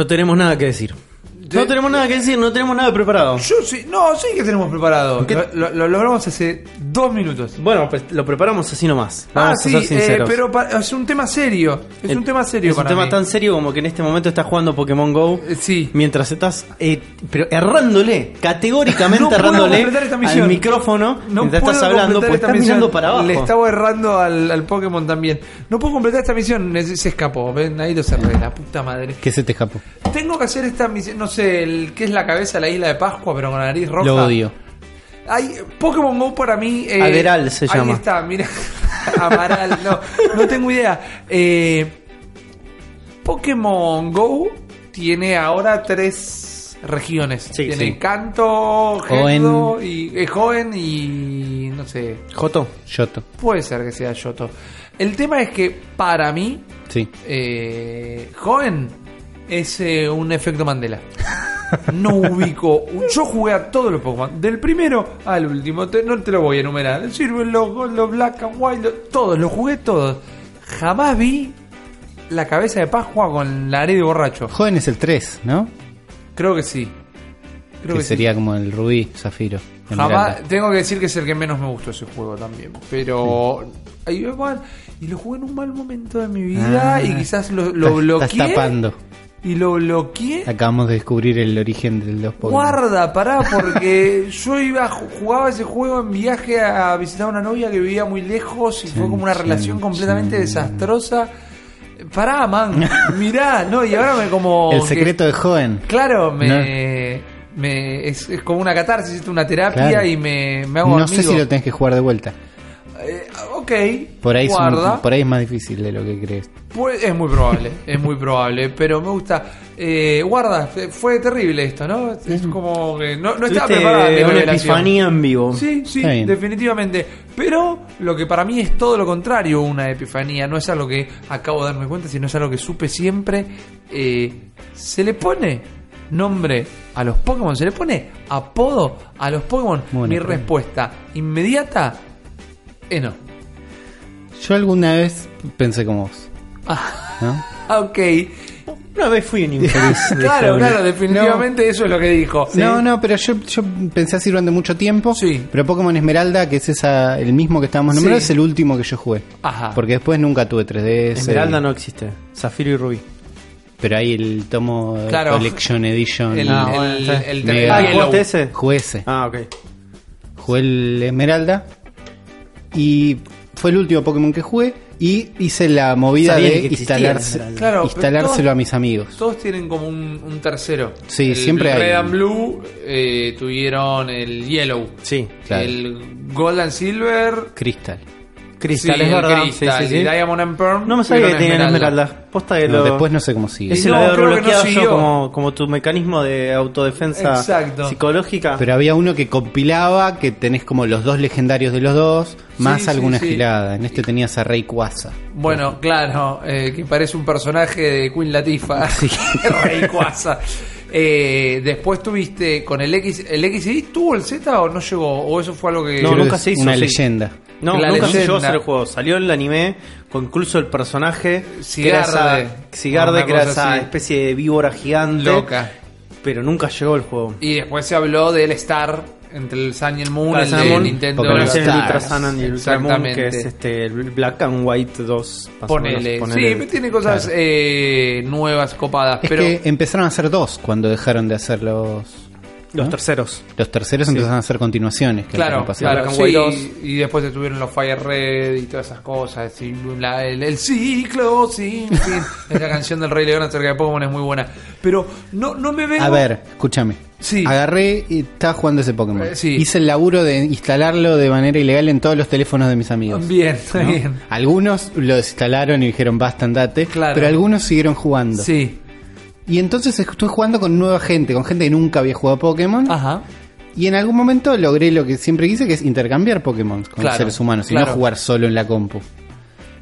No tenemos nada que decir. No tenemos nada que decir, no tenemos nada preparado. Yo sí, no, sí que tenemos preparado. ¿Qué? Lo, lo- lo logramos hace dos minutos. Bueno, pues lo preparamos así nomás. Ah, a sí, eh, pero pa- es un tema serio. Es El- un tema serio Es un para tema mí. tan serio como que en este momento estás jugando Pokémon Go. Eh, sí. Mientras estás, eh, pero errándole, categóricamente No puedo errándole completar esta al micrófono No mientras puedo estás hablando, completar pues esta estás misión. mirando para abajo. Le estaba errando al, al Pokémon también. No puedo completar esta misión, se se escapó. Ven, ahí lo cerré, la puta madre. ¿Qué se te escapó? Tengo que hacer esta misión, no sé, el, ¿qué es la cabeza de la isla de Pascua, pero con la nariz roja? Lo odio. Hay, Pokémon Go para mí. eh, Aderal se ahí llama. está, mira. Amaral, no, no tengo idea. Eh, Pokémon Go tiene ahora tres regiones. Sí, tiene sí. Hoenn. Gendo y eh, Hoenn y no sé. Joto. Yoto. Puede ser que sea Yoto. El tema es que para mí Sí. eh, Hoenn es eh, un efecto Mandela. No ubico. Yo jugué a todos los Pokémon. Del primero al último. Te- no te lo voy a enumerar. El Silver, los Gold, los Black and White. los- todos. Los jugué todos. Jamás vi la cabeza de Pascua con la de borracho. Joven es el 3, ¿no? Creo que sí. Creo que que sí. sería como el rubí, zafiro. Jamás, tengo que decir que es el que menos me gustó ese juego también. Pero. ahí igual, y lo jugué en un mal momento de mi vida. Ah. y quizás lo, lo Estás- bloqueé. Estás tapando. Y lo bloqueé. Acabamos de descubrir el origen de los Pokémon. Guarda, pará, porque yo iba jugaba ese juego en viaje a visitar a una novia que vivía muy lejos y fue como una relación completamente desastrosa. Pará, man, mirá, no, y ahora me como... El que- secreto de Joven. claro, me... me es, es como una catarsis, una terapia Claro. y me, me hago No sé si lo tenés que jugar de vuelta. Eh, ok, Por ahí, es un- guarda. por ahí es más difícil de lo que crees. Pues es muy probable, es muy probable, pero me gusta. Eh, guarda, fue, terrible esto, ¿no? Es como que no, no estaba mi una epifanía en vivo. Sí, sí, definitivamente. Pero lo que para mí es todo lo contrario, una epifanía. No es algo que acabo de darme cuenta, sino es algo que supe siempre. Eh, se le pone nombre a los Pokémon, se le pone apodo a los Pokémon. Mi respuesta inmediata es no. Yo alguna vez pensé como vos. Ah, ¿no? ok. Una vez fui un infeliz. Claro, claro, definitivamente eso es lo que dijo. No, no, pero yo, yo pensé así durante mucho tiempo. Sí. Pero Pokémon Esmeralda, que es esa, el mismo que estábamos nombrando, Sí. es el último que yo jugué. Ajá. Porque después nunca tuve 3DS. Esmeralda y- no existe. Zafiro y Rubí. Pero ahí el tomo eh, Claro. Collection Edition. El, Ah, el, el, Mega. el Ah. ¿jugaste ese? Jugué ese. Ah, ok. Jugué el Esmeralda. Y fue el último Pokémon que jugué. Y hice la movida Sabía de que existía instalarse, Esmeralda. Claro, pero instalárselo todos- a mis amigos. Todos tienen como un, un tercero. Sí, el siempre hay. Red and Blue eh, tuvieron el Yellow. Sí. Claro. El Gold and Silver. Crystal. Cristal, sí, es verdad. Crystal. Sí, sí, sí. Diamond and Pearl. No me sabía que tenían esmeralda. Posta que No, lo... después no sé cómo sigue. Ese No, lo había creo que no bloqueado yo siguió. como, como tu mecanismo de autodefensa Exacto. psicológica. Pero había uno que compilaba que tenés como los dos legendarios de los dos, más sí, alguna sí. gilada. En este tenías a Rey Quasa. Bueno, claro, eh, que parece un personaje de Queen Latifah. Rey Quasa. Eh, después tuviste con el X. ¿El XY tuvo el Z o no llegó? ¿O eso fue algo que.? No, nunca se hizo, Una sí. leyenda. No, La nunca se leyenda. llegó a hacer el juego. Salió el anime con incluso el personaje Cigarde. que era Cigarde, que esa así. especie de víbora gigante. Loca. Pero nunca llegó el juego. Y después se habló del Star entre el Sun y el Moon, Claro, el de Nintendo. Es el. Ultra Sun y el Ultra Moon, que es este, el Black and White 2. más o Ponele. menos, ponele. Sí, tiene cosas eh, nuevas, copadas. Es pero que empezaron a hacer dos cuando dejaron de hacer los. Los ¿no? terceros. Los terceros empezaron a hacer continuaciones. Que Claro, claro, sí, 2. y después estuvieron los Fire Red y todas esas cosas, y la- el, el ciclo sin fin. Esa canción del Rey León acerca de Pokémon es muy buena. Pero no, no me veo... A ver, escúchame. Sí. Agarré y estaba jugando ese Pokémon. Eh, sí. Hice el laburo de instalarlo de manera ilegal en todos los teléfonos de mis amigos. Bien, bien. Algunos lo desinstalaron y dijeron basta, andate. Claro. Pero algunos siguieron jugando. Sí. Y entonces estuve jugando con nueva gente, con gente que nunca había jugado Pokémon. Ajá. Y en algún momento logré lo que siempre quise, que es intercambiar Pokémon con Claro, los seres humanos y claro. no jugar solo en la compu.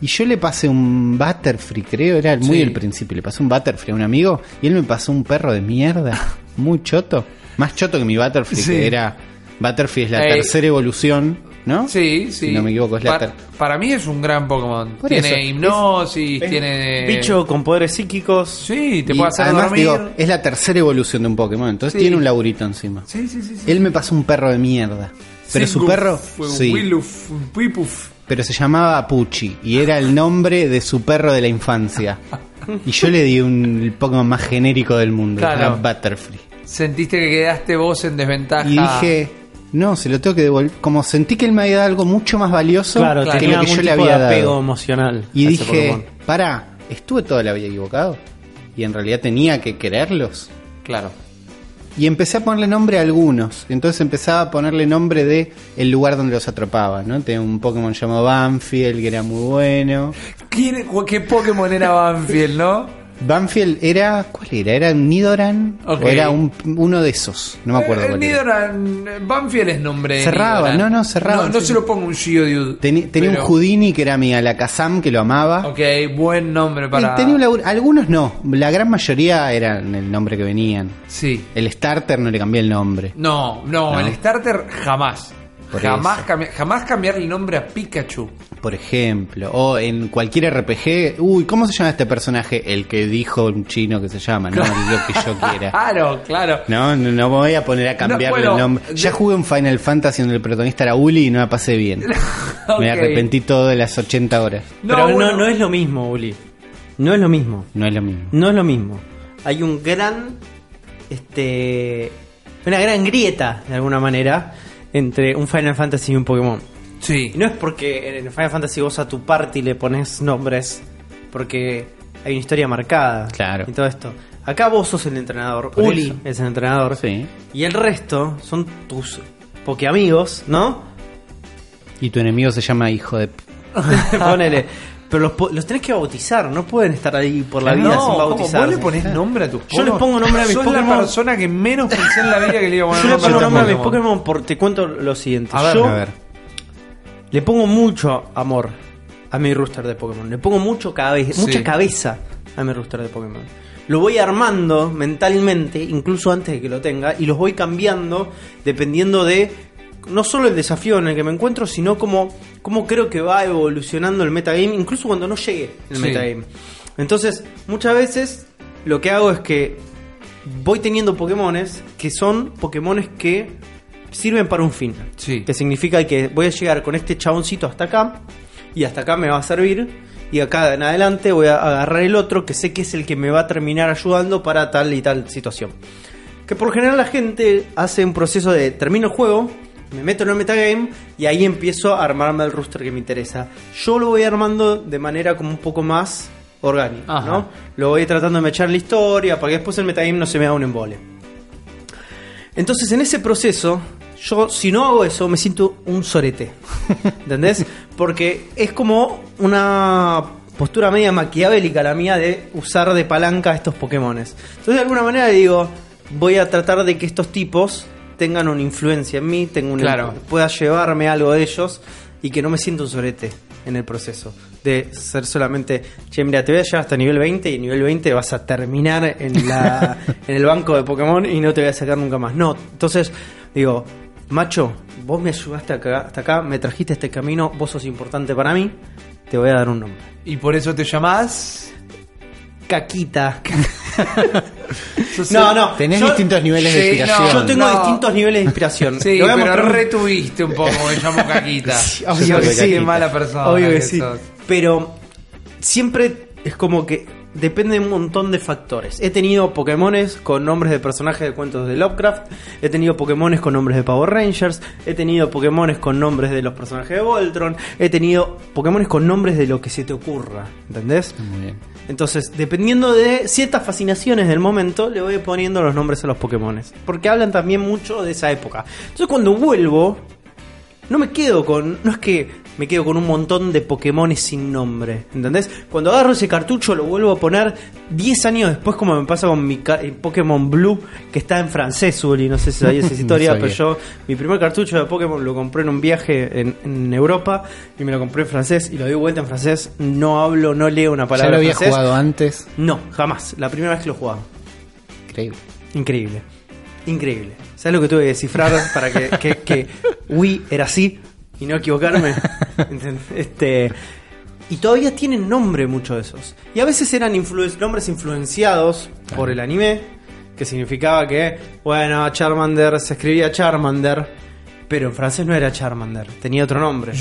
Y yo le pasé un Butterfree, creo, era muy Sí. el principio. Le pasé un Butterfree a un amigo y él me pasó un perro de mierda, muy choto. Más choto que mi Butterfree, Sí. que era. Butterfree es la Ey. tercera evolución ¿no? Sí, sí. Si no me equivoco, es la Para mí es un gran Pokémon. Por tiene eso. hipnosis, Es tiene. Bicho con poderes psíquicos. Sí, te Y puede hacer además, dormir. digo, es la tercera evolución de un Pokémon, entonces Sí. tiene un laburito encima. Sí, sí, sí. Él me pasó un perro de mierda. Pero su perro, un sí, Willuf, un Pipuf. Pero se llamaba Pucci y era el nombre de su perro de la infancia. Y yo le di un el Pokémon más genérico del mundo, Claro. Butterfree. Sentiste que quedaste vos en desventaja. Y dije, no, se lo tengo que devolver. Como sentí que él me había dado algo mucho más valioso Claro, que tenía lo que yo le había de apego dado. emocional. Y dije, Pokémon. pará, estuve toda la vida equivocado. Y en realidad tenía que quererlos. Claro. Y empecé a ponerle nombre a algunos. Entonces empezaba a ponerle nombre de el lugar donde los atrapaba, ¿no? Tenía un Pokémon llamado Banfield, que era muy bueno. ¿Quién, ¿Qué Pokémon era Banfield, no? Banfield era, ¿cuál era? ¿Era un Nidoran? ¿O era un- uno de esos? No me acuerdo Eh, cuál era. Nidoran, Banfield es nombre. Cerraba, no, no, cerraba, No, se lo pongo un Geodude. Tenía pero- un Houdini que era mi Alakazam, que lo amaba. Ok, buen nombre para. Y tenía un Algunos no, la gran mayoría eran el nombre que venían. Sí. El starter no le cambié el nombre. No, no, No. el starter jamás. Por jamás, cambi- jamás cambiarle el nombre a Pikachu. Por ejemplo, o en cualquier RPG, uy, ¿cómo se llama este personaje? El que dijo un chino que se llama, no el que yo quiera. Claro, claro. No, no, no me voy a poner a cambiarle No, bueno, el nombre. Ya jugué un Final Fantasy donde el protagonista era Uli y no la pasé bien. Me arrepentí todo de las 80 horas. No, Pero bueno. no, no es lo mismo, Uli. No es lo mismo. No es lo mismo. No es lo mismo. Hay un gran. Este. Una gran grieta, de alguna manera, entre un Final Fantasy y un Pokémon. Sí. Y no es porque en Final Fantasy vos a tu party le pones nombres, porque hay una historia marcada. Claro. Y todo esto. Acá vos sos el entrenador, Por Uli eso. es el entrenador. Sí. Y el resto son tus Pokéamigos, ¿no? Y tu enemigo se llama hijo de... Ponele. Pero los, los tenés que bautizar, no pueden estar ahí por la No, vida sin bautizar. ¿Vos le ponés nombre a tus Yo le pongo nombre a mis Pokémon. la persona que menos pensé en la vida que le iba a poner Yo le pongo nombre a mis Pokémon. Pokémon porque te cuento lo siguiente. A ver, Yo A ver. Le pongo mucho amor a mi rooster de Pokémon. Le pongo mucho cabe- Sí. mucha cabeza a mi rooster de Pokémon. Lo voy armando mentalmente, incluso antes de que lo tenga, y los voy cambiando dependiendo de no solo el desafío en el que me encuentro, sino como cómo creo que va evolucionando el metagame, incluso cuando no llegue el Sí. metagame. Entonces, muchas veces lo que hago es que voy teniendo Pokémones que son Pokémones que sirven para un fin. Sí. Que significa que voy a llegar con este chaboncito hasta acá y hasta acá me va a servir y acá en adelante voy a agarrar el otro que sé que es el que me va a terminar ayudando para tal y tal situación. Que por general la gente hace un proceso de termino el juego, me meto en el metagame y ahí empiezo a armarme el rooster que me interesa. Yo lo voy armando de manera como un poco más orgánica, Ajá. ¿no? Lo voy tratando de mechar la historia para que después el metagame no se me haga un embole. Entonces, en ese proceso, yo si no hago eso, me siento un sorete. ¿Entendés? Porque es como una postura media maquiavélica la mía de usar de palanca a estos Pokémones. Entonces, de alguna manera digo, voy a tratar de que estos tipos tengan una influencia en mí, tenga una, Claro. pueda llevarme algo de ellos y que no me sienta un sorete en el proceso. De ser solamente, che, mira, te voy a llevar hasta nivel 20 y nivel 20 vas a terminar en, la, en el banco de Pokémon y no te voy a sacar nunca más. No, entonces digo, macho, vos me ayudaste acá- hasta acá, me trajiste este camino, vos sos importante para mí, te voy a dar un nombre. Y por eso te llamás. Caquita. No, no. Tenés yo- distintos niveles de Sí, inspiración. Yo tengo No. distintos niveles de inspiración. Sí, pero mostrar retuviste un poco, me llamo Caquita. Obvio Yo que sí. qué mala persona. Obvio que que sí. sos. Pero siempre es como que depende de un montón de factores. He tenido Pokémones con nombres de personajes de cuentos de Lovecraft. He tenido Pokémones con nombres de Power Rangers. He tenido Pokémones con nombres de los personajes de Voltron. He tenido Pokémones con nombres de lo que se te ocurra. ¿Entendés? Muy bien. Entonces, dependiendo de ciertas fascinaciones del momento, le voy poniendo los nombres a los Pokémones. Porque hablan también mucho de esa época. Entonces, cuando vuelvo, no me quedo con. No es que me quedo con un montón de Pokémones sin nombre. ¿Entendés? Cuando agarro ese cartucho, lo vuelvo a poner 10 años después, como me pasa con mi eh, Pokémon Blue, que está en francés, Uli. No sé si sabías esa historia, pero yo. Mi primer cartucho de Pokémon lo compré en un viaje en, en Europa y me lo compré en francés y lo di vuelta en francés. No hablo, no leo una ¿Ya palabra lo había francés. jugado antes? No, jamás. La primera vez que lo jugaba. Increíble. Increíble. Increíble. ¿Sabes lo que tuve que descifrar para que, que, que Wii era así? Y no equivocarme. Este y todavía tienen nombre muchos de esos. Y a veces eran influ- nombres influenciados por el anime, que significaba que, bueno, Charmander se escribía Charmander, pero en francés no era Charmander, tenía otro nombre.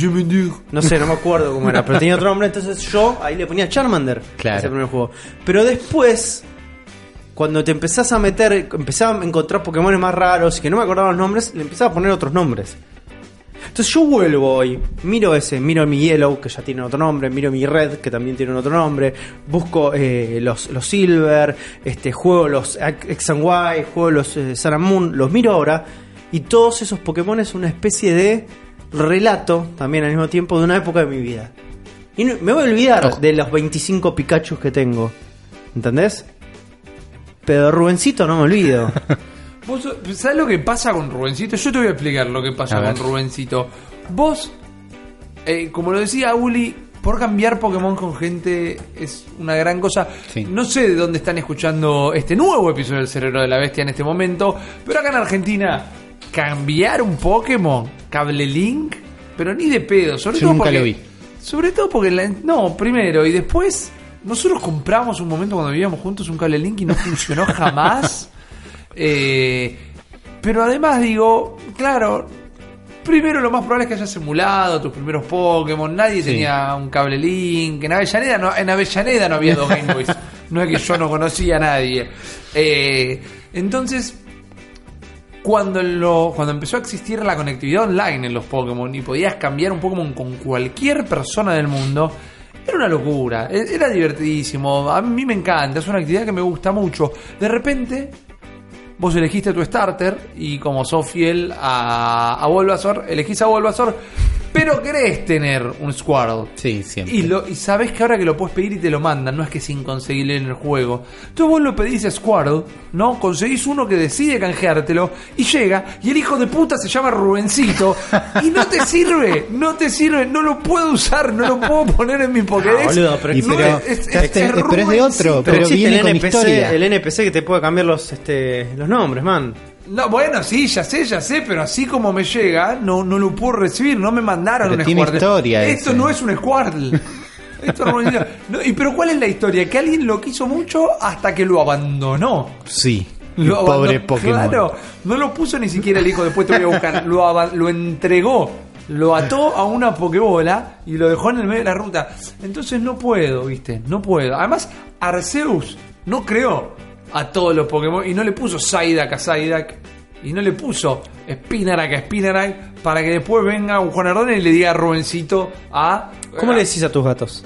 No sé, no me acuerdo cómo era, pero tenía otro nombre, entonces yo ahí le ponía Charmander. Claro. Ese primer juego. Pero después, cuando te empezás a meter, empezaba a encontrar Pokémon más raros y que no me acordaba los nombres, le empezaba a poner otros nombres. Entonces yo vuelvo hoy, miro ese, miro mi Yellow, que ya tiene otro nombre, miro mi Red, que también tiene otro nombre, busco eh, los, los Silver, este, juego los X and Y, juego los eh, Sun and Moon, los miro ahora, y todos esos Pokémon es una especie de relato, también al mismo tiempo, de una época de mi vida. Y no- me voy a olvidar Ojo. de los 25 Pikachus que tengo, ¿entendés? Pero de Rubencito no me olvido. ¿Vos sabés lo que pasa con Rubencito? Yo te voy a explicar lo que pasa con Rubencito. Vos, eh, como lo decía Uli, por cambiar Pokémon con gente es una gran cosa. Sí. No sé de dónde están escuchando este nuevo episodio del Cerebro de la Bestia en este momento, pero acá en Argentina, cambiar un Pokémon, cable link, pero ni de pedo. Sobre Yo todo nunca porque, lo vi. Sobre todo porque, la- no, primero, y después, nosotros compramos un momento cuando vivíamos juntos un cable link y no funcionó jamás. Eh, pero además digo, claro, primero lo más probable es que hayas emulado tus primeros Pokémon, nadie Sí. tenía un cable link, en Avellaneda no, en Avellaneda no había dos Game Boys, no es que yo no conocía a nadie. Eh, entonces, cuando, lo, cuando empezó a existir la conectividad online en los Pokémon y podías cambiar un Pokémon con cualquier persona del mundo, era una locura, e- era divertidísimo, a mí me encanta, es una actividad que me gusta mucho. De repente, vos elegiste tu starter y como sos fiel a, a Bulbasaur, elegís a Bulbasaur, pero querés tener un Squirtle. Sí, siempre. Y, lo, y sabes que ahora que lo puedes pedir y te lo mandan, no es que es inconseguible en el juego. Entonces vos lo pedís a Squirtle, ¿no? Conseguís uno que decide canjeártelo y llega y el hijo de puta se llama Rubencito y no te sirve, no te sirve, no lo puedo usar, no lo puedo poner en mi Pokédex. Ah, boludo, pero No, pero- es, pero este- pero es de otro, Pero, viene el con NPC, historia. el NPC que te puede cambiar los, este, los nombres, man. No, bueno, sí, ya sé, ya sé, pero así como me llega, no, no lo puedo recibir, no me mandaron Pero un tiene historia Esto ese. no es un Squirtle. Esto no es- no, y pero ¿cuál es la historia? Que alguien lo quiso mucho hasta que lo abandonó. Sí. El Lo pobre Pokémon. Claro, no lo puso ni siquiera el hijo, después te voy a buscar. Lo, lo entregó, lo ató a una Pokébola y lo dejó en el medio de la ruta. Entonces no puedo, viste, no puedo. Además, Arceus no creó a todos los Pokémon y no le puso Psyduck a Psyduck y no le puso Spinarak a Spinarak para que después venga un Juan Ardón y le diga Rubencito a. ¿Cómo le decís a tus gatos?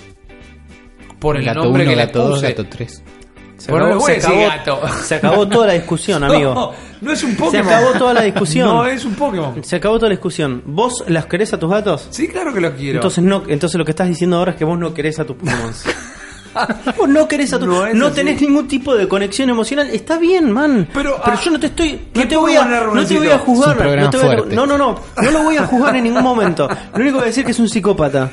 Por el gato nombre 1, que gato 2, puse. gato 3. Se Bueno, acabó, se, a acabó, gato. se acabó toda la discusión, amigo. No, no es un se Pokémon. acabó toda la discusión. No es un Pokémon. Se acabó toda la discusión. ¿Vos las querés a tus gatos? Sí, claro que lo quiero. Entonces no, entonces lo que estás diciendo ahora es que vos no querés a tus Pokémon. vos no querés a tus No no, es así. tenés ningún tipo de conexión emocional. Está bien, man. Pero, ah, yo no te estoy ¿qué no te voy a no te voy a juzgar, no, te voy a- no, no, no, no lo voy a juzgar en ningún momento. Lo único que voy a decir es que es un psicópata.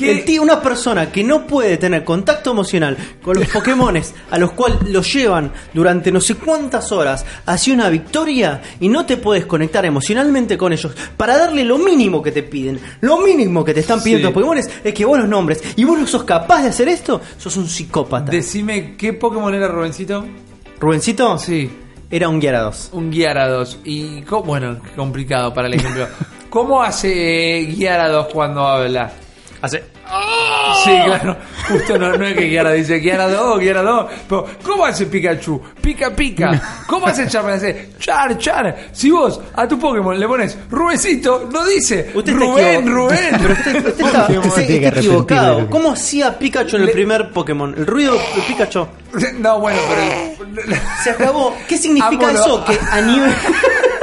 ¿Qué? El tío, una persona que no puede tener contacto emocional con los Pokémones a los cuales los llevan durante no sé cuántas horas hacia una victoria y no te puedes conectar emocionalmente con ellos para darle lo mínimo que te piden. Lo mínimo que te están pidiendo Sí. los Pokémones es que vos los nombres y vos no sos capaz de hacer esto, sos un psicópata. Decime, ¿qué Pokémon era Rubencito? Rubencito Sí, era un Gyarados. un Gyarados. Y, bueno, complicado para el ejemplo. ¿Cómo hace Gyarados cuando habla? Hace Sí, claro. Justo no, no es que Gyarados dice Gyarados, Gyarados. Pero, ¿cómo hace Pikachu? Pica, pica. ¿Cómo hace Charmander? Hace Char, char. Si vos a tu Pokémon le pones Rubencito, no dice Usted Rubén, Rubén. Pero usted, usted está, usted equivocado. ¿Cómo hacía Pikachu en el Le- primer Pokémon? El ruido de Pikachu. No, bueno, pero... Se acabó. ¿Qué significa lo- eso? Que a nivel.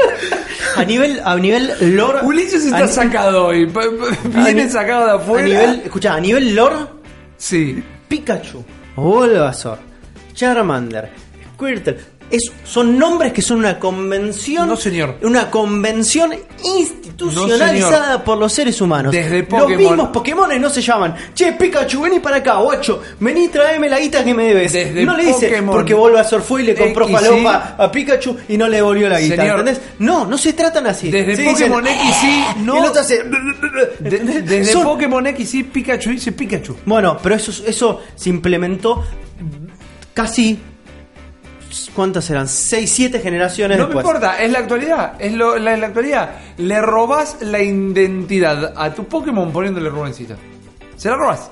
a nivel. A nivel lore. Ulises está sacado hoy. A Viene sacado de afuera. A nivel. Escucha, a nivel lore. Sí. Pikachu. Bulbasaur. Charmander. Squirtle. Es, son nombres que son una convención. No, señor. Una convención institucionalizada por los seres humanos. Desde Los Pokémon. mismos Pokémon no se llaman. Che, Pikachu, vení para acá, guacho. Vení, tráeme la guita que me debes. Desde no le dice Pokémon porque Bulbasaur fue y le compró X, falopa a Pikachu y no le devolvió la guita. Señor. ¿Entendés? No, no se tratan así. Desde Pokémon dicen, X, sí, "Ah", no. Y el otro hace. De- desde Son- Pokémon X y Pikachu dice Pikachu. bueno, pero eso, eso se implementó casi. ¿Cuántas eran? 6, 7 generaciones No me importa, es la actualidad. Es lo, la, la actualidad. Le robás la identidad a tu Pokémon poniéndole Rubencito. Se la robás.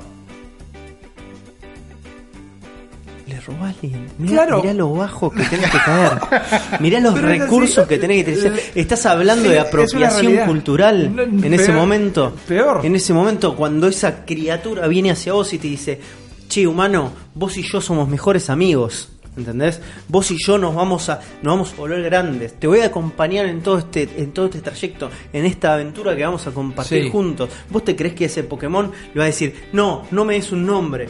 Le robás la ident- Mirá, Claro. mirá lo bajo que tenés que caer. Mirá los Pero recursos así. que tenés que tener. Le- Estás hablando Sí, de apropiación cultural No, en ese momento. peor. En ese momento, cuando esa criatura viene hacia vos y te dice: Che, humano, vos y yo somos mejores amigos. ¿Entendés? Vos y yo nos vamos a nos vamos a volver grandes. Te voy a acompañar en todo este en todo este trayecto, en esta aventura que vamos a compartir Sí. juntos. ¿Vos te crees que ese Pokémon le va a decir, no, no me des un nombre,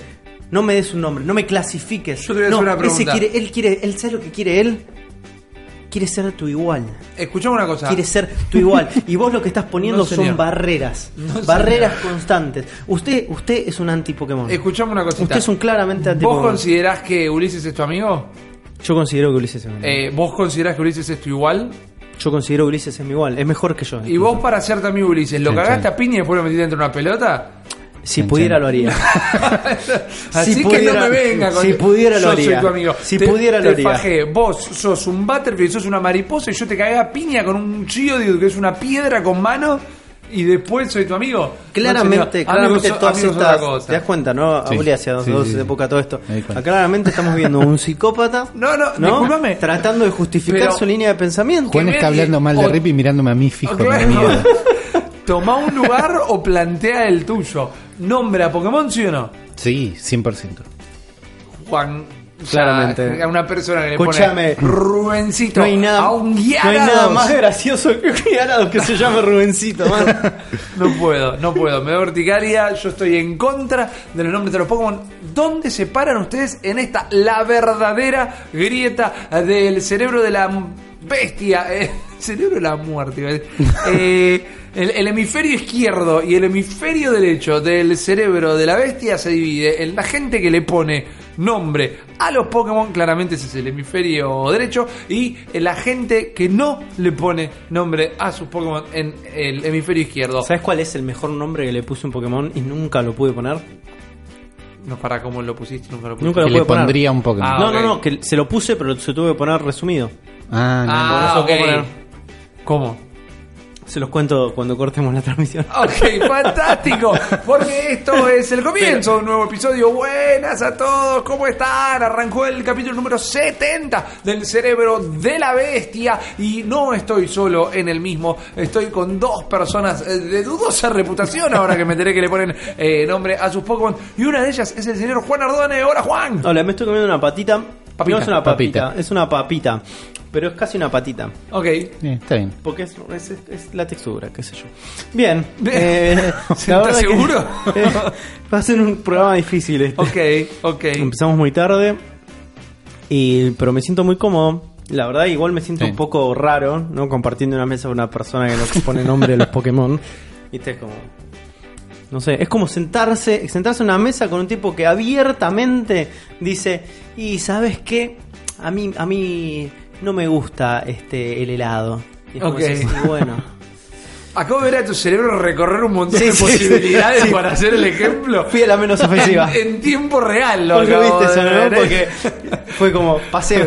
no me des un nombre, no me clasifiques? Yo te voy a no, hacer una ese quiere, él quiere, él sabe lo que quiere él. Quiere ser tu igual. Escuchame una cosa. Quiere ser tu igual. Y vos lo que estás poniendo No, son barreras. No, barreras constantes. Usted, usted es un anti-Pokémon. Escuchame una cosita. Usted es un claramente ¿Vos anti-Pokémon. considerás que Ulises es tu amigo? Yo considero que Ulises es mi igual. Eh, ¿Vos considerás que Ulises es tu igual? Yo considero que Ulises es mi igual. Es mejor que yo. ¿Y vos para ser tu amigo Ulises, lo Chan, cagaste a piña y después lo metiste dentro de una pelota? Si pudiera lo haría. Así Si que no me venga con si pudiera lo yo haría. soy tu amigo. Si Te- pudiera lo te haría. fajé. Vos sos un Butterfly, sos una mariposa y yo te cagué a piña con un Geodude que es una piedra con mano y después soy tu amigo. Claramente, No, claramente Amigos- todas amigos estas. otra cosa. ¿Te das cuenta, no? Sí. Hacia dos sí, poca todo esto. Claramente estamos viendo un psicópata. No, no, discúlpame. Tratando de justificar Pero- su línea de pensamiento. Juan está hablando mal de o- Rip y mirándome a mí fijo miedo. Toma un lugar o plantea el tuyo. ¿Nombre a Pokémon, sí o no? Sí, 100%. Juan. o sea, Claramente. A una persona que le Escúchame. pone Rubencito No hay nada, a un no hay nada más gracioso que un Gyarados que se llame Rubencito. No puedo, no puedo. Me da urticaria. Yo estoy en contra de los nombres de los Pokémon. ¿Dónde se paran ustedes en esta, la verdadera grieta del cerebro de la bestia? Eh, cerebro de la muerte. Eh, el, el hemisferio izquierdo y el hemisferio derecho del cerebro de la bestia se divide en la gente que le pone nombre a los Pokémon, claramente ese es el hemisferio derecho, y la gente que no le pone nombre a sus Pokémon en el hemisferio izquierdo. ¿Sabes cuál es el mejor nombre que le puse un Pokémon y nunca lo pude poner? No, para cómo lo pusiste, nunca lo pusiste. Nunca lo Que pude le poner. pondría un Pokémon. Ah, no, ok. no, no, que se lo puse, pero se tuve que poner resumido. Ah, no. Ah, Por eso ok. puedo poner. ¿Cómo? Se los cuento cuando cortemos la transmisión. Ok, fantástico. Porque esto es el comienzo de un nuevo episodio. Buenas a todos, ¿cómo están? Arrancó el capítulo número 70 del cerebro de la bestia. Y no estoy solo en el mismo. Estoy con dos personas eh, de dudosa reputación. Ahora que me enteré que le ponen eh, nombre a sus Pokémon. Y una de ellas es el señor Juan Ardone. Hola, Juan. Hola, me estoy comiendo una patita. Papita. No es una papita, Papita. es una papita. Pero es casi una patita. Ok. Está bien. Porque es, es- es la textura, qué sé yo. Bien. Bien. eh, ¿Estás la verdad que, seguro? eh, va a ser un programa difícil este. Ok, ok. Empezamos muy tarde. Y, pero me siento muy cómodo. La verdad, igual me siento Sí. un poco raro, ¿no? Compartiendo una mesa con una persona que no pone nombre a los Pokémon. Viste, es como. No sé, es como sentarse, sentarse en una mesa con un tipo que abiertamente dice, y sabes qué, a mí, a mí no me gusta este el helado. Y es como Ok. decís, "Y bueno. Acabo de ver a tu cerebro recorrer un montón Sí, de sí, posibilidades sí. para hacer el ejemplo. Fui a la menos ofensiva. En, en tiempo real lo Porque acabo viste de ¿eh? Porque fue como, pasé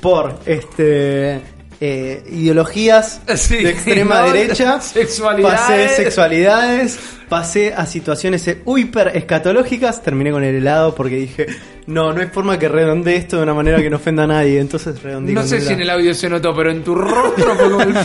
por este eh, ideologías Sí, de extrema ¿no? derecha, Sexualidades. pasé sexualidades, pasé a situaciones hiper escatológicas, terminé con el helado porque dije, no, no hay forma que redondee esto de una manera que no ofenda a nadie, entonces redondeé No con sé si en el audio se notó, pero en tu rostro fue como el...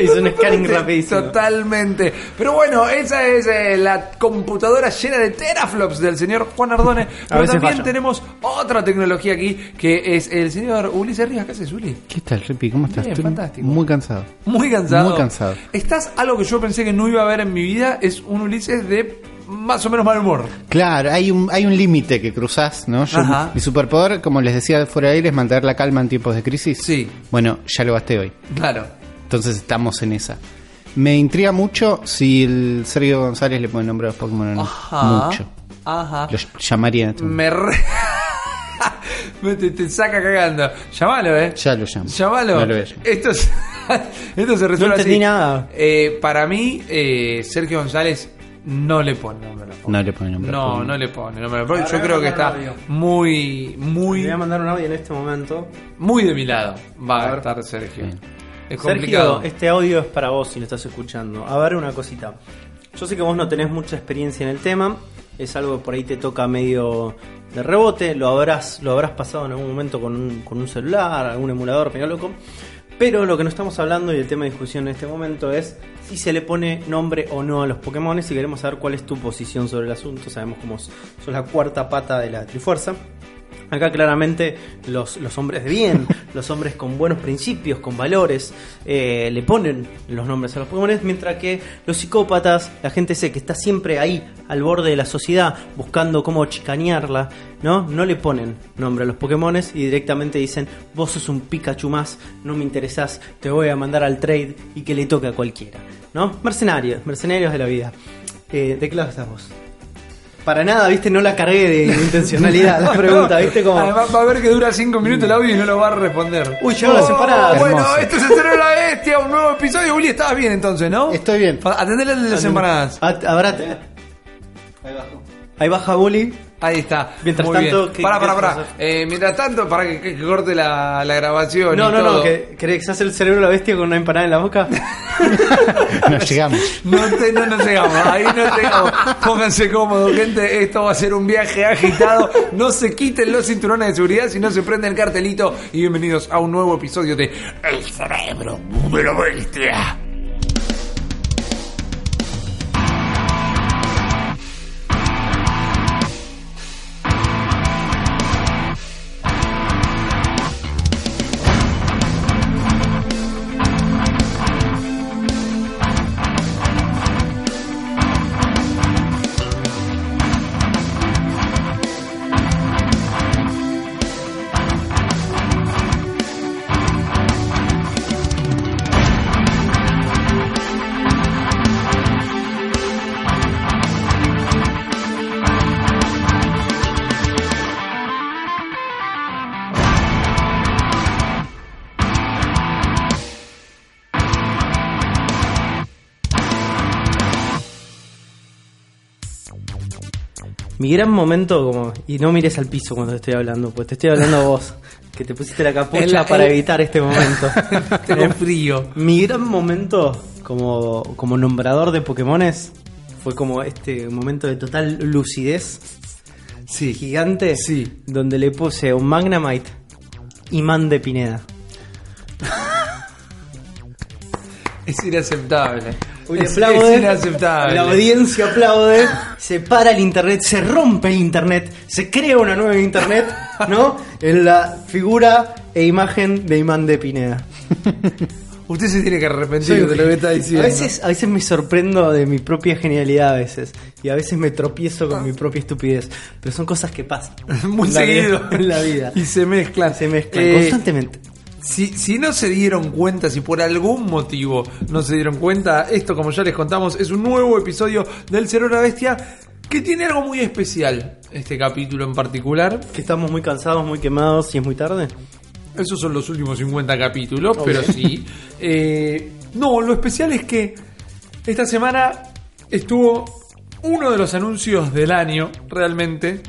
Hice un scanning rapidísimo. Totalmente. Pero bueno, esa es eh, la computadora llena de teraflops del señor Juan Ardone. Pero también falla. tenemos otra tecnología aquí, que es el señor Ulises Ríos. ¿Qué haces, Uli? ¿Qué tal, Rippy? ¿Cómo estás? Bien, Estoy fantástico. Muy cansado. Muy cansado. Muy cansado. Estás algo que yo pensé que no iba a ver en mi vida, es un Ulises de más o menos mal humor. Claro, hay un, hay un límite que cruzás, ¿no? Yo- mi superpoder, como les decía fuera de aire, es mantener la calma en tiempos de crisis. Sí. Bueno, ya lo gasté hoy. Claro. Entonces estamos en esa. Me intriga mucho si el Sergio González le pone nombre a los Pokémon o no. Ajá. Mucho. Ajá. Lo llamaría este. Me re... Me te, te saca cagando. Llamalo, eh. Ya lo llamo. Llamalo. No. Esto, es- esto se resuelve No entendí así. nada. Eh, para mí, eh, Sergio González no le pone nombre a. No le pone nombre No, no le pone nombre a. Yo creo que está audio. muy, Le muy, voy a mandar un audio en este momento. muy de mi lado. Va A estar Sergio. Bien. Es complicado. Sergio, este audio es para vos si lo estás escuchando. A ver una cosita. Yo sé que vos no tenés mucha experiencia en el tema. Es algo que por ahí te toca medio de rebote. Lo habrás, lo habrás pasado en algún momento con un, con un celular, algún emulador, medio loco. Pero lo que no estamos hablando y el tema de discusión en este momento es si se le pone nombre o no a los Pokémon. Y queremos saber cuál es tu posición sobre el asunto. Sabemos cómo sos la cuarta pata de la Trifuerza. Acá claramente los, los hombres de bien, los hombres con buenos principios, con valores, eh, le ponen los nombres a los Pokémon, mientras que los psicópatas, la gente sé que está siempre ahí, al borde de la sociedad, buscando cómo chicanearla, ¿no? No le ponen nombre a los Pokémon y directamente dicen, vos sos un Pikachu más, no me interesás, te voy a mandar al trade y que le toque a cualquiera, ¿no? Mercenarios, mercenarios de la vida. Eh, ¿De qué lado estás vos? Para nada, viste, no la cargué de intencionalidad la pregunta, viste como... Además va a ver que dura 5 minutos el audio y no lo va a responder. Uy, llegó la separada. Bueno, Hermoso. esto se cerró la bestia, un nuevo episodio. Uli, estabas bien entonces, ¿no? Estoy bien. Atendele el de las empanadas. Habrá- Ahí baja Bully. Ahí está. Mientras Muy tanto, bien. ¿qué- Pará, qué pará, vas a pará. hacer? Eh, mientras tanto, para que, corte la, la grabación. No, y no, todo. no, que ¿querés que se hace el cerebro de la bestia con una empanada en la boca? Nos llegamos. No, te- no nos llegamos, ahí no llegamos. Pónganse cómodos, gente. Esto va a ser un viaje agitado. No se quiten los cinturones de seguridad, si no se prende el cartelito. Y bienvenidos a un nuevo episodio de El cerebro de la bestia. Mi gran momento, como, y no mires al piso cuando te estoy hablando, pues te estoy hablando a vos, que te pusiste la capucha la- para evitar este momento. Tengo frío. Mi gran momento como, como nombrador de Pokémones fue como este momento de total lucidez Sí. gigante, Sí. donde le puse un Magnemite imán de Pineda. Es inaceptable. Uy, aplaude. inaceptable. La audiencia aplaude, se para el internet, se rompe el internet, se crea una nueva internet, ¿no? En la figura e imagen de Imán de Pineda. Usted se tiene que arrepentir de lo que está diciendo. A veces, a veces me sorprendo de mi propia genialidad a veces. Y a veces me tropiezo con mi propia estupidez. Pero son cosas que pasan. Muy en la vida- seguido. en la vida. Y se mezclan. Se mezclan Eh, constantemente. Si, si no se dieron cuenta, si por algún motivo no se dieron cuenta, esto como ya les contamos es un nuevo episodio del Cero la Bestia que tiene algo muy especial, este capítulo en particular. Que estamos muy cansados, muy quemados y es muy tarde. Esos son los últimos 50 capítulos, pero sí. Eh, no, lo especial es que esta semana estuvo uno de los anuncios del año, realmente,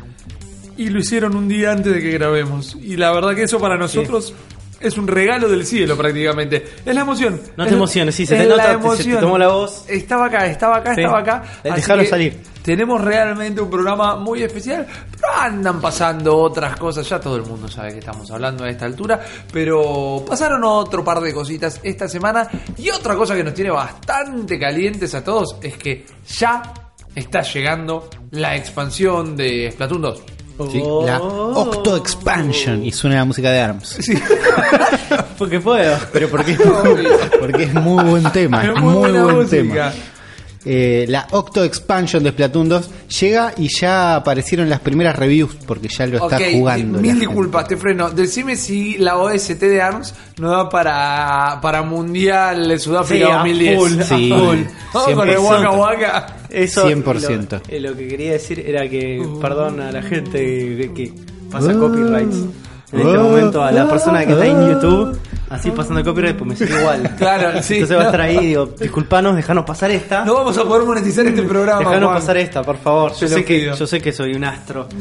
y lo hicieron un día antes de que grabemos. Y la verdad que eso para nosotros es un regalo del cielo prácticamente. Es la emoción. No Es- te emociones, sí, se te nota, te- se te emoción. tomó la voz. Estaba acá, estaba acá, Sí. estaba acá. Eh, que salir. Tenemos realmente un programa muy especial, pero andan pasando otras cosas. Ya todo el mundo sabe que estamos hablando a esta altura, pero pasaron otro par de cositas esta semana. Y otra cosa que nos tiene bastante calientes a todos es que ya está llegando la expansión de Splatoon 2. Sí, la Oh. Octo Expansion. Y suena la música de ARMS. Porque puedo. Pero porque, porque es muy buen tema. Es muy, buen música. tema. Eh, la Octo Expansion de Splatoon 2 llega y ya aparecieron las primeras reviews porque ya lo está Ok, jugando. Mil gente. disculpas, te freno. Decime si la OST de ARMS no da para, para Mundial de Sudáfrica Sí, a 2010. full, a Sí, full. Vamos con el 100%. Waka Waka. Eso 100%. Lo, eh, lo que quería decir era que, Uh. perdón a la gente que, que pasa Uh. copyrights. En este Uh. momento, a la persona que está en Uh. YouTube, así pasando copyright, pues me sigue igual. Claro, sí. Entonces va a estar ahí digo, disculpanos, dejanos pasar esta. No vamos a poder monetizar este programa. Dejanos Juan. pasar esta, por favor. Te Yo lo sé, que, pido. yo sé que soy un astro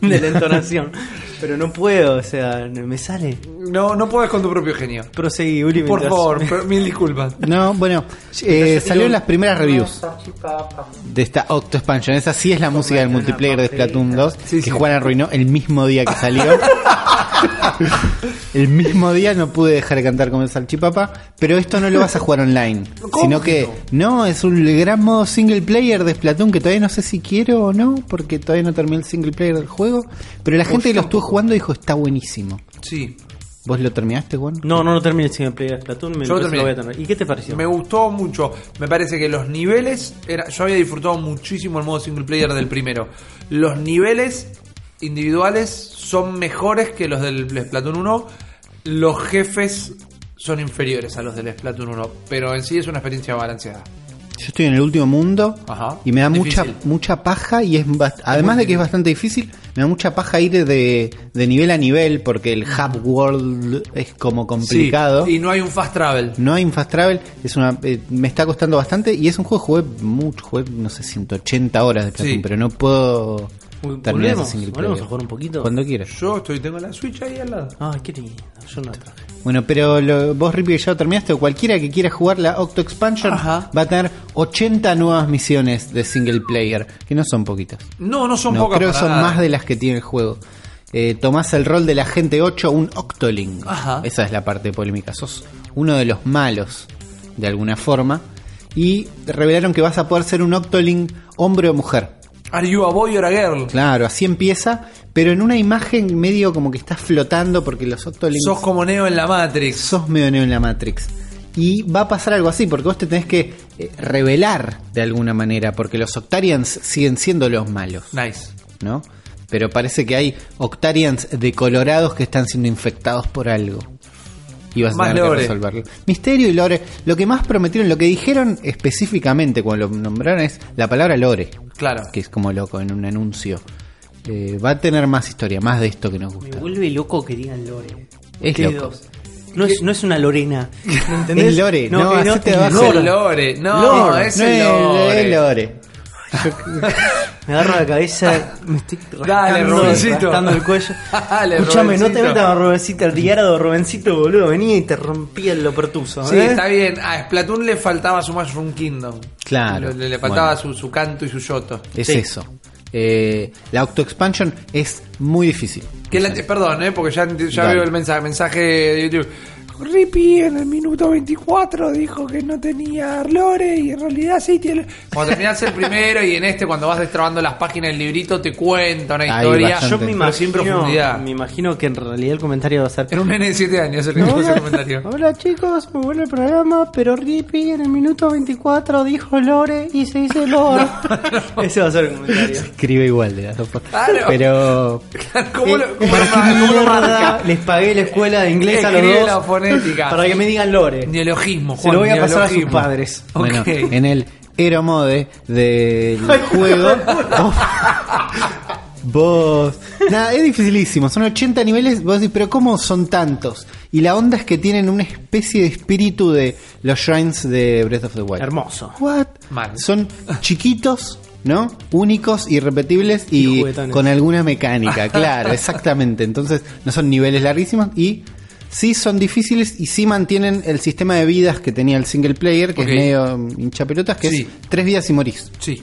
de la entonación, pero no puedo, o sea, me sale. No, no puedes con tu propio genio. Proseguí, Uli. Por mientras- favor, pero mil disculpas. No, bueno, eh, salieron las primeras reviews de esta Octo Expansion. Esa sí es la música del multiplayer de Splatoon 2 Sí, que. Juan arruinó el mismo día que salió. el mismo día no pude dejar de cantar como el salchipapa, pero esto no lo vas a jugar online, ¿Cómo sino que no, es un gran modo single player de Splatoon que todavía no sé si quiero o no, porque todavía no terminé el single player del juego, pero la gente que lo estuvo jugando dijo está buenísimo. Sí. ¿Vos lo terminaste, Juan? No, no, no terminé el single player de Splatoon, me Yo lo lo voy a tener. ¿Y qué te pareció? Me gustó mucho. Me parece que los niveles. Era, yo había disfrutado muchísimo el modo single player del primero. Los niveles individuales son mejores que los del Splatoon 1. Los jefes son inferiores a los del Splatoon 1. Pero en sí es una experiencia balanceada. Yo estoy en el último mundo Ajá. y me da mucha Difícil. mucha paja y es además de que es bastante difícil, me da mucha paja ir de, de nivel a nivel porque el hub world es como complicado. Sí, y no hay un fast travel. No hay un fast travel, es una eh, me está costando bastante y es un juego que jugué mucho, jugué no sé 180 horas de Splatoon, Sí. pero no puedo terminar volvemos, ese single volvemos player. a jugar un poquito. Cuando quieras. Yo estoy, tengo la Switch ahí al lado. Ay, qué lindo. Yo no la traje. Bueno, pero lo- vos, Rippy, ya lo terminaste, o cualquiera que quiera jugar la Octo Expansion Ajá. va a tener 80 nuevas misiones de single player, que no son poquitas. No, no son no, pocas. creo que son nada. más de las que tiene el juego. Eh, tomás el rol del agente 8, un Octoling. Ajá. Esa es la parte polémica. Sos uno de los malos, de alguna forma. Y revelaron que vas a poder ser un Octoling hombre o mujer. Are you a boy or a girl? Claro, así empieza, pero en una imagen medio como que estás flotando porque los Octolings Sos como Neo en la Matrix. sos medio neo en la Matrix. Y va a pasar algo así, porque vos te tenés que eh, revelar de alguna manera, porque los Octarians siguen siendo los malos. Nice. ¿no? Pero parece que hay Octarians decolorados que están siendo infectados por algo. Y vas a tener lore. que resolverlo. Misterio y lore. Lo que más prometieron, lo que dijeron específicamente cuando lo nombraron es la palabra lore, Claro. que es como loco en un anuncio. Eh, va a tener más historia, más de esto que nos Me gusta. vuelve loco que digan Lore. Es loco. No es, no es una Lorena. ¿me ¿Entendés? Es Lore, no, que hacete es Lore. No, Lore. No es- lore. es lore. Me agarro la cabeza, me estoy Dale, rascando, el cuello. Dale, Escuchame, no te metas a Rubencito, el diario Rubencito, boludo. Venía y te rompía el lopertuso. Sí, ¿eh? está bien. A Splatoon le faltaba su Mushroom Kingdom. Claro. Le, le faltaba Bueno. su, su canto y su yoto. Es Sí. eso. Eh, la Octo Expansion es muy difícil. Que la- perdón, eh, porque ya, ya veo el mensaje, mensaje de YouTube. Rippy en el minuto 24 dijo que no tenía lore y en realidad sí tiene. Cuando terminas el primero y en este, cuando vas destrabando las páginas del librito, te cuenta una historia. Yo me sin imagino, profundidad. me imagino que en realidad el comentario va a ser. Era un nene de 7 años el que puso ese comentario. Hola chicos, muy bueno el programa, pero Rippy en el minuto 24 dijo Lore y se dice Lore. Ese va a ser el comentario. Escribe igual de las dos. Claro. Pero. ¿Cómo lo, Eh, cómo ¿para lo- cómo lo les pagué la escuela de inglés a los dos la fonética. para que me digan Lore. Neologismo, Se Juan, lo voy a pasar a sus padres. Bueno, en el Hero Mode del juego. vos, Nada, es dificilísimo. Son 80 niveles. Vos decís, pero ¿cómo son tantos? Y la onda es que tienen una especie de espíritu de los shrines de Breath of the Wild. Hermoso. What? Mal. Son chiquitos, ¿no? Únicos, irrepetibles Y y, con alguna mecánica, claro, exactamente. Entonces, no son niveles larguísimos y sí son difíciles y sí mantienen el sistema de vidas que tenía el single player, que es medio hinchapelotas, que Sí. es tres vidas y morís. Sí.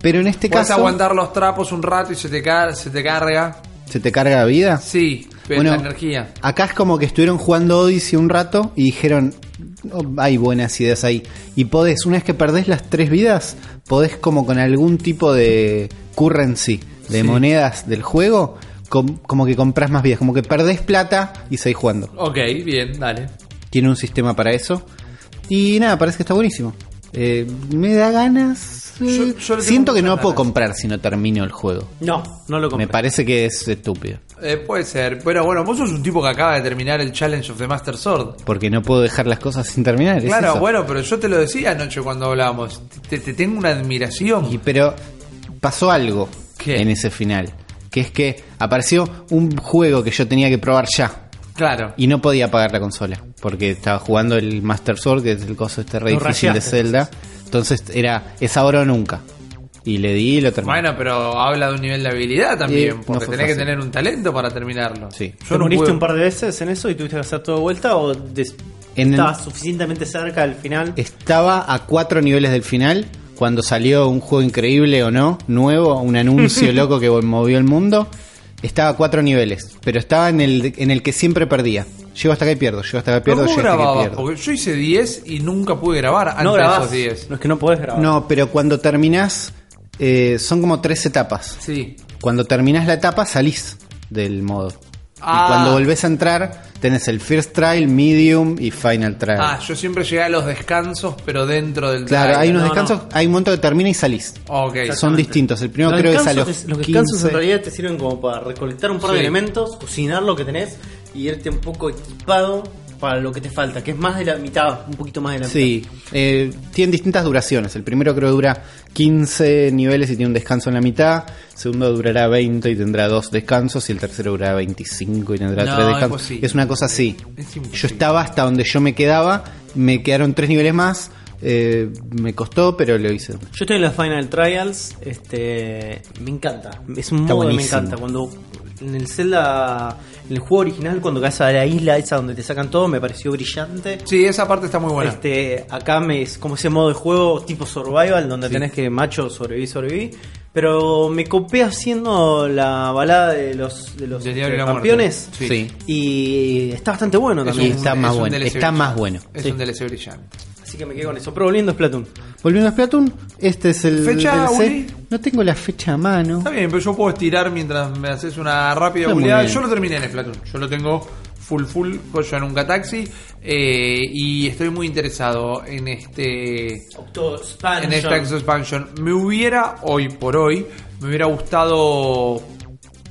Pero en este Puedes caso, aguantar los trapos un rato y se te, car- se te carga. ¿se te carga la vida? Sí, pero Bueno, la energía. Acá es como que estuvieron jugando Odyssey un rato y dijeron, "Oh, hay buenas ideas ahí. Y podés, una vez que perdés las tres vidas, podés como con algún tipo de currency, de Sí. monedas del juego, com- como que compras más vidas, como que perdés plata y seguís jugando. Ok, bien, dale. Tiene un sistema para eso. Y nada, parece que está buenísimo. Eh, me da ganas. eh, Yo- yo siento que no lo puedo comprar si no termino el juego. No, no lo compré. Me parece que es estúpido. Eh, puede ser, pero bueno, vos sos un tipo que acaba de terminar el Challenge of the Master Sword. Porque no puedo dejar las cosas sin terminar. Claro, bueno, pero yo te lo decía anoche cuando hablábamos. Te, te tengo una admiración. Y pero pasó algo ¿Qué? en ese final. Que es que apareció un juego que yo tenía que probar ya. Claro. Y no podía apagar la consola. Porque estaba jugando el Master Sword, que es el coso este re Lo difícil de rayaste, Zelda. Entonces era, es ahora o nunca. Y le di y lo terminé. Bueno, pero habla de un nivel de habilidad también, no porque fue tenés que fácil. tener un talento para terminarlo. Sí. ¿Te Yo no moriste pude- un par de veces en eso y tuviste que hacer todo de vuelta o des- En el- estabas suficientemente cerca del final? Estaba a cuatro niveles del final. Cuando salió un juego increíble o no, nuevo, un anuncio loco que movió el mundo. Estaba a cuatro niveles. Pero estaba en el, en el que siempre perdía. Llego hasta acá y pierdo. Llego hasta acá y pierdo. ¿Cómo Llego hasta acá y pierdo. Porque yo hice 10 y nunca pude grabar antes no de grabás. esos 10. No es que no podés grabar. No, pero cuando terminás, eh, son como tres etapas. Sí. Cuando terminás la etapa, salís del modo. Ah. Y cuando volvés a entrar, tenés el First Trial, Medium y Final Trial. Ah, yo siempre llegué a los descansos, pero dentro del claro, hay unos no, descansos, hay un momento que termina y salís. Ok. Son distintos. El primero los creo que es a los, es- los descansos 15. en realidad te sirven como para recolectar un par de elementos, cocinar lo que tenés y irte un poco equipado para lo que te falta, que es más de la mitad, un poquito más de la Sí, eh, tienen distintas duraciones. El primero creo que dura 15 niveles y tiene un descanso en la mitad. El segundo durará 20 y tendrá dos descansos. Y el tercero durará 25 y tendrá No, tres descansos. Es una cosa así. Es. Yo estaba hasta donde yo me quedaba. Me quedaron tres niveles más. eh, me costó, pero lo hice. Yo estoy en las Final Trials, este, me encanta, es un Está modo que me encanta. Cuando en el Zelda, en el juego original, cuando caes a la isla esa donde te sacan todo, me pareció brillante. Sí, esa parte está muy buena. Este, acá me es como ese modo de juego tipo survival donde tenés que macho sobrevivir, sobrevivir. Pero me copé haciendo la balada de los de los este, campeones Sí. Sí. y está bastante bueno Es también. Y está más un bueno, está más bueno. Es Sí. un DLC brillante. Así que me quedé con eso. Pero volviendo a Splatoon. Volviendo a Splatoon, este es el ¿Fecha. Uli? No tengo la fecha a mano. Está bien, pero yo puedo estirar mientras me haces una rápida bien. Yo lo terminé en Splatoon. Yo lo tengo full full, yo nunca taxi. eh, y estoy muy interesado en este Octo en esta expansion. Me hubiera, hoy por hoy, me hubiera gustado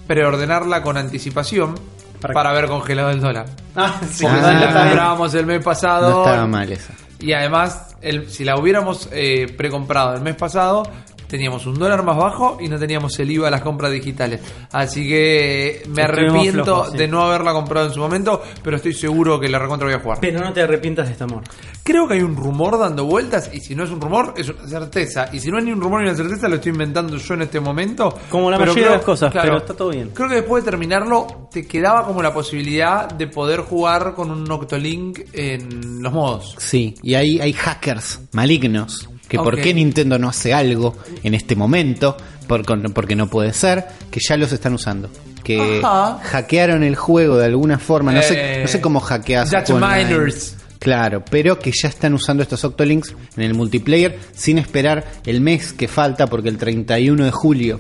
preordenarla con anticipación ¿Para para, haber congelado el dólar. Ah, sí, Porque Ah, si la comprábamos el mes pasado. No estaba mal esa. Y además, el, si la hubiéramos eh, precomprado el mes pasado, teníamos un dólar más bajo y no teníamos el IVA a las compras digitales. Así que me Estuvimos arrepiento flojos, sí. de no haberla comprado en su momento, pero estoy seguro que la recontra voy a jugar. Pero no te arrepientas de este amor. Creo que hay un rumor dando vueltas y si no es un rumor, es una certeza. Y si no hay ni un rumor ni una certeza, lo estoy inventando yo en este momento. Como la Pero mayoría de las cosas, pero está todo bien. Creo que después de terminarlo, te quedaba como la posibilidad de poder jugar con un Noctolink en los modos. Sí, y hay, hay hackers malignos. Que por qué Nintendo no hace algo en este momento, porque no puede ser, que ya los están usando. Que Ajá. hackearon el juego de alguna forma, no, sé, Eh, no sé cómo hackeas. miners. Claro, pero que ya están usando estos Octolinks en el multiplayer sin esperar el mes que falta, porque el 31 de julio.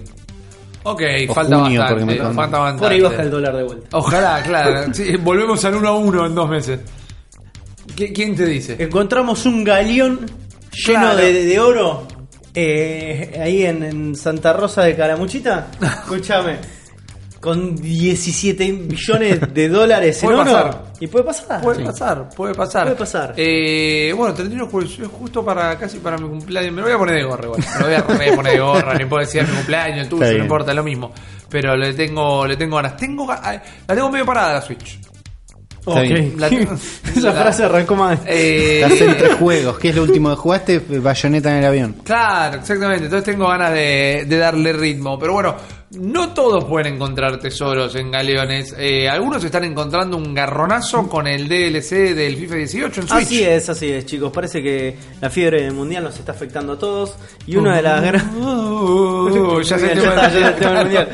Ok, O falta junio, bastante. porque me con- falta bastante. Por ahí baja el dólar de vuelta. Ojalá, claro. Sí, volvemos al 1 a 1 en dos meses. ¿Qui- ¿Quién te dice? Encontramos un galeón lleno Claro. de, de oro eh, ahí en, en Santa Rosa de Calamuchita. Escúchame. Con 17 billones de dólares en Puede oro. pasar. Y puede pasar. Puede Sí. pasar, puede pasar. Puede pasar. Eh, bueno, 31 de julio, es justo para casi para mi cumpleaños. Me lo voy a poner de gorra igual. Me lo voy a poner de gorra, no puedo decir mi cumpleaños, el tuyo, no importa, lo mismo. Pero le tengo, le tengo ganas. Tengo, ay, la tengo medio parada la Switch. Ok. bien. La- Esa la- frase arrancó mal. Eh, Estás entre juegos. ¿Qué es lo último que jugaste? Bayonetta en el avión. Claro, exactamente. Entonces tengo ganas de, de darle ritmo. Pero bueno, no todos pueden encontrar tesoros en galeones. Eh, algunos están encontrando un garronazo con el DLC del FIFA 18 en Switch. Así es, así es, chicos. Parece que la fiebre mundial nos está afectando a todos. Y una de las grandes. Uh, ya se ya te está, ya está el tema del mundial.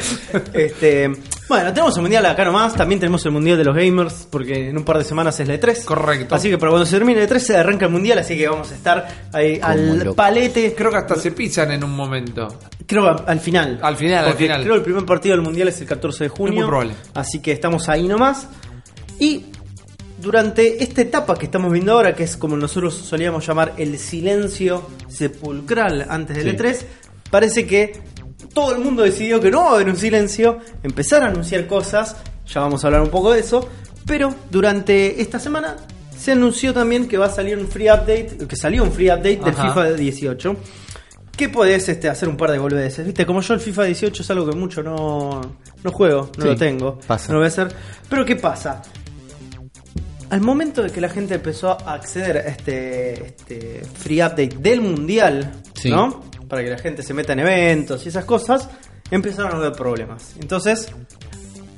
Este, bueno, tenemos el mundial acá nomás. También tenemos el mundial de los gamers. Porque en un par de semanas es la E3. Correcto. Así que para cuando se termine la E3 se arranca el mundial. Así que vamos a estar ahí Como al loco. palete. Creo que hasta se pisan en un momento. Creo al, al final. Al final, al Porque final. creo que el primer partido del mundial es el 14 de junio. muy probable. Así que estamos ahí nomás. Y durante esta etapa que estamos viendo ahora, que es como nosotros solíamos llamar el silencio sepulcral antes del Sí. E3, parece que todo el mundo decidió que no va a haber un silencio, empezar a anunciar cosas, ya vamos a hablar un poco de eso, pero durante esta semana se anunció también que va a salir un free update, que salió un free update del Ajá. FIFA 18. Que podés este, hacer un par de boludeces. Viste, como yo el FIFA 18 es algo que mucho no, no juego, no Sí, lo tengo. pasa. No lo voy a hacer. Pero ¿qué pasa? Al momento de que la gente empezó a acceder a este, este free update del mundial, Sí. ¿no? Para que la gente se meta en eventos y esas cosas, empezaron a haber problemas. Entonces,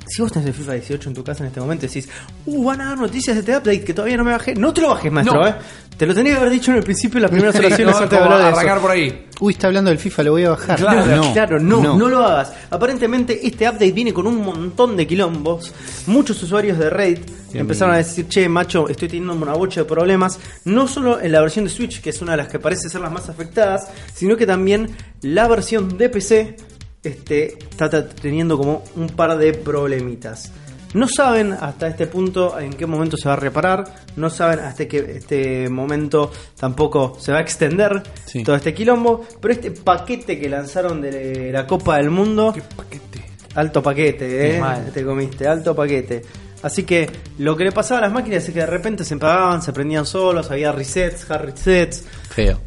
si vos tenés el FIFA 18 en tu casa en este momento y decís, uh, van a dar noticias de este update que todavía no me bajé, no te lo bajes, maestro, No. ¿eh? Te lo tenía que haber dicho en el principio, en las primeras oraciones no, antes de hablar de eso. arrancar por ahí. Uy, está hablando del FIFA, lo voy a bajar. Claro, Claro, no, no, lo hagas. Aparentemente este update viene con un montón de quilombos. Muchos usuarios de Reddit empezaron a decir, che, macho, estoy teniendo una bocha de problemas. No solo en la versión de Switch, que es una de las que parece ser las más afectadas, sino que también la versión de PC este, está teniendo como un par de problemitas. No saben hasta este punto en qué momento se va a reparar, no saben hasta qué este momento tampoco se va a extender Sí. todo este quilombo, pero este paquete que lanzaron de la Copa del Mundo, Qué paquete. alto paquete, eh, te comiste, alto paquete. Así que lo que le pasaba a las máquinas es que de repente se apagaban, se prendían solos, había resets, hard resets, Feo.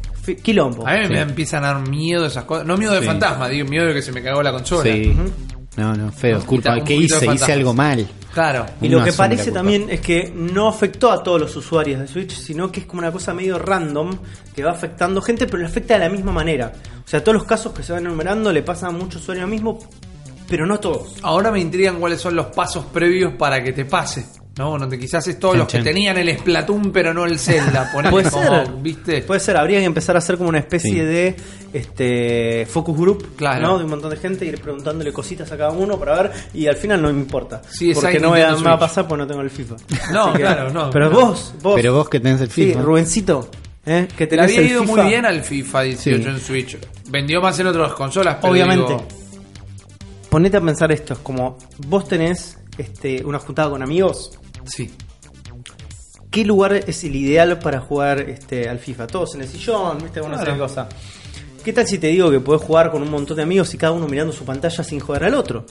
quilombo. A mí Sí. me empiezan a dar miedo esas cosas. No miedo de Sí. fantasma, digo miedo de que se me cagó la consola. Sí. No, no, feo. Culpa. ¿Qué hice? Hice algo mal. Claro. Y lo que parece también es que no afectó a todos los usuarios de Switch, sino que es como una cosa medio random que va afectando gente, pero le afecta de la misma manera. O sea, todos los casos que se van enumerando le pasan a muchos usuarios mismo, pero no a todos. Ahora me intrigan cuáles son los pasos previos para que te pase. ¿No? Bueno, te- quizás es todos Chan, los que chan. tenían el Splatoon, pero no el Zelda. Puede como, ser, ¿viste? puede ser, habría que empezar a hacer como una especie Sí. de este focus group, Claro. ¿no? De un montón de gente, ir preguntándole cositas a cada uno para ver, y al final no me importa. Sí, porque no voy a, Nintendo me va a pasar porque no tengo el FIFA. No, que- claro, no. Pero no. vos, vos. Pero vos que tenés el Sí, FIFA. Rubencito, ¿eh? que tenés había ido FIFA. muy bien al FIFA 18 Sí. en Switch. Vendió más en otras consolas, pero Obviamente. digo, Ponete a pensar esto, es como vos tenés este, una juntada con amigos, sí. ¿qué lugar es el ideal para jugar este, al FIFA? Todos en el sillón, ¿viste? Una Claro. cosas. ¿Qué tal si te digo que podés jugar con un montón de amigos y cada uno mirando su pantalla sin joder al otro?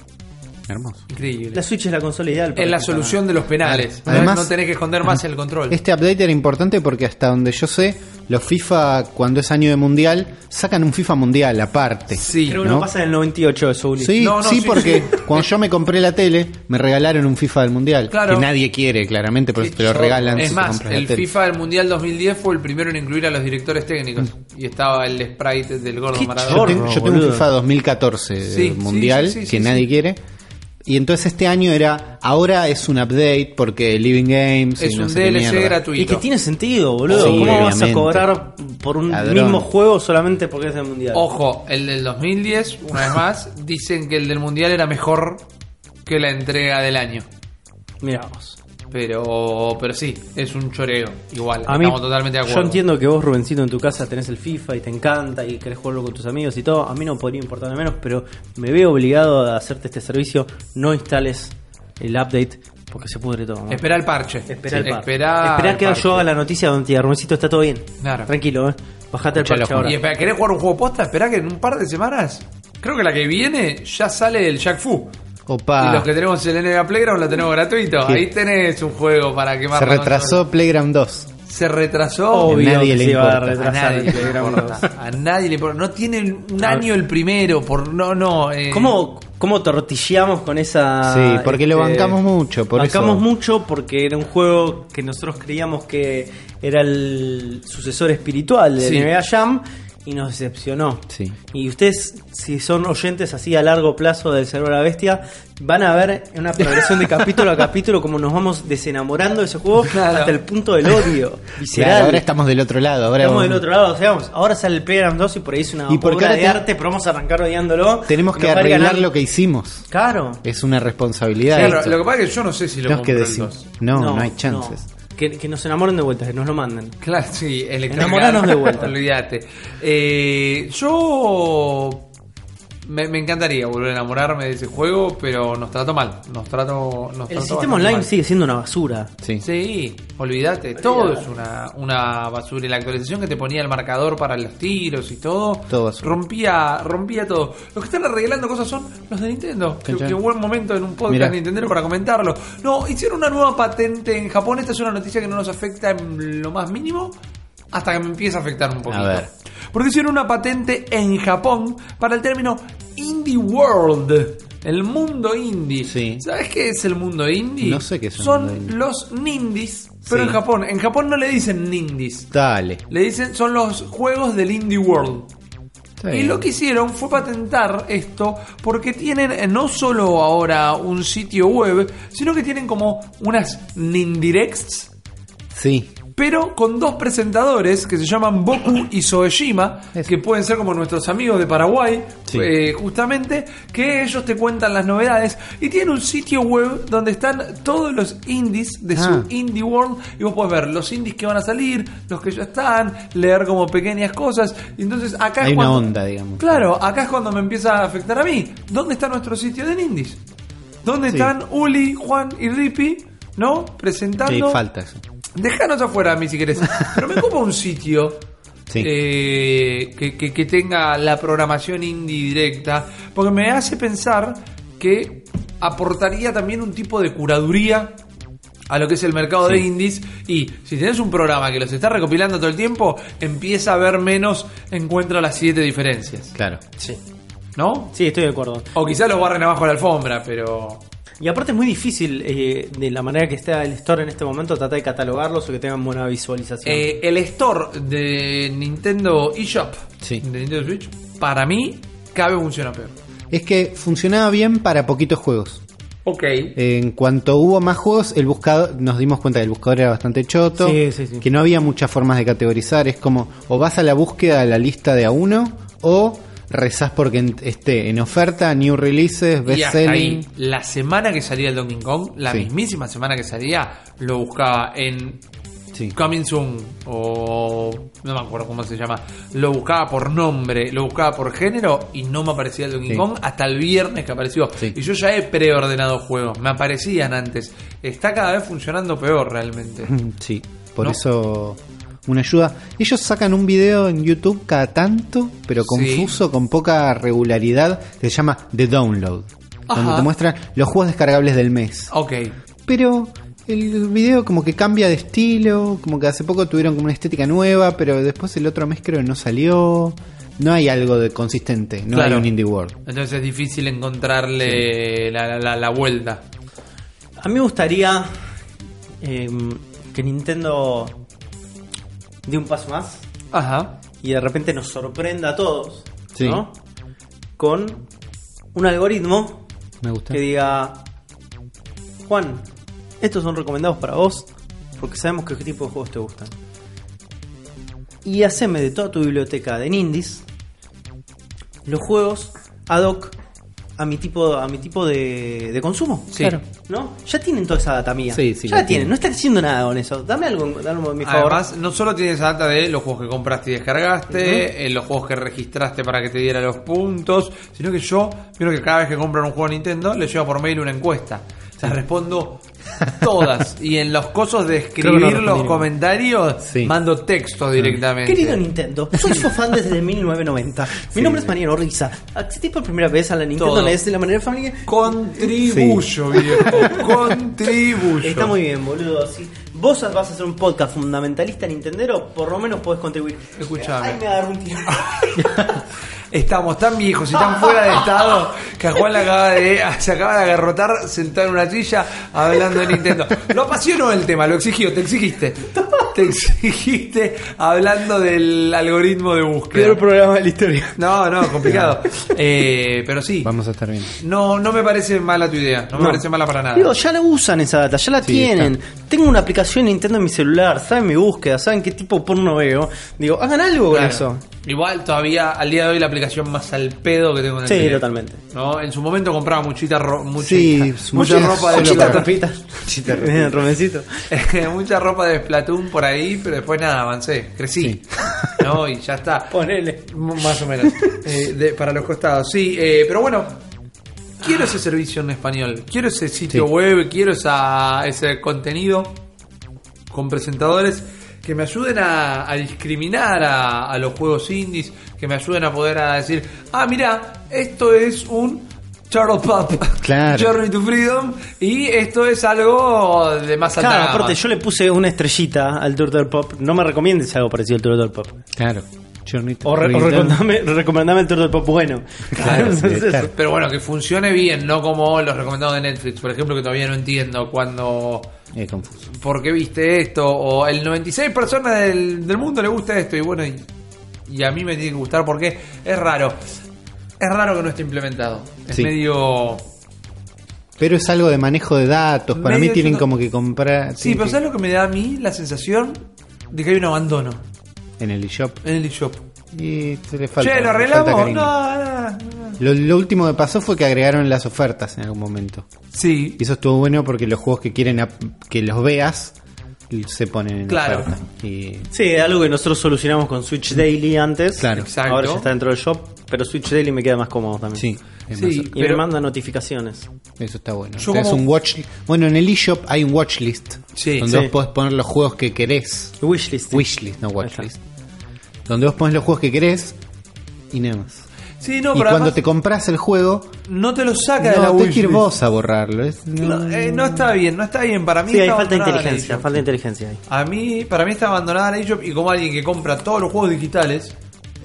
Hermoso. Increíble. La Switch es la consola ideal. para Es la solución de los penales. Claro. Además- no tenés que esconder más el control. Este update era importante porque hasta donde yo sé, los FIFA, cuando es año de mundial, sacan un FIFA mundial aparte. Sí. Creo que ¿no? pasa en el 98 eso, Uli. Sí, No, no, sí, sí, porque sí. cuando yo me compré la tele, me regalaron un FIFA del mundial. Claro. Que nadie quiere, claramente, pero Sí, te lo yo- regalan. Es si más, el tele. FIFA del Mundial 2010 fue el primero en incluir a los directores técnicos. Y estaba el sprite del gordo Yo Maradona. chorro. tengo, yo tengo un. FIFA 2014 Sí, sí, mundial sí, sí, que sí, nadie sí. quiere. Y entonces este año era, ahora es un update porque Living Games Es y no un sé qué DLC mierda. gratuito. Y que tiene sentido, boludo. Sí, ¿Cómo vas a obviamente. cobrar por un Ladrón. mismo juego solamente porque es del mundial? Ojo, el del 2010, una vez más, dicen que el del Mundial era mejor que la entrega del año. Mirá vos. Pero, pero sí, es un choreo. Igual, A mí, estamos totalmente de acuerdo. Yo entiendo que vos, Rubencito, en tu casa tenés el FIFA y te encanta y querés jugarlo con tus amigos y todo. A mí no podría importarme menos, pero me veo obligado a hacerte este servicio. No instales el update porque se pudre todo. ¿no? Espera el parche. Espera el Sí, par. Esperá Esperá el que parche. yo haga la noticia donde diga, Rubencito está todo bien. Claro. Tranquilo, eh. Bajate el Escuchalo, parche ahora. Y espera, ¿querés jugar un juego posta? Esperá que en un par de semanas, creo que la que viene, ya sale el Jack Fu. Opa, Y los que tenemos el NBA Playground lo tenemos gratuito. Sí. Ahí tenés un juego para quemar se retrasó. Playground 2. Se retrasó. Obvio nadie le a importa. A retrasar nadie, le Playground importa. 2. a nadie le importa. No tiene un año el primero. por No, no. eh, ¿Cómo, ¿Cómo tortilleamos con esa.? Sí, porque lo este, bancamos mucho, por bancamos eso. mucho porque era un juego que nosotros creíamos que era el sucesor espiritual de Sí. NBA Jam y nos decepcionó. Sí. Y ustedes, si son oyentes así a largo plazo del Cerebro de la Bestia, van a ver en una progresión de capítulo a capítulo como nos vamos desenamorando de ese juego Claro. hasta el punto del odio. Claro, ahora estamos del otro lado. Ahora Estamos vamos- del otro lado, o sea, vamos, ahora sale el Playground 2 y por ahí es una Y porque obra de te- arte, pero vamos a arrancar odiándolo. Tenemos que arreglar lo que hicimos. Claro. Es una responsabilidad. Claro, esto. lo que pasa es que yo no sé si lo que el decir. 2. No, no, hay chances. no. Que, que nos enamoren de vuelta, que nos lo manden. Claro, sí. Enamoranos de vuelta. Olvídate. Eh, yo me, me encantaría volver a enamorarme de ese juego, pero nos trató mal. Nos trató. Nos El sistema online mal. sigue siendo una basura. Sí. Sí, olvídate, todo es una, una basura. Y la actualización que te ponía el marcador para los tiros y todo, Todo basura. rompía, rompía todo. Los que están arreglando cosas son los de Nintendo. Chan. que buen momento en un podcast Mirá. Nintendo para comentarlo. No, hicieron una nueva patente en Japón. Esta es una noticia que no nos afecta en lo más mínimo hasta que me empieza a afectar un poquito. A ver. Porque hicieron una patente en Japón para el término Indie World. El mundo indie. Sí. ¿Sabes qué es el mundo indie? No sé qué Son indie. los nindies, pero Sí. en Japón. En Japón no le dicen nindies. Dale. Le dicen, son los juegos del Indie World. Y lo que hicieron fue patentar esto porque tienen eh, no solo ahora un sitio web, sino que tienen como unas Nindirects, Sí. Pero con dos presentadores que se llaman Boku y Soejima, Eso. que pueden ser como nuestros amigos de Paraguay, Sí. eh, justamente, que ellos te cuentan las novedades y tienen un sitio web donde están todos los indies de Ah. su Indie World y vos podés ver los indies que van a salir, los que ya están, leer como pequeñas cosas. Y entonces acá Hay es una cuando- onda, digamos. Claro, acá es cuando me empieza a afectar a mí. ¿Dónde está nuestro sitio de indies? ¿Dónde Sí. están Uli, Juan y Rippy? ¿No? Sí, Presentando. falta eso. Déjanos afuera a mí si querés. Pero me ocupa un sitio Sí. eh, que, que- que tenga la programación indie directa. Porque me hace pensar que aportaría también un tipo de curaduría a lo que es el mercado de indies. Y si tenés un programa que los está recopilando todo el tiempo, empieza a ver menos, encuentra las siete diferencias. Claro. Sí. ¿No? Sí, estoy de acuerdo. O quizás los barren abajo de la alfombra, pero. Y aparte es muy difícil, eh, de la manera que está el store en este momento, tratar de catalogarlos o que tengan buena visualización. Eh, el store de Nintendo eShop Sí. de Nintendo Switch, para mí, cada vez funciona peor. Es que funcionaba bien para poquitos juegos. Ok. En cuanto hubo más juegos, el buscador, nos dimos cuenta que el buscador era bastante choto, Sí, sí, sí. que no había muchas formas de categorizar. Es como, o vas a la búsqueda de la lista de a uno, o rezás porque en- esté en oferta, new releases, y best hasta selling. ahí, la semana que salía el Donkey Kong, la Sí. mismísima semana que salía, lo buscaba en Sí. Coming Soon o no me acuerdo cómo se llama. Lo buscaba por nombre, lo buscaba por género y no me aparecía el Donkey Sí. Kong hasta el viernes que apareció. Sí. Y yo ya he preordenado juegos, me aparecían antes. Está cada vez funcionando peor realmente. Sí, por ¿No? eso una ayuda. Ellos sacan un video en YouTube cada tanto, pero Sí. confuso, con poca regularidad, que se llama The Download. Donde Ajá. te muestran los juegos descargables del mes. Ok. Pero el video como que cambia de estilo, como que hace poco tuvieron como una estética nueva, pero después el otro mes creo que no salió. No hay algo de consistente, no Claro. hay un Indie World. Entonces es difícil encontrarle la, la- la- la vuelta. A mí me gustaría eh, que Nintendo dé un paso más Ajá. y de repente nos sorprenda a todos, Sí. ¿no? Con un algoritmo Me gusta. que diga, Juan, estos son recomendados para vos porque sabemos qué tipo de juegos te gustan. Y haceme de toda tu biblioteca de Indies los juegos ad hoc a mi tipo, a mi tipo de, de consumo. Sí. Claro. ¿No? Ya tienen toda esa data mía. Sí, sí, ya la tienen. tienen. No están haciendo nada con eso. Dame algo, dame algo de mi favor. Además, no solo tienes esa data de los juegos que compraste y descargaste, eh, los juegos que registraste para que te diera los puntos, sino que yo, creo que cada vez que compran un juego Nintendo, le llevo por mail una encuesta. O sea, respondo todas. Y en los cosos de escribir no los comentarios, Sí. mando textos directamente. Querido Nintendo, soy su fan desde 1990. Mi nombre es Mariano Risa. Accedí por primera vez a la Nintendo Todo. NES de la manera familiar. Contribuyo, viejo. Contribuyo. Está muy bien, boludo. Si vos vas a hacer un podcast fundamentalista nintendero, por lo menos podés contribuir. Escuchame. Ay, me agarró un tiro. Estamos tan viejos y tan fuera de estado que a Juan le acaba de, se acaba de agarrotar sentado en una silla hablando de Nintendo. Lo apasionó el tema, lo exigió, te exigiste. Te exigiste hablando del algoritmo de búsqueda. Peor programa de la historia. No, no, complicado. Eh, pero sí, Vamos a estar bien. no, no me parece mala tu idea, no me No. parece mala para nada. Digo, ya la usan esa data, ya la Sí, tienen. Tengo una aplicación Nintendo en mi celular, saben mi búsqueda, saben qué tipo de porno veo. Digo, hagan algo Claro. con eso. Igual todavía al día de hoy la aplicación más al pedo que tengo en el Sí, teléfono. totalmente. ¿no? En su momento compraba muchita, ro- mucha, Sí, mucha muchas ropa de solo Chita, para- ropita. Chita, ropita. Romencito. mucha ropa de Splatoon por ahí, pero después nada, avancé, crecí. Sí. ¿no? Y ya está. Ponele. M- Más o menos. Eh, de- para los costados. Sí, eh, pero bueno. Quiero ese servicio en español. Quiero ese sitio Sí. web. Quiero esa, ese contenido con presentadores que me ayuden a, a discriminar a, a los juegos indies. Que me ayuden a poder a decir: Ah, mira, esto es un. Turtle Pop, Claro. Journey to Freedom, y esto es algo de más alta Claro, gama. aparte yo le puse una estrellita al Turtle Pop. No me recomiendes algo parecido al Turtle Pop. Claro. Journey to O, re- o recomendame, recomendame el Turtle Pop bueno. Claro, claro. Pero bueno, que funcione bien, no como los recomendados de Netflix, por ejemplo, que todavía no entiendo cuando Eh, confuso. ¿por qué viste esto? O el 96 personas del, del mundo le gusta esto y bueno, y, y a mí me tiene que gustar porque es raro. Es raro que no esté implementado. Es Sí. medio... Pero es algo de manejo de datos. Para Medio mí tienen no- como que comprar. Sí, pero que- ¿sabes lo que me da a mí? La sensación de que hay un abandono En el eShop. en el eShop. Y se le falta. che, ¿lo arreglamos? falta No, cariño. no, no. Lo, lo último que pasó fue que agregaron las ofertas en algún momento. Sí, Y eso estuvo bueno porque los juegos que quieren que los veas se ponen en Claro. oferta. Y Sí, algo que nosotros solucionamos con Switch Daily antes. Claro. Exacto. Ahora ya está dentro del shop, pero Switch Daily me queda más cómodo también. sí, Sí. Y Pero- me manda notificaciones. eso está bueno. Yo como- un watch Bueno, en el eShop hay un watchlist Sí. donde Sí. vos podés poner los juegos que querés. Wishlist. Wishlist, no watchlist. Donde vos pones los juegos que querés y nada más. sí, no, y pero cuando además te compras el juego, no te lo saca de no, la tenés que ir vos a borrarlo. Es- no- No, eh, no está bien, no está bien. Para mí Sí, hay falta de inteligencia, falta de inteligencia ahí. A mí, para mí está abandonada la eShop y como alguien que compra todos los juegos digitales,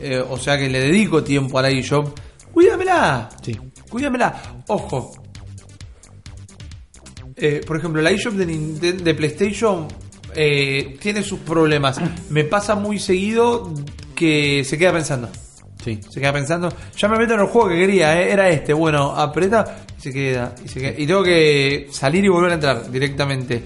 eh, o sea que le dedico tiempo a la eShop, cuídamela. Sí. Cuídamela. Ojo. Eh, por ejemplo, la eShop de, de PlayStation eh, tiene sus problemas. Me pasa muy seguido que se queda pensando. Sí. Se queda pensando, ya me meto en el juego que quería, eh, era este, bueno, aprieta y se queda, y se queda. Y tengo que salir y volver a entrar directamente.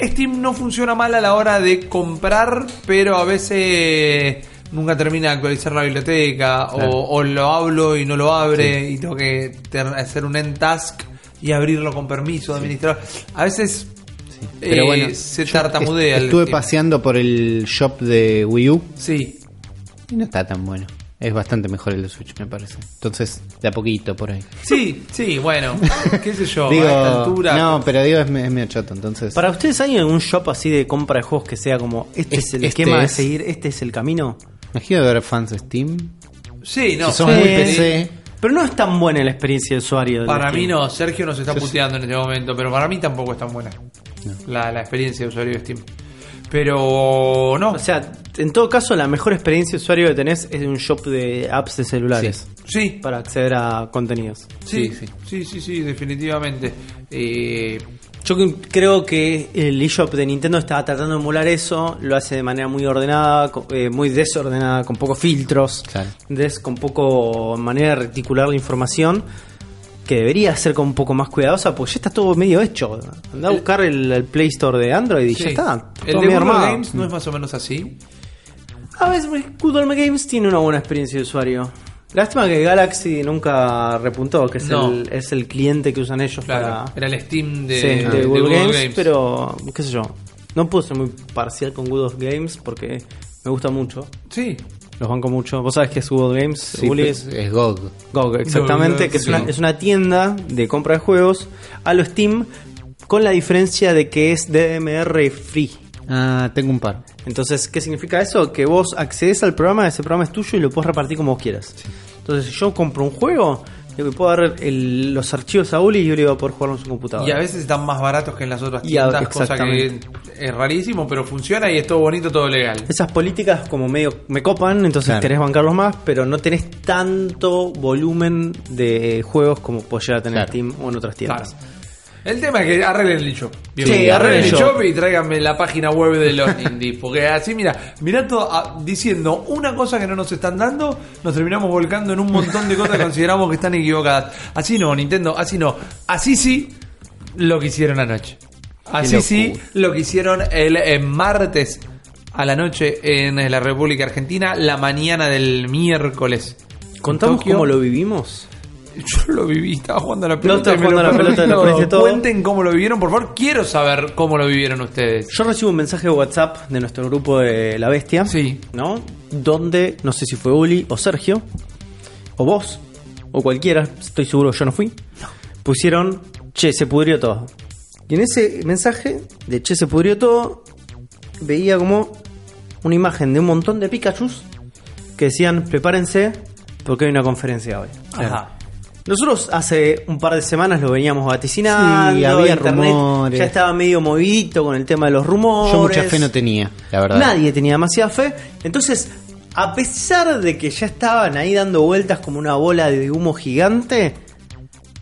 Steam no funciona mal a la hora de comprar, pero a veces nunca termina de actualizar la biblioteca, o- Claro. o, lo hablo y no lo abre, y tengo que hacer un end task y abrirlo con permiso de administrador. A veces Pero eh, bueno, se yo tartamudea. est- Estuve paseando por el shop de Wii U Sí, y no está tan bueno. Es bastante mejor el de Switch, me parece. Entonces, de a poquito por ahí. sí, sí, bueno, qué sé yo, digo, a esta altura. no, pero digo, es, es medio choto. Entonces, ¿Para ustedes hay algún shop así de compra de juegos que sea como este es, Es- el este esquema es- de seguir, este es el camino? imagino de ver fans de Steam. Sí, no. si sí. muy PC, Pero no es tan buena la experiencia de usuario. Para Steam. mí no, Sergio nos está puteando en este momento, pero para mí tampoco es tan buena la, la experiencia de usuario de Steam. Pero no, O sea, en todo caso, la mejor experiencia de usuario que tenés es de un shop de apps de celulares. sí, Para acceder a contenidos. sí, sí, sí, sí. sí, sí, definitivamente. Eh, Yo creo que el eShop de Nintendo está tratando de emular eso, lo hace de manera muy ordenada, co- eh, muy desordenada, con pocos filtros, Claro. des- con poco manera de reticular la información, que debería ser con un poco más cuidadosa, porque ya está todo medio hecho. Anda a buscar el, el Play Store de Android y sí. ya está. El todo de medio. Games no es más o menos así. A veces Google Games tiene una buena experiencia de usuario. Lástima que Galaxy nunca repuntó, que es, No. el, es el cliente que usan ellos Claro, para era el Steam de, sí, de de Google, Games, pero qué sé yo. No puedo ser muy parcial con Google Games porque me gusta mucho. Sí, Los banco mucho. ¿Vos sabés qué es Google Games? sí, Uli? pues, es GOG. GOG, exactamente, GOG, que es, sí. una, es una tienda de compra de juegos a lo Steam con la diferencia de que es DMR free. Ah, tengo un par. Entonces, ¿qué significa eso? Que vos accedes al programa, ese programa es tuyo y lo puedes repartir como vos quieras. Entonces, si yo compro un juego, le puedo dar el- los archivos a Uli y Uli va a poder jugarlo en su computadora. y a veces están más baratos que en las otras Y a- tiendas, cosa que es rarísimo, pero funciona y es todo bonito, todo legal. Esas políticas como medio me copan, entonces Claro. querés bancarlos más, pero no tenés tanto volumen de juegos como puede llegar a tener Claro. Steam o en otras tiendas. Claro. El tema es que arreglen el shop. Sí, arreglen el shop y tráiganme la página web de los indies. Porque así, mira, mirá todo, ah, diciendo una cosa que no nos están dando, nos terminamos volcando en un montón de cosas que consideramos que están equivocadas. Así no, Nintendo, así no. Así sí, lo que hicieron anoche. Así sí, lo que hicieron el, eh, martes a la noche en la República Argentina, la mañana del miércoles. ¿Contamos Tokio. cómo lo vivimos? Yo lo viví, estaba jugando a la pelota. estaba y me jugando a la pelota, lo perdiste todo. Cuenten cómo lo vivieron, por favor. Quiero saber cómo lo vivieron ustedes. Yo recibo un mensaje de WhatsApp de nuestro grupo de La Bestia. Sí. ¿No? Donde, no sé si fue Uli o Sergio, o vos, o cualquiera, estoy seguro yo no fui. Pusieron, che, se pudrió todo. Y en ese mensaje de che, se pudrió todo, veía como una imagen de un montón de Pikachus que decían, prepárense porque hay una conferencia hoy. Ajá. Nosotros hace un par de semanas lo veníamos vaticinando. Sí, había internet rumores. Ya estaba medio movidito con el tema de los rumores. Yo mucha fe no tenía, la verdad. Nadie tenía demasiada fe. Entonces, a pesar de que ya estaban ahí dando vueltas como una bola de humo gigante,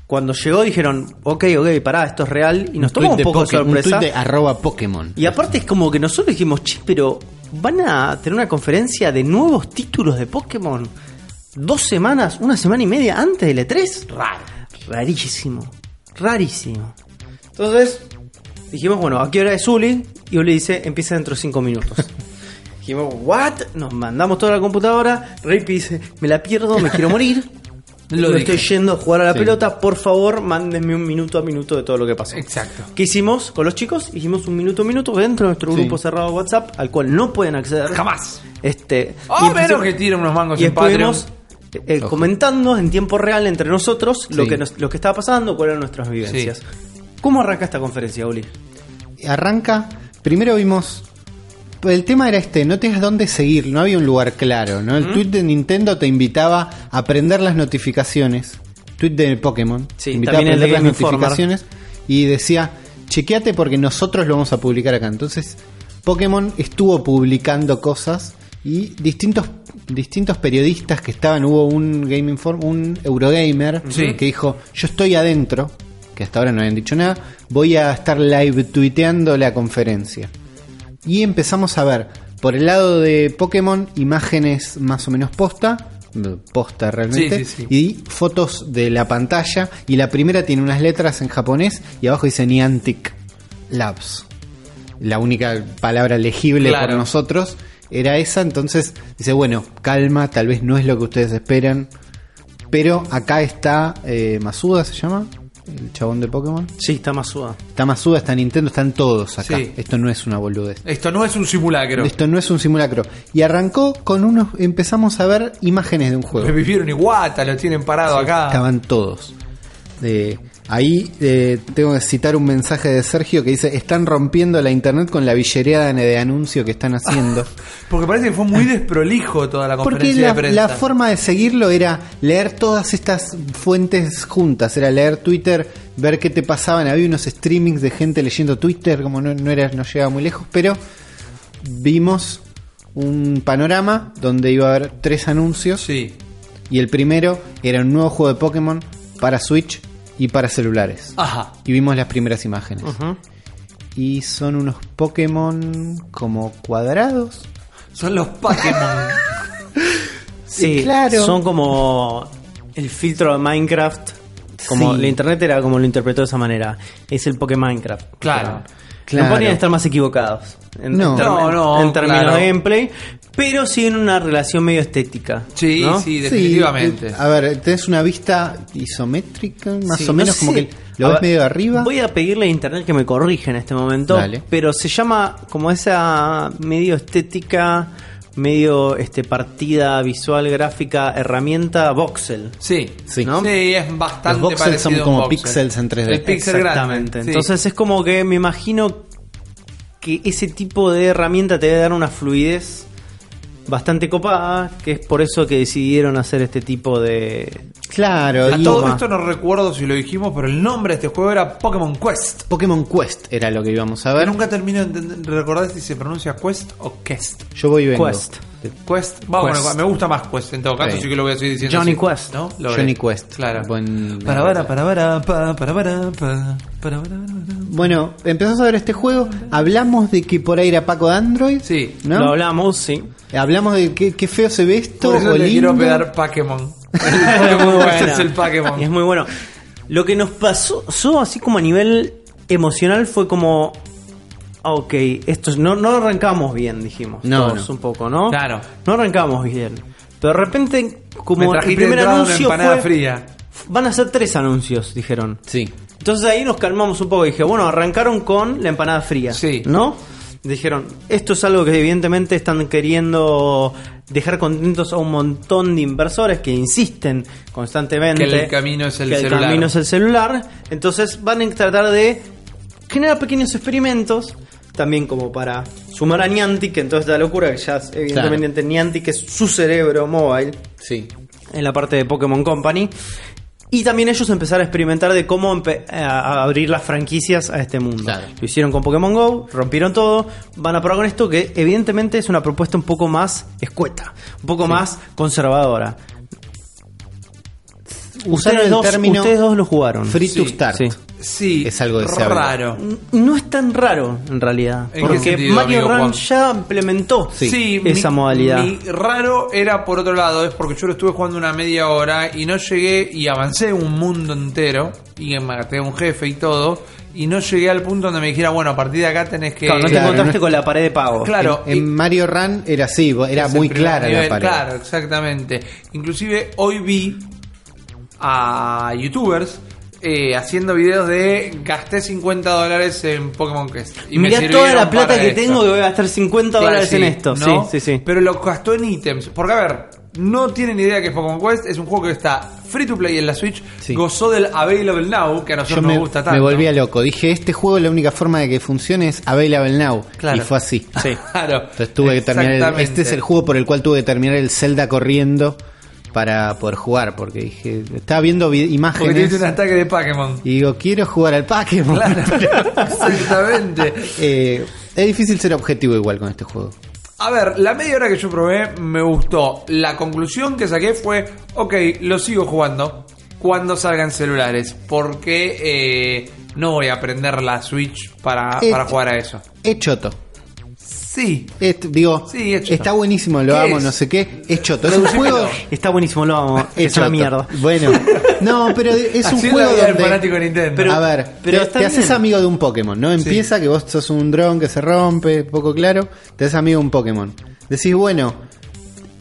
cuando llegó dijeron, ok, ok, pará, esto es real. Y nos tomó un poco de Un sorpresa. de arroba Pokémon. Y aparte es como que nosotros dijimos, che, pero van a tener una conferencia de nuevos títulos de Pokémon dos semanas, una semana y media antes del E3. Raro. Rarísimo, rarísimo. Entonces dijimos, bueno, ¿a qué hora es Uli? Y Uli dice, empieza dentro de cinco minutos. dijimos, ¿what? Nos mandamos toda la computadora. Rapey dice, me la pierdo, me quiero morir. Lo estoy yendo a jugar a la Sí. pelota. Por favor, mándenme un minuto a minuto de todo lo que pasó. Exacto. ¿Qué hicimos con los chicos? Hicimos un minuto a minuto dentro de nuestro Sí. grupo cerrado de WhatsApp, al cual no pueden acceder. Jamás. Este, y menos que tiren unos mangos y en Patreon. Eh, comentando en tiempo real entre nosotros lo, que nos- lo que estaba pasando, cuáles eran nuestras vivencias. ¿Cómo arranca esta conferencia, Uli? Arranca, primero vimos... El tema era este, no tenías dónde seguir, no había un lugar claro, ¿no? El tweet de Nintendo te invitaba a prender las notificaciones. Tweet de Pokémon. Sí, te invitaba a prender de las notificaciones y decía, chequeate porque nosotros lo vamos a publicar acá. Entonces, Pokémon estuvo publicando cosas y distintos distintos periodistas que estaban, hubo un Game Inform, un Eurogamer Sí. que dijo, yo estoy adentro, que hasta ahora no habían dicho nada, voy a estar live tuiteando la conferencia. Y empezamos a ver, por el lado de Pokémon, imágenes más o menos posta, posta realmente, Sí, sí, sí. y fotos de la pantalla. Y la primera tiene unas letras en japonés y abajo dice Niantic Labs. La única palabra legible Claro. por nosotros era esa. Entonces dice, bueno, calma, tal vez no es lo que ustedes esperan. Pero acá está eh, Masuda, se llama, el chabón de Pokémon. Sí, está suave. Está Masuda, está Nintendo, están todos acá. Sí. Esto no es una boludez. Esto no es un simulacro. Esto no es un simulacro. Y arrancó con unos. Empezamos a ver imágenes de un juego. Revivieron Iguata, lo tienen parado acá. Estaban todos. Eh, ahí eh, tengo que citar un mensaje de Sergio que dice: Están rompiendo la internet con la villereada de anuncio que están haciendo. Porque parece que fue muy desprolijo toda la Porque conferencia la, de prensa. la forma de seguirlo era leer todas estas fuentes juntas, era leer Twitter, ver qué te pasaban, había unos streamings de gente leyendo Twitter, como no, no era, no llegaba muy lejos, pero vimos un panorama donde iba a haber tres anuncios Sí. y el primero era un nuevo juego de Pokémon para Switch y para celulares. Ajá. Y vimos las primeras imágenes. Ujú. Y son unos Pokémon como cuadrados. Son los Pokémon. Sí, claro. Son como el filtro de Minecraft. Como Sí. la internet era como lo interpretó de esa manera. Es el Pokémon Minecraft. Claro. Claro. No podrían estar más equivocados. En, No. en No, no, en términos claro. de gameplay. Pero sí en una relación medio estética. Sí, ¿no? sí, definitivamente. Sí, a ver, tenés una vista isométrica, más Sí, o no menos sé. como que lo ves ver, medio de arriba. Voy a pedirle a internet que me corrija en este momento. Dale. Pero se llama como esa medio estética, medio este partida visual, gráfica, herramienta voxel. Sí. Sí. ¿no? Sí, es bastante Los voxels son como voxel. píxeles en 3D. El pixel Exactamente. grande. sí. Entonces es como que me imagino que ese tipo de herramienta te debe dar una fluidez bastante copada, que es por eso que decidieron hacer este tipo de... Claro, A y todo toma. esto no recuerdo si lo dijimos, pero el nombre de este juego era Pokémon Quest. Pokémon Quest era lo que íbamos a ver. nunca termino de entender- recordar si se pronuncia Quest o Quest. Yo voy y vengo. Quest. Quest. Vamos, Quest. bueno, me gusta más Quest en todo caso, Sí. así que lo voy a seguir diciendo. Johnny así, Quest. ¿no? Lo Johnny veré. Quest. Claro. Buen- Para, para, para, para, para, para, para, para, para, para. Bueno, empezamos a ver este juego. Hablamos de que por ahí era Paco de Android. Sí. ¿no? Lo hablamos, sí. Hablamos de qué, qué feo se ve esto. Por eso le quiero pegar Pokémon. Es el Pokémon. Y es muy bueno. Lo que nos pasó, pasó así como a nivel emocional fue como... ok, esto es- no, no arrancamos bien, dijimos. No, todos no. un poco, ¿no? Claro. No arrancamos bien. Pero de repente, como el primer anuncio fue, fría. van a ser tres anuncios, dijeron. Sí. Entonces ahí nos calmamos un poco y dije, bueno, arrancaron con la empanada fría. Sí. ¿No? Dijeron, esto es algo que evidentemente están queriendo dejar contentos a un montón de inversores que insisten constantemente Que el camino es el que celular. camino es el celular. Entonces van a tratar de generar pequeños experimentos, también como para sumar a Niantic, en toda esta locura que ya es evidentemente Niantic es su cerebro mobile Sí. en la parte de Pokémon Company. Y también ellos empezaron a experimentar de cómo a, a abrir las franquicias a este mundo. Claro. Lo hicieron con Pokémon Go, rompieron todo, van a probar con esto que evidentemente es una propuesta un poco más escueta, un poco más conservadora. Usaron Ustedes el dos, término ustedes dos lo jugaron. Free to Sí, start. sí. Sí, Es algo deseable. raro. No es tan raro en realidad, ¿En qué porque sentido, Mario amigo Run Juan? ya implementó Sí. esa mi- modalidad. Mi raro era por otro lado, es porque yo lo estuve jugando una media hora y no llegué y avancé un mundo entero y maté a un jefe y todo y no llegué al punto donde me dijera, bueno, a partir de acá tenés que... Claro, no te Claro, encontraste no- con la pared de pago. Claro, En, en y- Mario Run era así, era muy clara la pared. Claro, exactamente. Inclusive hoy vi a youtubers eh, haciendo videos de gasté 50 dólares en Pokémon Quest. Y Mirá toda la plata que esto. tengo que voy a gastar 50 Claro, dólares sí, en esto. ¿no? Sí, sí, sí. Pero lo gastó en ítems. Porque, a ver, no tienen idea que es Pokémon Quest. Es un juego que está free to play en la Switch. Sí. Gozó del Available Now, que a Yo nosotros me, nos gusta tanto. me volvía loco. Dije, este juego la única forma de que funcione es Available Now. Claro. Y fue así. Sí. Claro. Entonces tuve que terminar. el- este es el juego por el cual tuve que terminar el Zelda corriendo para poder jugar. Porque dije, estaba viendo vi- Porque imágenes. tuviste un ataque de Pokémon. Y digo, quiero jugar al Pokémon. Claro. Exactamente. Eh, es difícil ser objetivo igual con este juego. A ver, la media hora que yo probé me gustó. La conclusión que saqué fue, ok, lo sigo jugando cuando salgan celulares. Porque eh, no voy a prender la Switch para, para jugar a eso. Es choto. Sí. Es- digo, Sí, es choto. está buenísimo, lo ¿Qué amo, es? no sé qué. Es choto. Es un juego. Está buenísimo, lo amo. Es Es una mierda. Bueno, no, pero es un Así juego donde. fanático de Nintendo. a ver, pero te, haces amigo de un Pokémon, ¿no? Empieza que vos sos un dron que se rompe, poco claro, te haces amigo de un Pokémon. Decís, bueno,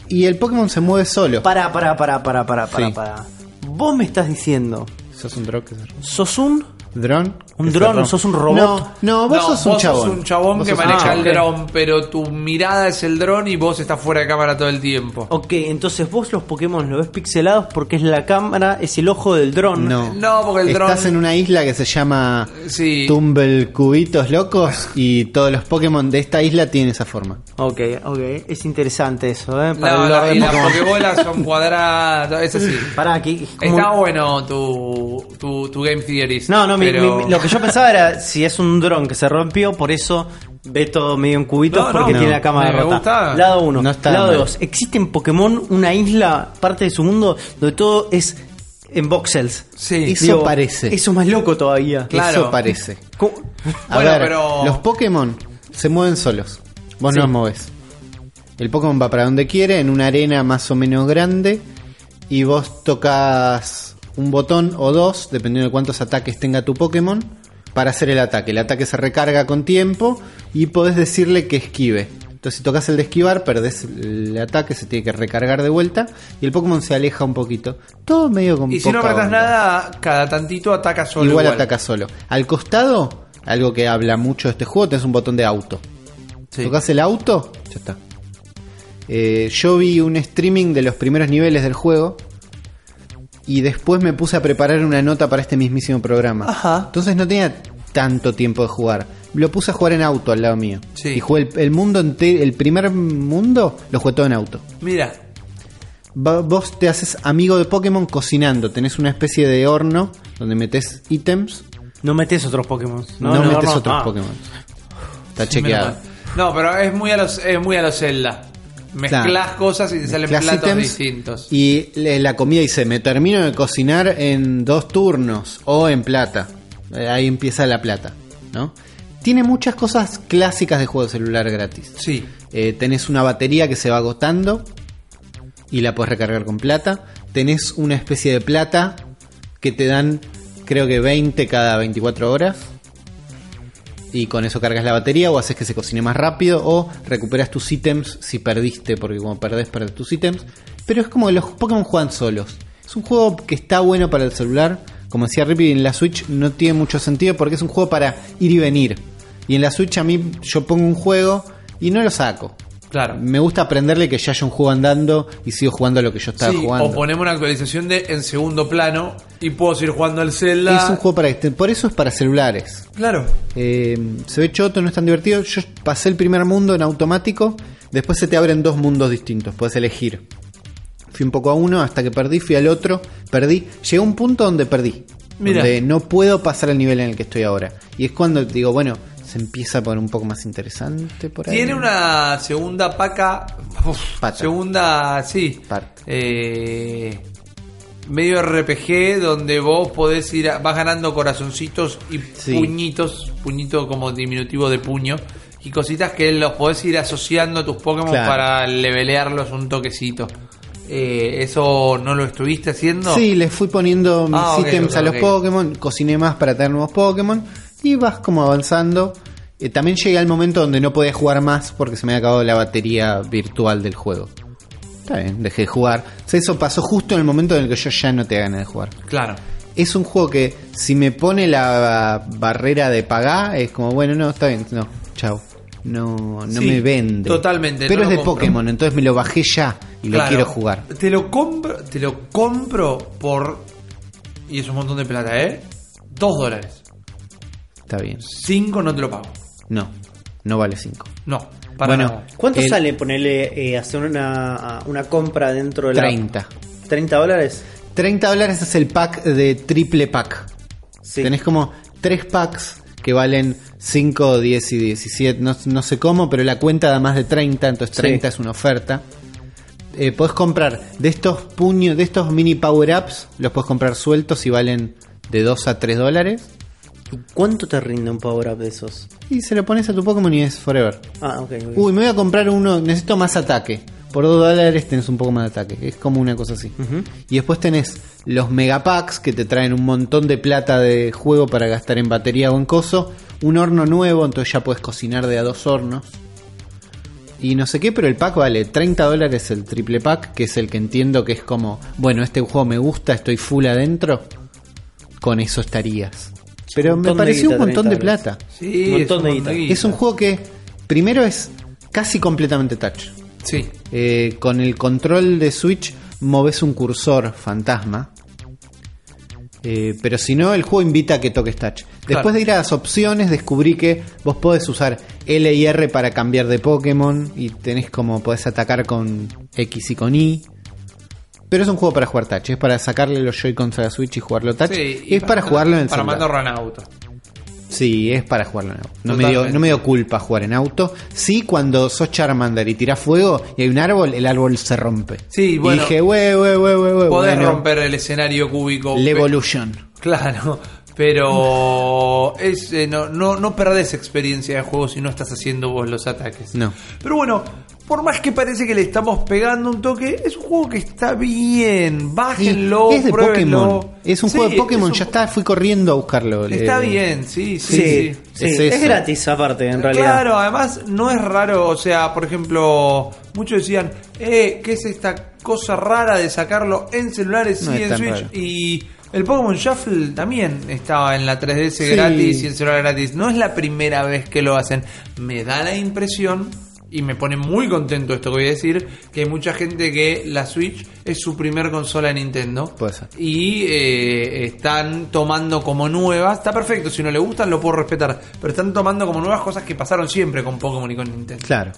y el Pokémon se mueve solo. Para, para, para, para, para, para, Sí. para. Vos me estás diciendo, ¿Sos un dron que se rompe? ¿sos un ¿Dron? ¿Un dron? ¿Sos un robot? No, no, vos No, sos un chabón. un chabón Vos que sos un maneja chabón. el dron, pero tu mirada es el dron y vos estás fuera de cámara todo el tiempo. Ok, entonces vos los Pokémon los ves pixelados porque es la cámara, es el ojo del dron. No. No, porque el Estás dron- en una isla que se llama Sí. Tumble Cubitos Locos y todos los Pokémon de esta isla tienen esa forma. Ok, ok, es interesante eso, ¿eh? Para No, el la- lore de y las Pokémon. pokebolas son cuadradas, es así. Pará, aquí. como- Está bueno tu, tu, tu game theories. No, no, mi- pero- mi- lo que yo pensaba era si es un dron que se rompió, por eso ve todo medio en cubitos No, porque no. tiene la cámara rota. gusta. Lado 1. No está Lado mal. 2. Existe en Pokémon una isla, parte de su mundo, donde todo es en voxels. Sí. Eso Digo, parece. Eso es más loco todavía. Claro. Eso parece. ¿Cómo? A Bueno, ver, pero- los Pokémon se mueven solos. Vos Sí. no los movés. El Pokémon va para donde quiere, en una arena más o menos grande, y vos tocas un botón o dos, dependiendo de cuántos ataques tenga tu Pokémon, para hacer el ataque. El ataque se recarga con tiempo y podés decirle que esquive. Entonces, si tocas el de esquivar, perdés el ataque, se tiene que recargar de vuelta y el Pokémon se aleja un poquito. Todo medio con Y si no apretas nada, cada tantito ataca solo. igual, Igual, ataca solo. Al costado, algo que habla mucho de este juego, tenés un botón de auto. Sí. Tocas el auto, ya está. Eh, yo vi un streaming de los primeros niveles del juego y después me puse a preparar una nota para este mismísimo programa. Ajá. Entonces no tenía tanto tiempo de jugar. Lo puse a jugar en auto al lado mío. Sí. Y jugué el, el mundo entero, el primer mundo lo jugué todo en auto. Mira, Va- vos te haces amigo de Pokémon cocinando. Tenés una especie de horno donde metes ítems. No metes otros Pokémon. No, metes otros Ah. Pokémon. Está chequeado. No, pero es muy a los, es muy a los Zelda. Mezclas Claro. cosas y te salen platos distintos. Y la comida dice, me termino de cocinar en dos turnos o en plata. Eh, Ahí empieza la plata, ¿no? Tiene muchas cosas clásicas de juego de celular gratis. Sí. Eh, tenés una batería que se va agotando y la puedes recargar con plata. Tenés una especie de plata que te dan, creo que 20 cada 24 horas. Y con eso cargas la batería o haces que se cocine más rápido o recuperas tus ítems si perdiste, porque como perdés, perdés tus ítems. Pero es como los Pokémon juegan solos. Es un juego que está bueno para el celular. Como decía Rippy, en la Switch no tiene mucho sentido porque es un juego para ir y venir. Y en la Switch a mí yo pongo un juego y no lo saco. Claro. Me gusta aprenderle que ya haya un juego andando y sigo jugando lo que yo estaba Sí, jugando. o ponemos una actualización de en segundo plano y puedo seguir jugando al Zelda. Es un juego para este, por eso es para celulares. Claro. Eh, se ve choto, no es tan divertido. Yo pasé el primer mundo en automático. Después se te abren dos mundos distintos. Puedes elegir. Fui un poco a uno hasta que perdí, fui al otro, perdí. Llegué a un punto donde perdí. Mira. Donde no puedo pasar al nivel en el que estoy ahora. Y es cuando digo, bueno, se empieza a poner un poco más interesante por ahí. Tiene una segunda paca. uf, Pata. Segunda, sí. Eh, medio RPG donde vos podés ir. a- vas ganando corazoncitos y Sí. puñitos. Puñito como diminutivo de puño. Y cositas que los podés ir asociando a tus Pokémon Claro. para levelearlos un toquecito. Eh, ¿Eso no lo estuviste haciendo? Sí, les fui poniendo mis Ah, ítems a los ok. Pokémon, cociné más para tener nuevos Pokémon y vas como avanzando. Eh, también llegué al momento donde no podía jugar más porque se me había acabado la batería virtual del juego. Está bien, dejé de jugar. O sea, eso pasó justo en el momento en el que yo ya no te ganas de jugar. Claro. Es un juego que si me pone la barrera de pagar, es como, bueno, no, está bien, no, chao. No, no Sí, me vende. totalmente, Pero no es de compro. Pokémon, entonces me lo bajé ya y lo quiero jugar. Te lo compro, te lo compro por. Y es un montón de plata, ¿eh? Dos dólares. Está bien. Cinco no te lo pago. No, no vale 5. No, para Bueno, nada. ¿Cuánto El- sale ponerle eh, hacer una, una compra dentro de la 30. 30 dólares? 30 dólares es el pack de triple pack. Sí. Tenés como 3 packs que valen 5, 10 y 17. No, no sé cómo, pero la cuenta da más de 30, entonces Sí. 30 es una oferta. Eh, podés comprar de estos puños, de estos mini power-ups, los podés comprar sueltos y valen de 2 a 3 dólares. ¿Y cuánto te rinde un power up de esos? Y se lo pones a tu Pokémon y es forever. Ah, ok. Uy, me voy a comprar uno, necesito más ataque. Por 2 dólares tenés un poco más de ataque. Es como una cosa así. Y después tenés los megapacks que te traen un montón de plata de juego para gastar en batería o en coso. Un horno nuevo, entonces ya puedes cocinar de a dos hornos. Y no sé qué, pero el pack vale 30 dólares el triple pack, que es el que entiendo que es como, bueno, este juego me gusta, estoy full adentro. Con eso estarías. Pero me pareció un montón de 30 dólares. plata. Sí, Un montón es de un guita. guita. Es un juego que primero es casi completamente touch. Sí. Eh, con el control de Switch moves un cursor fantasma. Eh, pero si no, el juego invita a que toques touch. Después Claro. de ir a las opciones, descubrí que vos podés usar L y R para cambiar de Pokémon. Y tenés como podés atacar con X y con Y. Pero es un juego para jugar touch. Es para sacarle los Joy-Cons a la Switch y jugarlo touch. Sí, es para, jugarlo en el Para celular. mando run auto. Sí, es para jugarlo en auto. No me, dio, no me dio culpa jugar en auto. Sí, cuando sos Charmander y tirás fuego y hay un árbol, el árbol se rompe. Sí, bueno. Y dije, wey, wey, wey, wey. Podés bueno, romper el escenario cúbico. la Evolution. Claro, pero es, eh, no, no, no perdés experiencia de juego si no estás haciendo vos los ataques. No. Pero bueno, por más que parece que le estamos pegando un toque, es un juego que está bien. Bájenlo, es de pruébenlo. Pokémon. Es un Sí, juego de Pokémon, es un- ya está, fui corriendo a buscarlo. Está Eh, bien, sí, sí. Sí, sí. sí, Es gratis aparte, en realidad. Claro, además no es raro, o sea, por ejemplo, muchos decían, eh, ¿qué es esta cosa rara de sacarlo en celulares No y en Switch? raro. Y el Pokémon Shuffle también estaba en la 3DS Sí. gratis y en celular gratis. No es la primera vez que lo hacen. Me da la impresión, y me pone muy contento esto que voy a decir, que hay mucha gente que la Switch es su primer consola de Nintendo. Puede ser. Y eh, están tomando como nuevas. Está perfecto, si no le gustan lo puedo respetar. Pero están tomando como nuevas cosas que pasaron siempre con Pokémon y con Nintendo. Claro.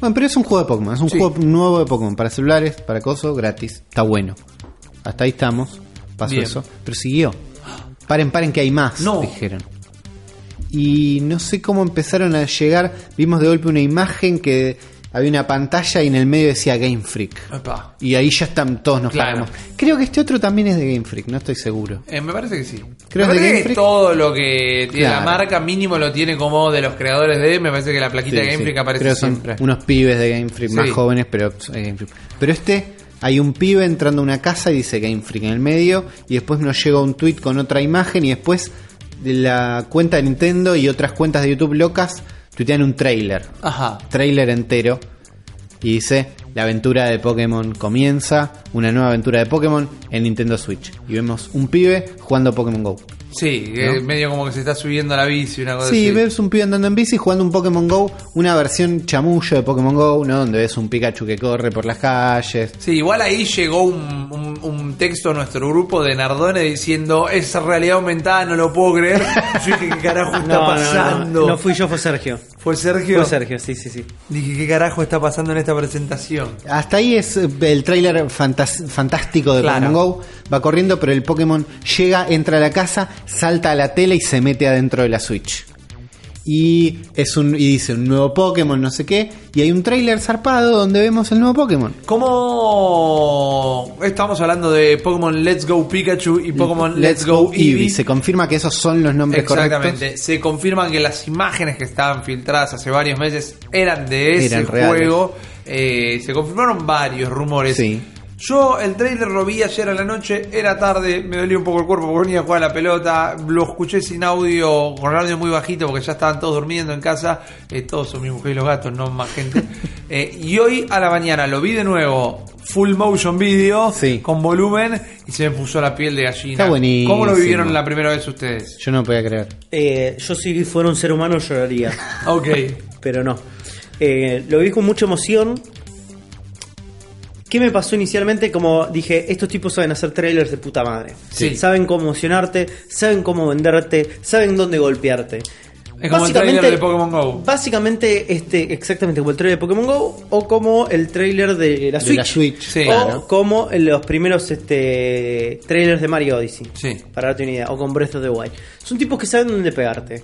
Bueno, pero es un juego de Pokémon, es un Sí. juego nuevo de Pokémon para celulares, para coso, gratis. Está bueno. Hasta ahí estamos. Pasó Bien. eso. Pero siguió. Paren, paren que hay más, No. dijeron. Y no sé cómo empezaron a llegar. Vimos de golpe una imagen que había una pantalla y en el medio decía Game Freak. Y ahí ya están todos nos Claro. paramos. Creo que este otro también es de Game Freak, no estoy seguro. Eh, me parece que sí. Creo me que de parece Game que Freak- todo lo que tiene Claro. la marca mínimo lo tiene como de los creadores de. Me parece que la plaquita Sí, de Game sí. Freak aparece Creo que son siempre. unos pibes de Game Freak más jóvenes, pero Game Freak. Pero este, hay un pibe entrando a una casa y dice Game Freak en el medio, y después nos llega un tweet con otra imagen, y después de la cuenta de Nintendo y otras cuentas de YouTube locas tuitean un trailer. Ajá. Trailer entero. Y dice, la aventura de Pokémon comienza, una nueva aventura de Pokémon en Nintendo Switch. Y vemos un pibe jugando Pokémon Go. Sí, ¿No? medio como que se está subiendo a la bici, una cosa Sí, así. ves un pibe andando en bici jugando un Pokémon Go, una versión chamullo de Pokémon Go, ¿no? Donde ves un Pikachu que corre por las calles. Sí, igual ahí llegó un, un- un texto a nuestro grupo de Nardone diciendo, es realidad aumentada, no lo puedo creer. Yo dije, ¿qué carajo está No, pasando? no, no fui yo, fue Sergio. ¿Fue Sergio? Fue Sergio, sí, sí, sí. Dije, ¿qué carajo está pasando en esta presentación? Hasta ahí es eh, el tráiler fantástico de Claro. Pokémon Go. Va corriendo, pero el Pokémon llega, entra a la casa, salta a la tele y se mete adentro de la Switch. Y es un y dice un nuevo Pokémon, no sé qué, y hay un tráiler zarpado donde vemos el nuevo Pokémon. ¿Cómo estamos hablando de Pokémon Let's Go Pikachu y Pokémon Let's, Go, Eevee? Se confirma que esos son los nombres Exactamente. correctos. Se confirman que las imágenes que estaban filtradas hace varios meses eran de ese Eran juego. Eh, se confirmaron varios rumores. Sí. Yo el trailer lo vi ayer a la noche, era tarde, me dolía un poco el cuerpo porque venía a jugar a la pelota, lo escuché sin audio, con el audio muy bajito porque ya estaban todos durmiendo en casa, eh, todos son mi mujer y los gatos, no más gente. Eh, y hoy a la mañana lo vi de nuevo, full motion video, Sí. con volumen, y se me puso la piel de gallina. Está buenísimo. ¿Cómo lo vivieron la primera vez ustedes? Yo no podía creer. Eh, yo si fuera un ser humano lloraría, Ok. pero no. Eh, lo vi con mucha emoción. ¿Qué me pasó inicialmente? Como dije, estos tipos saben hacer trailers de puta madre. Sí. Saben cómo emocionarte, saben cómo venderte, saben dónde golpearte. Es como el trailer de Pokémon Go. Básicamente, este, exactamente como el trailer de Pokémon Go o como el trailer de la De Switch. la Switch, Sí. o claro. como los primeros este, trailers de Mario Odyssey. Sí. Para darte una idea. O con Breath of the Wild. Son tipos que saben dónde pegarte.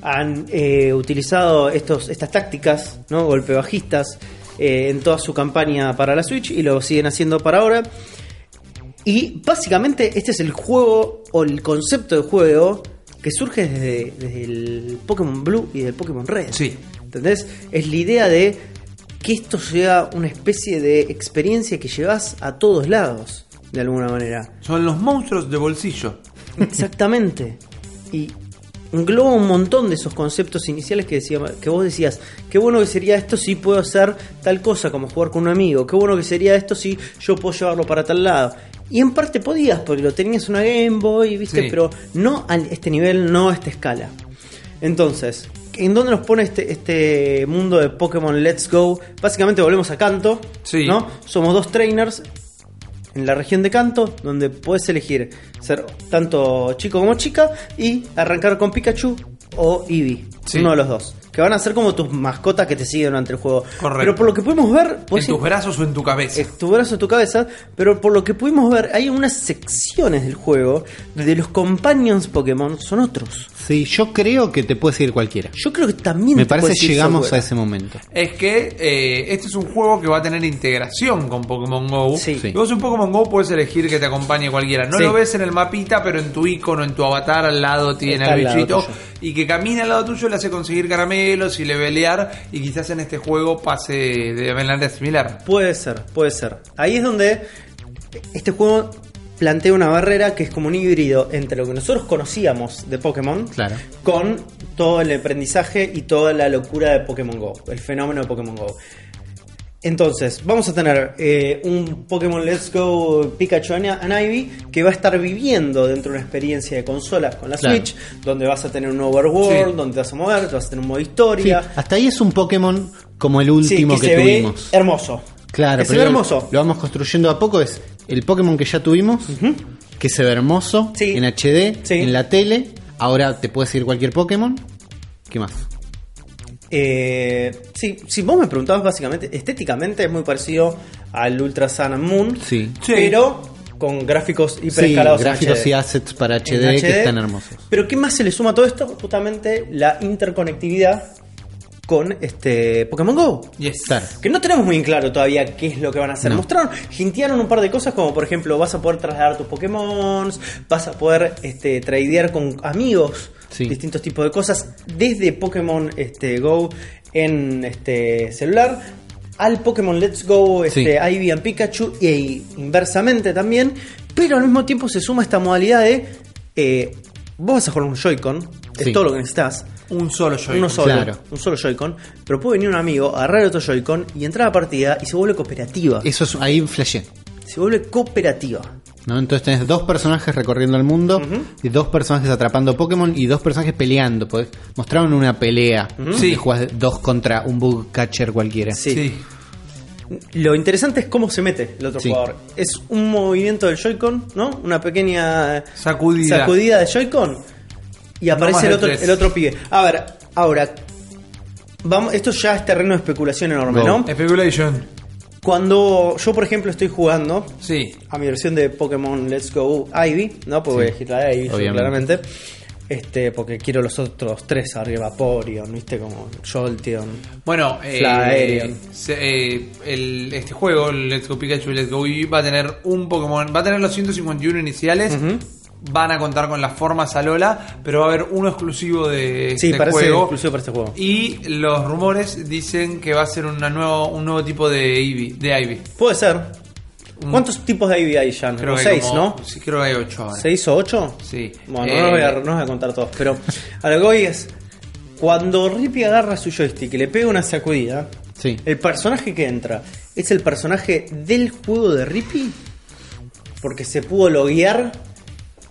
Han eh, utilizado estos, estas tácticas, ¿no? Golpe bajistas. Eh, en toda su campaña para la Switch. Y lo siguen haciendo para ahora. Y básicamente este es el juego o el concepto de juego que surge desde, desde el Pokémon Blue y del Pokémon Red. Sí. ¿Entendés? Es la idea de que esto sea una especie de experiencia que llevas a todos lados, de alguna manera. Son los monstruos de bolsillo. Exactamente. Y engloba un montón de esos conceptos iniciales que, decía, que vos decías, qué bueno que sería esto si puedo hacer tal cosa como jugar con un amigo, qué bueno que sería esto si yo puedo llevarlo para tal lado. Y en parte podías, porque lo tenías en una Game Boy, ¿viste? Sí. Pero no a este nivel, no a esta escala. Entonces, ¿en dónde nos pone este, este mundo de Pokémon Let's Go? Básicamente volvemos a Canto, Sí. ¿no? Somos dos trainers en la región de Canto, donde puedes elegir ser tanto chico como chica y arrancar con Pikachu o Eevee, Sí. uno de los dos. Que van a ser como tus mascotas que te siguen durante el juego. Correcto. Pero por lo que pudimos ver, ¿En vos tus brazos o en tu cabeza? eh, tu brazo en tu cabeza, pero por lo que pudimos ver, hay unas secciones del juego donde los companions Pokémon son otros. Sí, yo creo que te puede seguir cualquiera. Yo creo que también Me te parece puedes ir llegamos software. a ese momento. Es que eh, este es un juego que va a tener integración con Pokémon Go. Sí. Y vos en Pokémon Go puedes elegir que te acompañe cualquiera. No Sí. lo ves en el mapita, pero en tu icono, en tu avatar, al lado tiene Está el al bichito. Y que camina al lado tuyo le hace conseguir caramelos y levelear. Y quizás en este juego pase de manera similar. Puede ser, puede ser. Ahí es donde este juego plantea una barrera que es como un híbrido entre lo que nosotros conocíamos de Pokémon Claro. con todo el aprendizaje y toda la locura de Pokémon Go, el fenómeno de Pokémon Go. Entonces, vamos a tener eh, un Pokémon Let's Go Pikachu and Ivy que va a estar viviendo dentro de una experiencia de consola con la Claro. Switch, donde vas a tener un overworld, Sí. donde te vas a mover, te vas a tener un modo Sí, historia. hasta ahí es un Pokémon como el Sí, último que, se ve tuvimos. hermoso. Claro, Que se ve hermoso. Lo vamos construyendo a poco. Es el Pokémon que ya tuvimos, que se ve hermoso en HD, en la tele. Ahora te puede seguir cualquier Pokémon. ¿Qué más? Eh, sí, si vos me preguntabas básicamente, estéticamente es muy parecido al Ultra Sun and Moon, Sí. Pero con gráficos hiper Sí, escalados en gráficos HD. y assets para HD, que están hermosos. Pero ¿qué más se le suma a todo esto? Justamente la interconectividad con este Pokémon Go. Yes. Claro. Que no tenemos muy en claro todavía qué es lo que van a hacer. No. Mostraron, hintearon un par de cosas como por ejemplo vas a poder trasladar tus Pokémon, vas a poder este, tradear con amigos, Sí. distintos tipos de cosas, desde Pokémon este, Go en este celular al Pokémon Let's Go este, Ivy and Pikachu y inversamente también, pero al mismo tiempo se suma esta modalidad de eh, vos vas a jugar un Joy-Con, es Sí. todo lo que necesitas. Un solo Joy-Con. Uno solo, Claro. un solo Joy-Con, pero puede venir un amigo, agarrar otro Joy-Con y entrar a la partida y se vuelve cooperativa. Eso es ahí flashé. Se vuelve cooperativa. ¿No? Entonces tenés dos personajes recorriendo el mundo y dos personajes atrapando Pokémon y dos personajes peleando. Podés- mostraron una pelea. Sí. Que jugás dos contra un bug catcher cualquiera. Sí. Sí. Lo interesante es cómo se mete el otro Sí. jugador. Es un movimiento del Joy-Con, ¿no? Una pequeña Sacudida. sacudida de Joy-Con y aparece el otro, el otro pibe. A ver, ahora, vamos, esto ya es terreno de especulación enorme, Go. ¿no? Speculation. Cuando yo, por ejemplo, estoy jugando Sí. a mi versión de Pokémon Let's Go Ivy, ¿no? Porque voy a elegir la de Ivy, yo, claramente. Este, porque quiero los otros tres arriba, Vaporeon, ¿viste? Como Jolteon. Bueno, eh, se- eh, el- este juego, Let's Go Pikachu y Let's Go Eevee, va a tener un Pokémon, va a tener los 151 iniciales, van a contar con las formas Alola, pero va a haber uno exclusivo de Sí, este juego. exclusivo para este juego. Y los rumores dicen que va a ser una nuevo, un nuevo tipo de Eevee, de Ivy. Puede ser. ¿Cuántos tipos de Ivy hay ya? Creo que seis, como- ¿no? Sí, creo que hay 8 ahora. ¿Seis o ocho? Sí. Bueno, Eh, no, voy a, no los voy a contar todos. Pero a lo que voy es. Cuando Rippy agarra su joystick y le pega una sacudida, Sí. el personaje que entra es el personaje del juego de Rippy. Porque se pudo loguear,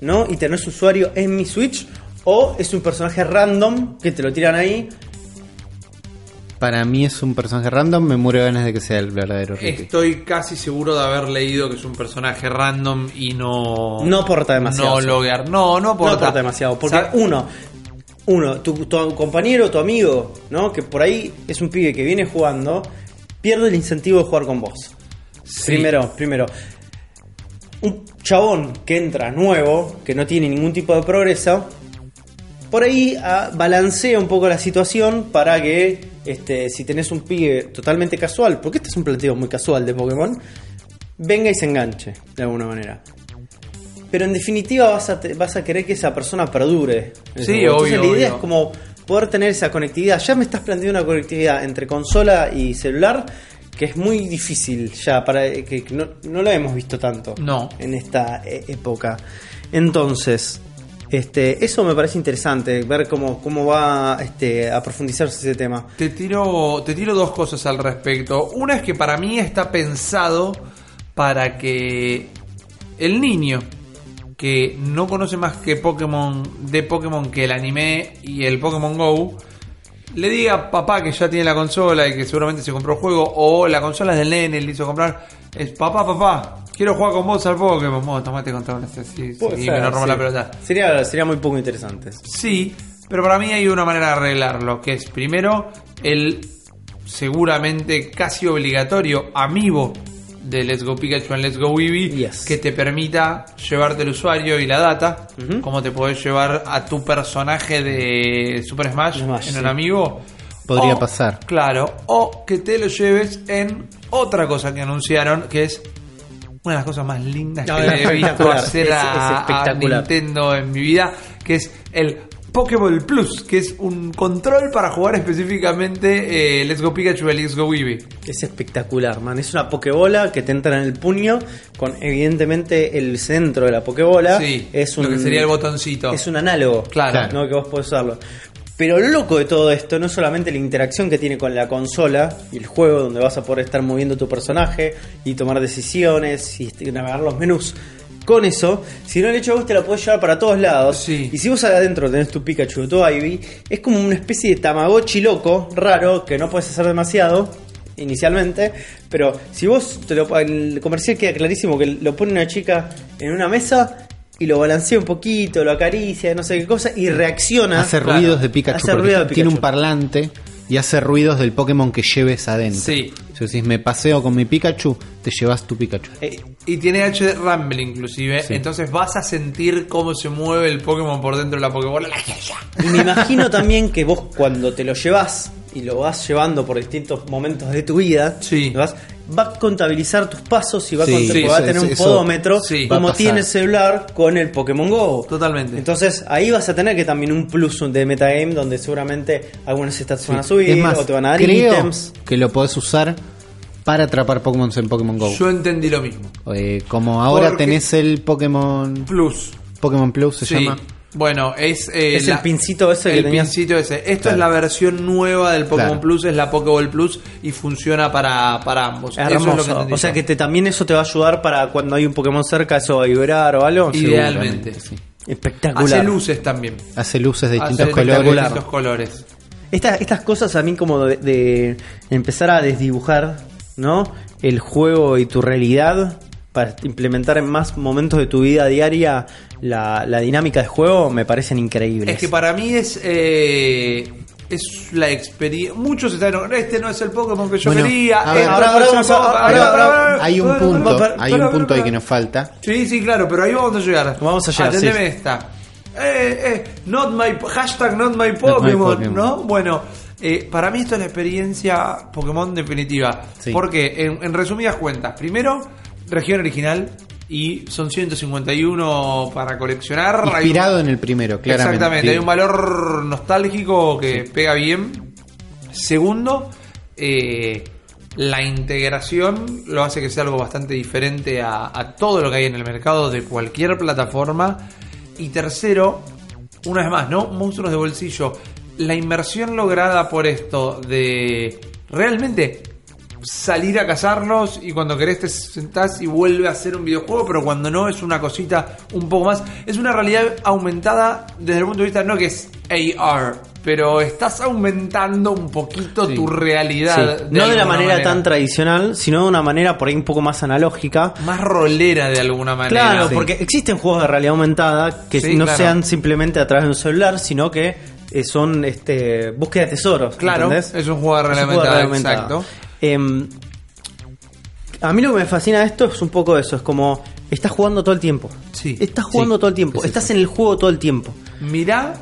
¿no? Y tener su usuario en mi Switch. O es un personaje random que te lo tiran ahí. Para mí es un personaje random. Me muero de ganas de que sea el verdadero Rippy. Estoy casi seguro de haber leído que es un personaje random y no. No aporta demasiado. No loguear. No, no No aporta. aporta demasiado. Porque uno, uno, tu, tu compañero, tu amigo, ¿no? Que por ahí es un pibe que viene jugando, pierde el incentivo de jugar con vos. Sí. Primero, primero. Un chabón que entra nuevo, que no tiene ningún tipo de progreso, por ahí ah, balancea un poco la situación para que este, si tenés un pibe totalmente casual, porque este es un planteo muy casual de Pokémon, venga y se enganche de alguna manera. Pero en definitiva vas a, te- vas a querer que esa persona perdure. Sí, juego. Entonces obvio, la idea obvio. es como poder tener esa conectividad. Ya me estás planteando una conectividad entre consola y celular que es muy difícil ya para que que no, no lo hemos visto tanto No. en esta eh, época. Entonces, este, eso me parece interesante, ver cómo, cómo va este, a profundizarse ese tema. Te tiro, te tiro dos cosas al respecto. Una es que para mí está pensado para que el niño que no conoce más que Pokémon de Pokémon que el anime y el Pokémon Go le diga a papá que ya tiene la consola y que seguramente se compró el juego o la consola es del nene, le hizo comprar es papá, papá, quiero jugar con vos al Pokémon, vos tomate control, sí, sí, Puede y ser, me roba sí. la pelota. Sería, sería muy poco interesante. Sí, pero para mí hay una manera de arreglarlo, que es primero el seguramente casi obligatorio amiibo de Let's Go Pikachu and Let's Go Eevee Yes. que te permita llevarte el usuario y la data, como te podés llevar a tu personaje de Super Smash, Smash, en sí. un amigo. Podría O- pasar. Claro, o que te lo lleves en otra cosa que anunciaron, que es una de las cosas más lindas que No, he visto hacer a. Nintendo en mi vida, que es el Pokéball Plus, que es un control para jugar específicamente eh, Let's Go Pikachu y Let's Go Eevee. Es espectacular, man. Es una pokebola que te entra en el puño con evidentemente el centro de la pokebola. Sí, es un, lo que sería el botoncito. Es un análogo. Claro. ¿no? Que vos podés usarlo. Pero lo loco de todo esto no es solamente la interacción que tiene con la consola y el juego donde vas a poder estar moviendo tu personaje y tomar decisiones y este, navegar los menús con eso, sino el hecho de que vos te la podés llevar para todos lados. Sí. Y si vos adentro tenés tu Pikachu o tu Ivy, es como una especie de Tamagotchi loco, raro, que no puedes hacer demasiado inicialmente, pero si vos te lo, el comercial queda clarísimo que lo pone una chica en una mesa y lo balancea un poquito, lo acaricia, no sé qué cosa, y reacciona. Hace claro. ruidos de Pikachu. Hace ruido de Tiene un Pikachu. parlante y hace ruidos del Pokémon que lleves adentro. Sí. Si decís, me paseo con mi Pikachu, te llevas tu Pikachu. Eh, Y tiene HD Rumble inclusive, Sí. entonces vas a sentir cómo se mueve el Pokémon por dentro de la Pokébola. y me imagino también que vos cuando te lo llevas y lo vas llevando por distintos momentos de tu vida, Sí. lo vas, va a contabilizar tus pasos y va, a, Sí, cont- sí, va a tener un eso- podómetro como tiene el celular con el Pokémon Go. Totalmente. Entonces ahí vas a tener que también un plus de metagame donde seguramente algunos stats van a subir es más, o te van a dar creo ítems. que lo podés usar para atrapar Pokémon en Pokémon Go. Yo entendí lo mismo. Eh, como ahora Porque- tenés el Pokémon Plus. Pokémon Plus se Sí. llama. Bueno, es, eh, Es el pincito ese que el tenías. pincito ese. Esto Claro. es la versión nueva del Pokémon Claro. Plus, es la Pokéball Plus y funciona para, para ambos. Eso es lo Hermoso. que entendí o sea que te, también eso te va a ayudar para cuando hay un Pokémon cerca, eso va a vibrar o algo. Idealmente. Sí. Espectacular. Hace luces también. Hace luces de Hace distintos colores. espectacular. distintos colores. Estas, estas cosas a mí como de, de empezar a desdibujar, ¿no? El juego y tu realidad para implementar en más momentos de tu vida diaria la, la dinámica de juego me parecen increíbles. Es que para mí es eh, es la experiencia. Muchos están este no es el Pokémon que yo Bueno, quería. a ver, esto ahora- no ahora es el vamos a- Pokémon". ahora- Pará, ahora- pará, pará, Hay un pará, punto, pará, hay un pará, punto ahí pará. que nos falta. Sí, sí, claro, pero ahí vamos a llegar. Vamos a llegar, Atendeme sí. esta. Eh, eh, not my, hashtag not my my Pokémon, Pokémon. ¿no? Bueno, eh, para mí esto es la experiencia Pokémon definitiva. Sí. Porque, en, en resumidas cuentas, primero, región original y son 151 para coleccionar. Un- Inspirado en el primero, claramente. Exactamente, hay un valor nostálgico que pega bien. Segundo, eh, la integración lo hace que sea algo bastante diferente a, a todo lo que hay en el mercado de cualquier plataforma. Y tercero, una vez más, ¿no? Monstruos de bolsillo. La inversión lograda por esto de realmente salir a cazarlos y cuando querés te sentás y vuelve a ser un videojuego, pero cuando no es una cosita un poco más. Es una realidad aumentada desde el punto de vista no que es AR, pero estás aumentando un poquito Sí. tu Sí. realidad. no de la manera, tan tradicional, sino de una manera por ahí un poco más analógica. más rolera de alguna manera. Claro, Sí. porque existen juegos de realidad aumentada que no claro. sean simplemente a través de un celular, sino que eh, son este búsqueda de tesoros. Claro, ¿entendés? es un juego de realidad aumentada, realidad aumentada. exacto. Em, a mí lo que me fascina de esto es un poco eso, es como estás jugando todo el tiempo. Sí, Estás jugando sí, todo el tiempo, es estás eso. en el juego todo el tiempo. Mirá,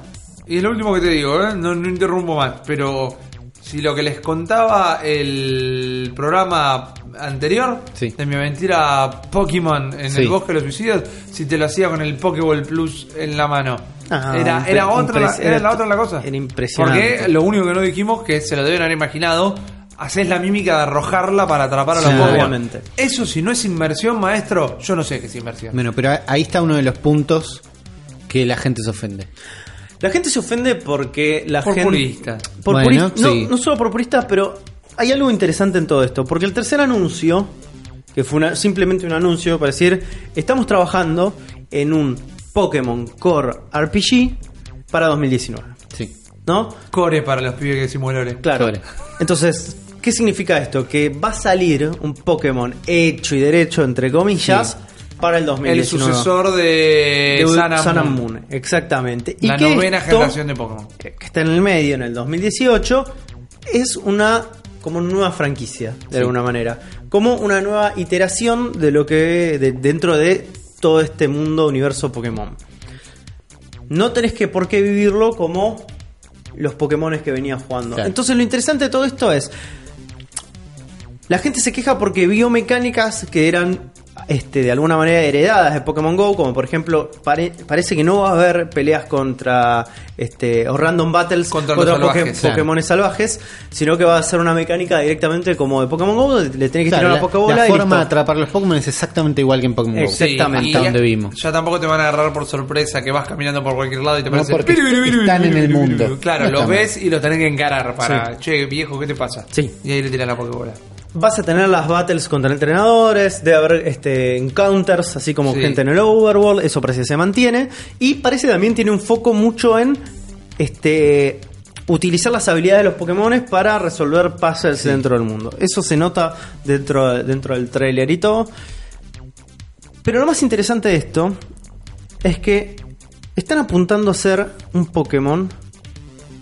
y es lo último que te digo, ¿eh? no, no interrumpo más, pero si lo que les contaba el programa anterior Sí. de mi aventura Pokémon en Sí. el bosque de los suicidios, si te lo hacía con el Pokéball Plus en la mano. Ah, era, otra la, impres- era la otra la cosa. era impresionante. Porque lo único que no dijimos, que se lo deben haber imaginado, haces la mímica de arrojarla para atrapar a los Sí, Pokémon. obviamente. Eso si no es inversión, maestro, yo no sé qué es inversión. Bueno, pero ahí está uno de los puntos que la gente se ofende. La gente se ofende porque la Por gente. purista. Por Bueno, purista- no, sí. no solo por puristas, pero hay algo interesante en todo esto. Porque el tercer anuncio, que fue una- simplemente un anuncio para decir: estamos trabajando en un Pokémon Core RPG para 2019. Sí. ¿No? Core para los pibes que simuladores. Claro. Core. Entonces, ¿qué significa esto? Que va a salir un Pokémon hecho y derecho, entre comillas, para el El 2019. sucesor de, de Sun and Sun and Moon. Moon. Exactamente. Y La que novena esto- generación de Pokémon. que está en el medio en el 2018 es una como una nueva franquicia de alguna manera como una nueva iteración de lo que de- dentro de todo este mundo universo Pokémon no tenés que por qué vivirlo como los Pokémon que venías jugando Claro. entonces lo interesante de todo esto es la gente se queja porque vio mecánicas que eran este, de alguna manera heredadas de Pokémon Go, como por ejemplo, pare- parece que no va a haber peleas contra este, o random battles Contra los Poké- salvajes, sino que va a ser una mecánica directamente como de Pokémon Go, donde le tenés que Claro, tirar la, una Pokébola la y forma listo. de atrapar los Pokémon es exactamente igual que en Pokémon Go. Exactamente. Sí, y Hasta donde ya- vimos. Ya tampoco te van a agarrar por sorpresa que vas caminando por cualquier lado y te No, parece. porque "Piru, piru, piru, están en el piru, piru". mundo. Claro, los ves y los tenés que encarar para. Sí. Che, viejo, ¿qué te pasa? Sí. Y ahí le tiras la Pokébola. Vas a tener las battles contra entrenadores, debe haber este, encounters, así como Sí. gente en el overworld, eso parece que se mantiene. Y parece que también tiene un foco mucho en este utilizar las habilidades de los Pokémon para resolver puzzles dentro del mundo. Eso se nota dentro, dentro del trailer y todo. Pero lo más interesante de esto es que están apuntando a ser un Pokémon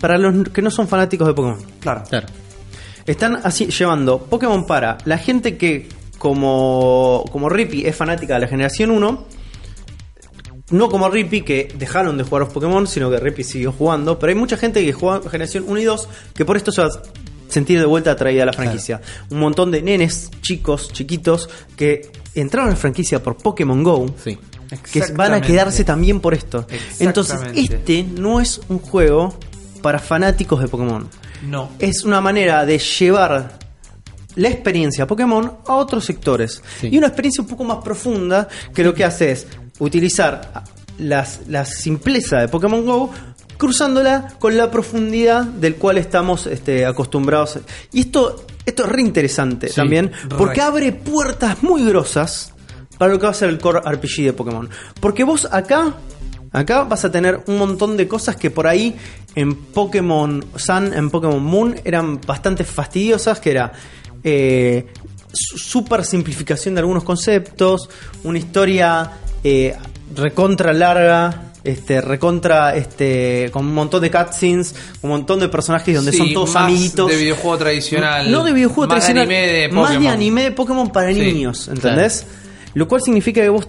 para los que no son fanáticos de Pokémon. Claro. Claro. Están así llevando Pokémon para la gente que, como, como Rippy, es fanática de la generación 1. No como Rippy, que dejaron de jugar a los Pokémon, sino que Rippy siguió jugando. Pero hay mucha gente que juega generación 1 y 2 que por esto se va a sentir de vuelta atraída a la franquicia. Un montón de nenes, chicos, chiquitos, que entraron a la franquicia por Pokémon Go. Sí. Que van a quedarse también por esto. Entonces, este no es un juego para fanáticos de Pokémon No. es una manera de llevar la experiencia Pokémon a otros sectores. Sí. Y una experiencia un poco más profunda que lo que hace es utilizar las, la simpleza de Pokémon Go cruzándola con la profundidad del cual estamos este, acostumbrados. Y esto, esto es re interesante Sí, también, re. porque abre puertas muy grosas para lo que va a ser el core RPG de Pokémon. Porque vos acá, acá vas a tener un montón de cosas que por ahí en Pokémon Sun, en Pokémon Moon, eran bastante fastidiosas, que era... eh, su- super simplificación de algunos conceptos, una historia eh, recontra larga, este, recontra, este, con un montón de cutscenes, un montón de personajes donde Sí, son todos más amiguitos. de videojuego tradicional. No de videojuego más tradicional, De anime de más de anime de Pokémon para Sí, niños, ¿entendés? Lo cual significa que vos,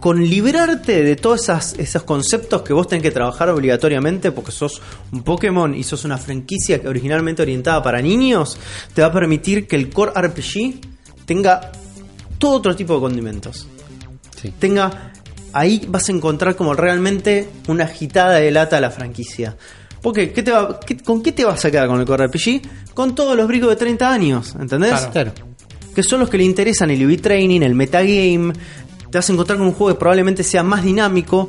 con liberarte de todos esas, esos conceptos que vos tenés que trabajar obligatoriamente, porque sos un Pokémon y sos una franquicia que originalmente orientada para niños, te va a permitir que el core RPG tenga todo otro tipo de condimentos Sí. tenga. Ahí vas a encontrar como realmente una agitada de lata a la franquicia. Porque, ¿qué te va, qué- ¿con qué te vas a quedar con el Core RPG? Con todos los bricos de 30 años, ¿entendés? Claro. Claro. Que son los que le interesan el UV Training, el metagame. Te vas a encontrar con un juego que probablemente sea más dinámico,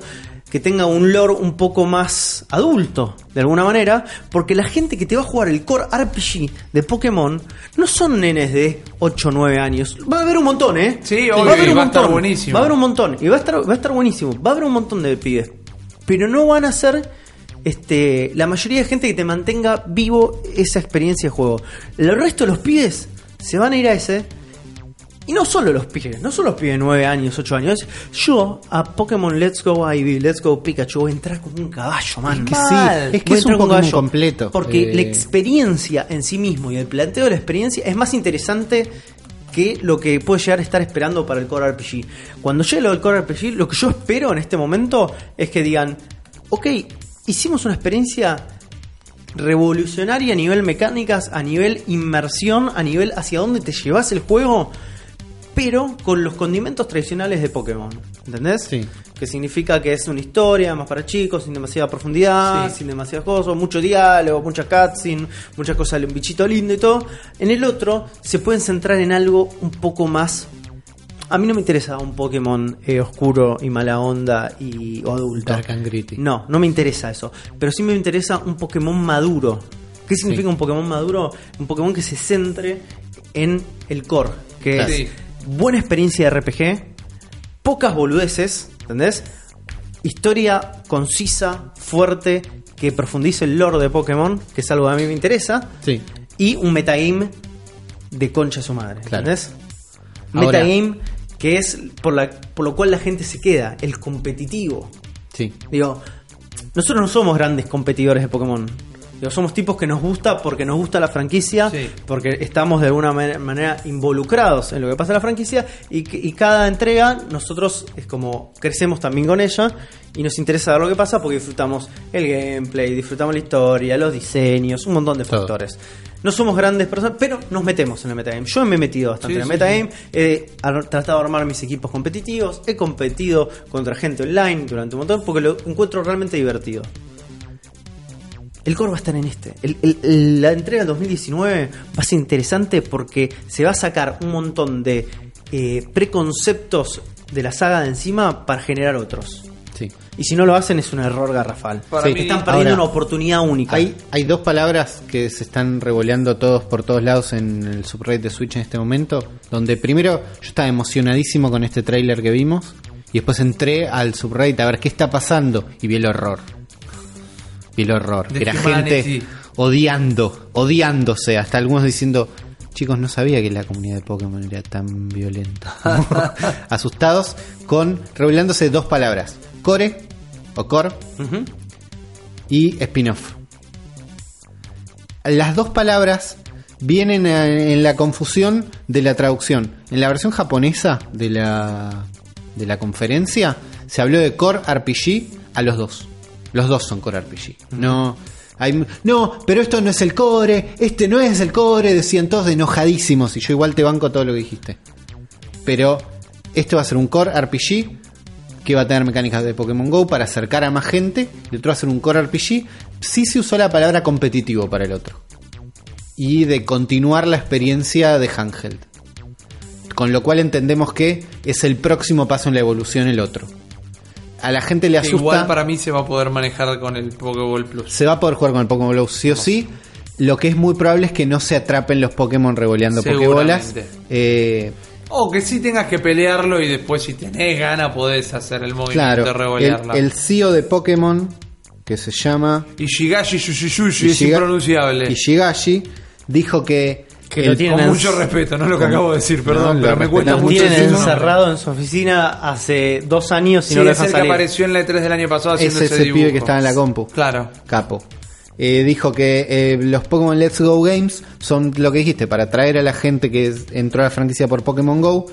que tenga un lore un poco más adulto, de alguna manera, porque la gente que te va a jugar el core RPG de Pokémon no son nenes de 8 o 9 años. Va a haber un montón, ¿eh? Sí, va a haber un va a estar montón. buenísimo. Va a haber un montón. Y va a estar, va a estar buenísimo. Va a haber un montón de pibes. Pero no van a ser este, la mayoría de gente que te mantenga vivo esa experiencia de juego. El resto de los pibes se van a ir a ese. Y no solo los pibes, no solo los pibes de 9 años, 8 años. Yo a Pokémon Let's Go Ivy, Let's Go Pikachu voy a entrar como un caballo, man. que sí, es que es un Pokémon caballo. completo. Porque Eh, la experiencia en sí mismo y el planteo de la experiencia es más interesante que lo que puede llegar a estar esperando para el Core RPG. Cuando llegue lo del Core RPG, lo que yo espero en este momento es que digan, ok, hicimos una experiencia revolucionaria a nivel mecánicas, a nivel inmersión, a nivel hacia dónde te llevas el juego, pero con los condimentos tradicionales de Pokémon. ¿Entendés? Sí. Que significa que es una historia más para chicos, sin demasiada profundidad, Sí. sin demasiadas cosas, mucho diálogo, mucha cutscene, muchas cosas, un bichito lindo y todo. En el otro se pueden centrar en algo un poco más. A mí no me interesa un Pokémon eh, oscuro y mala onda y o adulto. Dark and gritty. No, no me interesa eso. Pero sí me interesa un Pokémon maduro. ¿Qué significa Sí. un Pokémon maduro? Un Pokémon que se centre en el core, que Claro. es Sí. Buena experiencia de RPG, pocas boludeces, ¿entendés? Historia concisa, fuerte, que profundice el lore de Pokémon, que es algo que a mí me interesa, Sí. y un metagame de concha a su madre, Claro. ¿entendés? Ahora- Metagame que es por, la, por lo cual la gente se queda, el competitivo. Sí. Digo, nosotros no somos grandes competidores de Pokémon. Digo, somos tipos que nos gusta porque nos gusta la franquicia, Sí. porque estamos de alguna man- manera involucrados en lo que pasa en la franquicia y, cada entrega nosotros es como crecemos también con ella y nos interesa ver lo que pasa porque disfrutamos el gameplay, disfrutamos la historia, los diseños, un montón de Todo. factores. No somos grandes personas, pero nos metemos en el metagame. Yo me he metido bastante Sí, en el sí, metagame. He ar- tratado de armar mis equipos competitivos. He competido contra gente online durante un montón porque lo encuentro realmente divertido. El core va a estar en este. El- el- el- la entrega del 2019 va a ser interesante porque se va a sacar un montón de eh, preconceptos de la saga de encima para generar otros. Sí. Y si no lo hacen es un error garrafal. Para Sí. mí- Están perdiendo Ahora, una oportunidad única. Hay, hay dos palabras que se están revoleando todos por todos lados en el subreddit de Switch en este momento. Donde primero yo estaba emocionadísimo con este tráiler que vimos. Y después entré al subreddit a ver qué está pasando. Y vi el horror. El horror. The Era gente odiando, odiándose. Hasta algunos diciendo, chicos, no sabía que la comunidad de Pokémon era tan violenta. Asustados con revelándose dos palabras. Core o core y spin-off. Las dos palabras vienen en la confusión de la traducción. En la versión japonesa de la, de la conferencia se habló de Core RPG a los dos. Los dos son Core RPG. No, hay, no, pero esto no es el core, este no es el core, decían todos enojadísimos y yo igual te banco todo lo que dijiste. Pero esto va a ser un Core RPG que va a tener mecánicas de Pokémon Go para acercar a más gente. Y otro va a ser un Core RPG. Sí se usó la palabra competitivo para el otro. Y de continuar la experiencia de handheld. Con lo cual entendemos que es el próximo paso en la evolución el otro. A la gente le asusta. igual para mí se va a poder manejar con el Pokéball Plus. Se va a poder jugar con el Pokémon Go sí o sí. Lo que es muy probable es que no se atrapen los Pokémon revoleando Pokébolas. Eh, O que sí tengas que pelearlo y después si tenés gana podés hacer el movimiento claro, de el, revolearla. el CEO de Pokémon, que se llama Ishigashi Shushushushi es Ishiga- impronunciable. Ishigashi, dijo que, Que el- lo tienen Con mucho respeto, no es lo que acabo de decir, perdón, No, pero lo me cuesta. Lo mucho tienen nombre. encerrado en su oficina hace dos años y Sí, no lo es el que salir. apareció en la E3 del año pasado es haciendo ese, ese dibujo. pibe que estaba en la compu. Claro. Capo. Eh, dijo que eh, los Pokémon Let's Go Games son lo que dijiste, para atraer a la gente que es- entró a la franquicia por Pokémon Go.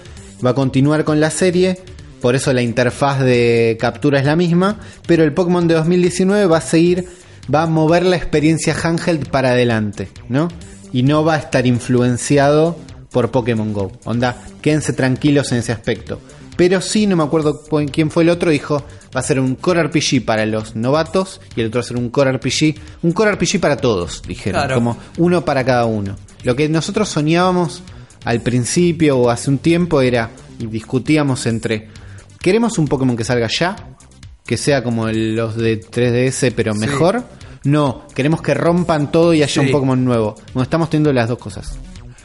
Va a continuar con la serie, por eso la interfaz de captura es la misma, pero el Pokémon de 2019 va a seguir, va a mover la experiencia handheld para adelante, ¿no? Y no va a estar influenciado por Pokémon Go. Onda, quédense tranquilos en ese aspecto. Pero sí, no me acuerdo cu- quién fue el otro, dijo, va a ser un Core RPG para los novatos y el otro va a ser un Core RPG, un Core RPG para todos, dijeron, Claro. como uno para cada uno. Lo que nosotros soñábamos al principio o hace un tiempo era, y discutíamos entre, ¿queremos un Pokémon que salga ya? Que sea como los de 3DS pero Sí. No, queremos que rompan todo y haya Sí. un Pokémon nuevo. Bueno, estamos teniendo las dos cosas.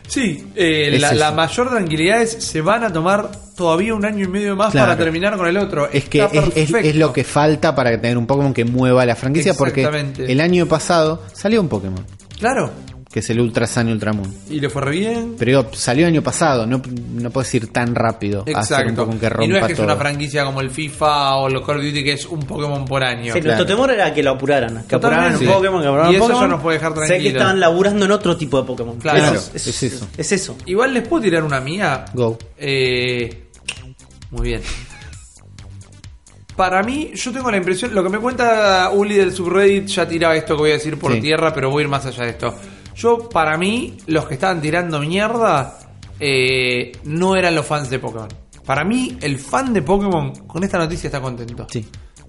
Sí, eh, Es la, la mayor tranquilidad es se van a tomar todavía un año y medio más Claro. para terminar con el otro. Es que es, es- perfecto. es lo que falta para tener un Pokémon que mueva la franquicia porque el año pasado salió un Pokémon, Claro. Que es el Ultra Sun y Ultramoon. Y le fue re bien. Pero digo, salió el año pasado, no, no puedes ir tan rápido a hacer un Exacto. Que rompa y no es que todo. es una franquicia como el FIFA o los Call of Duty que es un Pokémon por año. Sí, Claro. nuestro temor era que lo apuraran. Que Totalmente. apuraran Sí. un Pokémon, que apuraran Y eso Pokémon. ya nos puede dejar Sé que tranquilos. estaban laburando en otro tipo de Pokémon. Claro, es, es eso. Es eso. Igual les puedo tirar una mía. Go. Eh, muy bien. Para mí, yo tengo la impresión, lo que me cuenta Uli del subreddit ya tira esto que voy a decir por Sí. tierra, pero voy a ir más allá de esto. Yo, para mí, los que estaban tirando mierda eh, no eran los fans de Pokémon. Para mí, el fan de Pokémon con esta noticia está contento. Sí.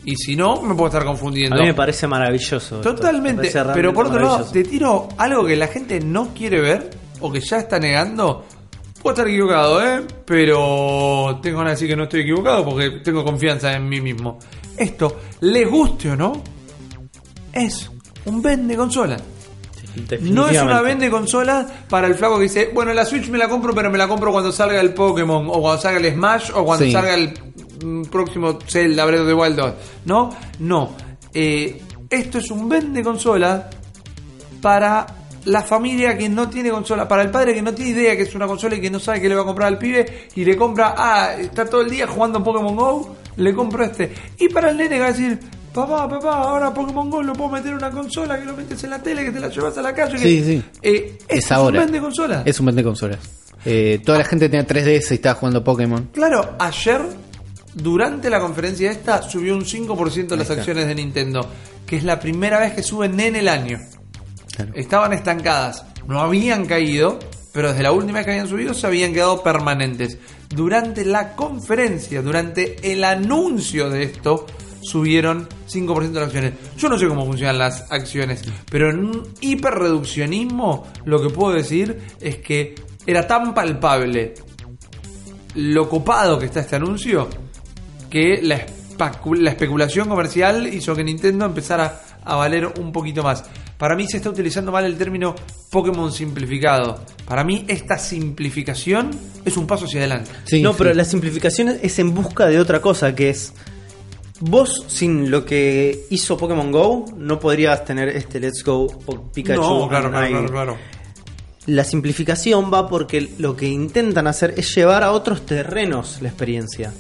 Y si no, me puedo estar confundiendo. A mí me parece maravilloso. Totalmente. parece Pero por otro lado, te tiro algo que la gente no quiere ver o que ya está negando. Puedo estar equivocado, ¿eh? Pero tengo ganas de decir que no estoy equivocado porque tengo confianza en mí mismo. Esto, les guste o no, es un vende consola. No es una Definitivamente. vende consola para el flaco que dice, bueno, la Switch me la compro, pero me la compro cuando salga el Pokémon, o cuando salga el Smash, o cuando Sí. salga el mm, próximo Zelda Breath of the Wild 2. No, no. Eh, esto es un vende consola para la familia que no tiene consola, para el padre que no tiene idea que es una consola y que no sabe que le va a comprar al pibe y le compra, ah, está todo el día jugando Pokémon Go, le compro este. Y para el nene que va a decir, papá, papá, ahora Pokémon Go lo puedo meter en una consola, que lo metes en la tele, que te la llevas a la calle. Sí, que... sí. Eh, esto Es ahora. un vende consola. Es un vende consolas. Eh, toda la gente tenía 3DS y estaba jugando Pokémon. Claro, ayer, durante la conferencia esta, subió un 5% de las acciones de Nintendo, que es la primera vez que suben en el año. Claro. Estaban estancadas, no habían caído, pero desde la última vez que habían subido se habían quedado permanentes. Durante la conferencia, durante el anuncio de esto, subieron 5% de las acciones. Yo no sé cómo funcionan las acciones, pero en un hiperreduccionismo lo que puedo decir es que era tan palpable lo copado que está este anuncio que la, especulación comercial hizo que Nintendo empezara a valer un poquito más. Para mí se está utilizando mal el término Pokémon simplificado. Para mí esta simplificación es un paso hacia adelante. Sí, no, sí. pero la simplificación es en busca de otra cosa, que es... Vos, sin lo que hizo Pokémon Go, no podrías tener este Let's Go Pikachu. no, claro, claro, claro, claro. La simplificación va porque lo que intentan hacer es llevar a otros terrenos la experiencia.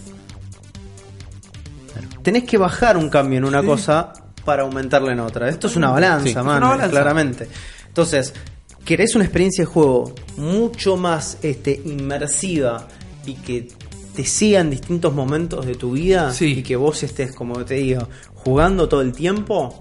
Tenés que bajar un cambio en una Sí. cosa para aumentarla en otra. Esto es una balanza, Sí, es man, una balanza. claramente. Entonces, querés una experiencia de juego mucho más este, inmersiva y que te siga en distintos momentos de tu vida Sí. y que vos estés, como te digo, jugando todo el tiempo,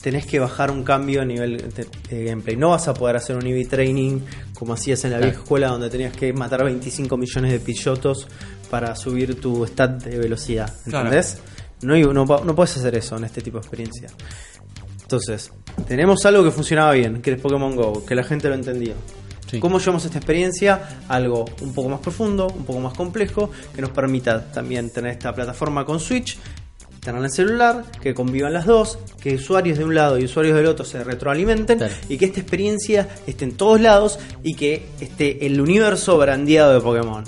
tenés que bajar un cambio a nivel de, de gameplay. No vas a poder hacer un EV training como hacías en la vieja escuela donde tenías que matar 25 millones de pichotos para subir tu stat de velocidad. Claro. ¿Entendés? No, no, no puedes hacer eso en este tipo de experiencia. Entonces, tenemos algo que funcionaba bien, que es Pokémon Go, que la gente lo entendió. Sí. ¿Cómo llevamos esta experiencia? Algo un poco más profundo, un poco más complejo, que nos permita también tener esta plataforma con Switch están en el celular, que convivan las dos, que usuarios de un lado y usuarios del otro se retroalimenten Claro. y que esta experiencia esté en todos lados y que esté el universo brandeado de Pokémon.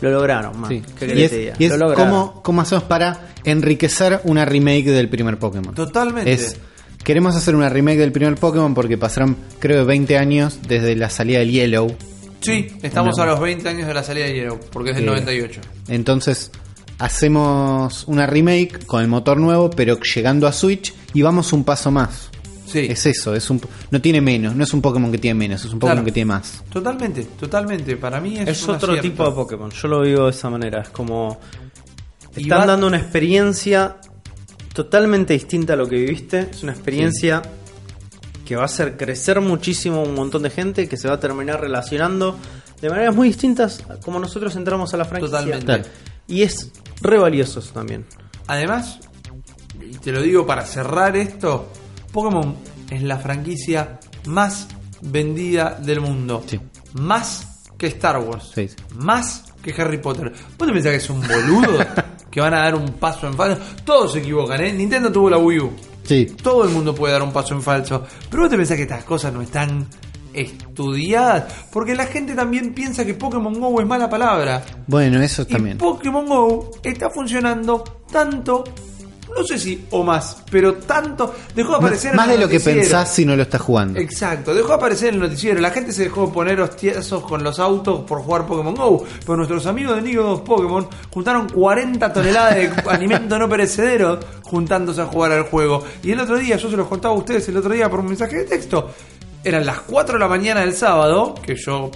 Lo lograron, man. Sí. ¿Qué Y querés es, te diga? y es Lo lograron. cómo, cómo hacemos para enriquecer una remake del primer Pokémon. Totalmente. Es, queremos hacer una remake del primer Pokémon porque pasaron, creo, 20 años desde la salida del Yellow. Sí, estamos No. a los 20 años de la salida de Hierro, porque es del Eh, 98. Entonces, hacemos una remake con el motor nuevo, pero llegando a Switch y vamos un paso más. Sí, Es eso, es un, no tiene menos, no es un Pokémon que tiene menos, es un Pokémon Claro. que tiene más. totalmente, totalmente. Para mí es, Es un otro acierto. tipo de Pokémon. Yo lo vivo de esa manera. Es como. Están va- dando una experiencia totalmente distinta a lo que viviste. Es una experiencia que va a hacer crecer muchísimo un montón de gente que se va a terminar relacionando de maneras muy distintas a como nosotros entramos a la franquicia. Totalmente. Y es re valioso eso también. Además, y te lo digo para cerrar esto, Pokémon es la franquicia más vendida del mundo. Sí. Más que Star Wars. Sí, sí. Más que Harry Potter. ¿Vos te pensás que es un boludo? que van a dar un paso en falso. Todos se equivocan, ¿eh? Nintendo tuvo la Wii U. Sí, Todo el mundo puede dar un paso en falso. Pero vos te pensás que estas cosas no están estudiadas. Porque la gente también piensa que Pokémon Go es mala palabra. bueno, eso Y también. Pokémon Go está funcionando tanto, no sé si o más, pero tanto. Dejó de aparecer Más en de el lo que pensás si no lo estás jugando. Exacto, dejó de aparecer en el noticiero. La gente se dejó de poner hostiazos con los autos por jugar Pokémon Go. Pero nuestros amigos de Nigo 2 Pokémon juntaron 40 toneladas de alimento no perecedero juntándose a jugar al juego. Y el otro día, yo se los contaba a ustedes el otro día por un mensaje de texto. Eran las 4 de la mañana del sábado, que yo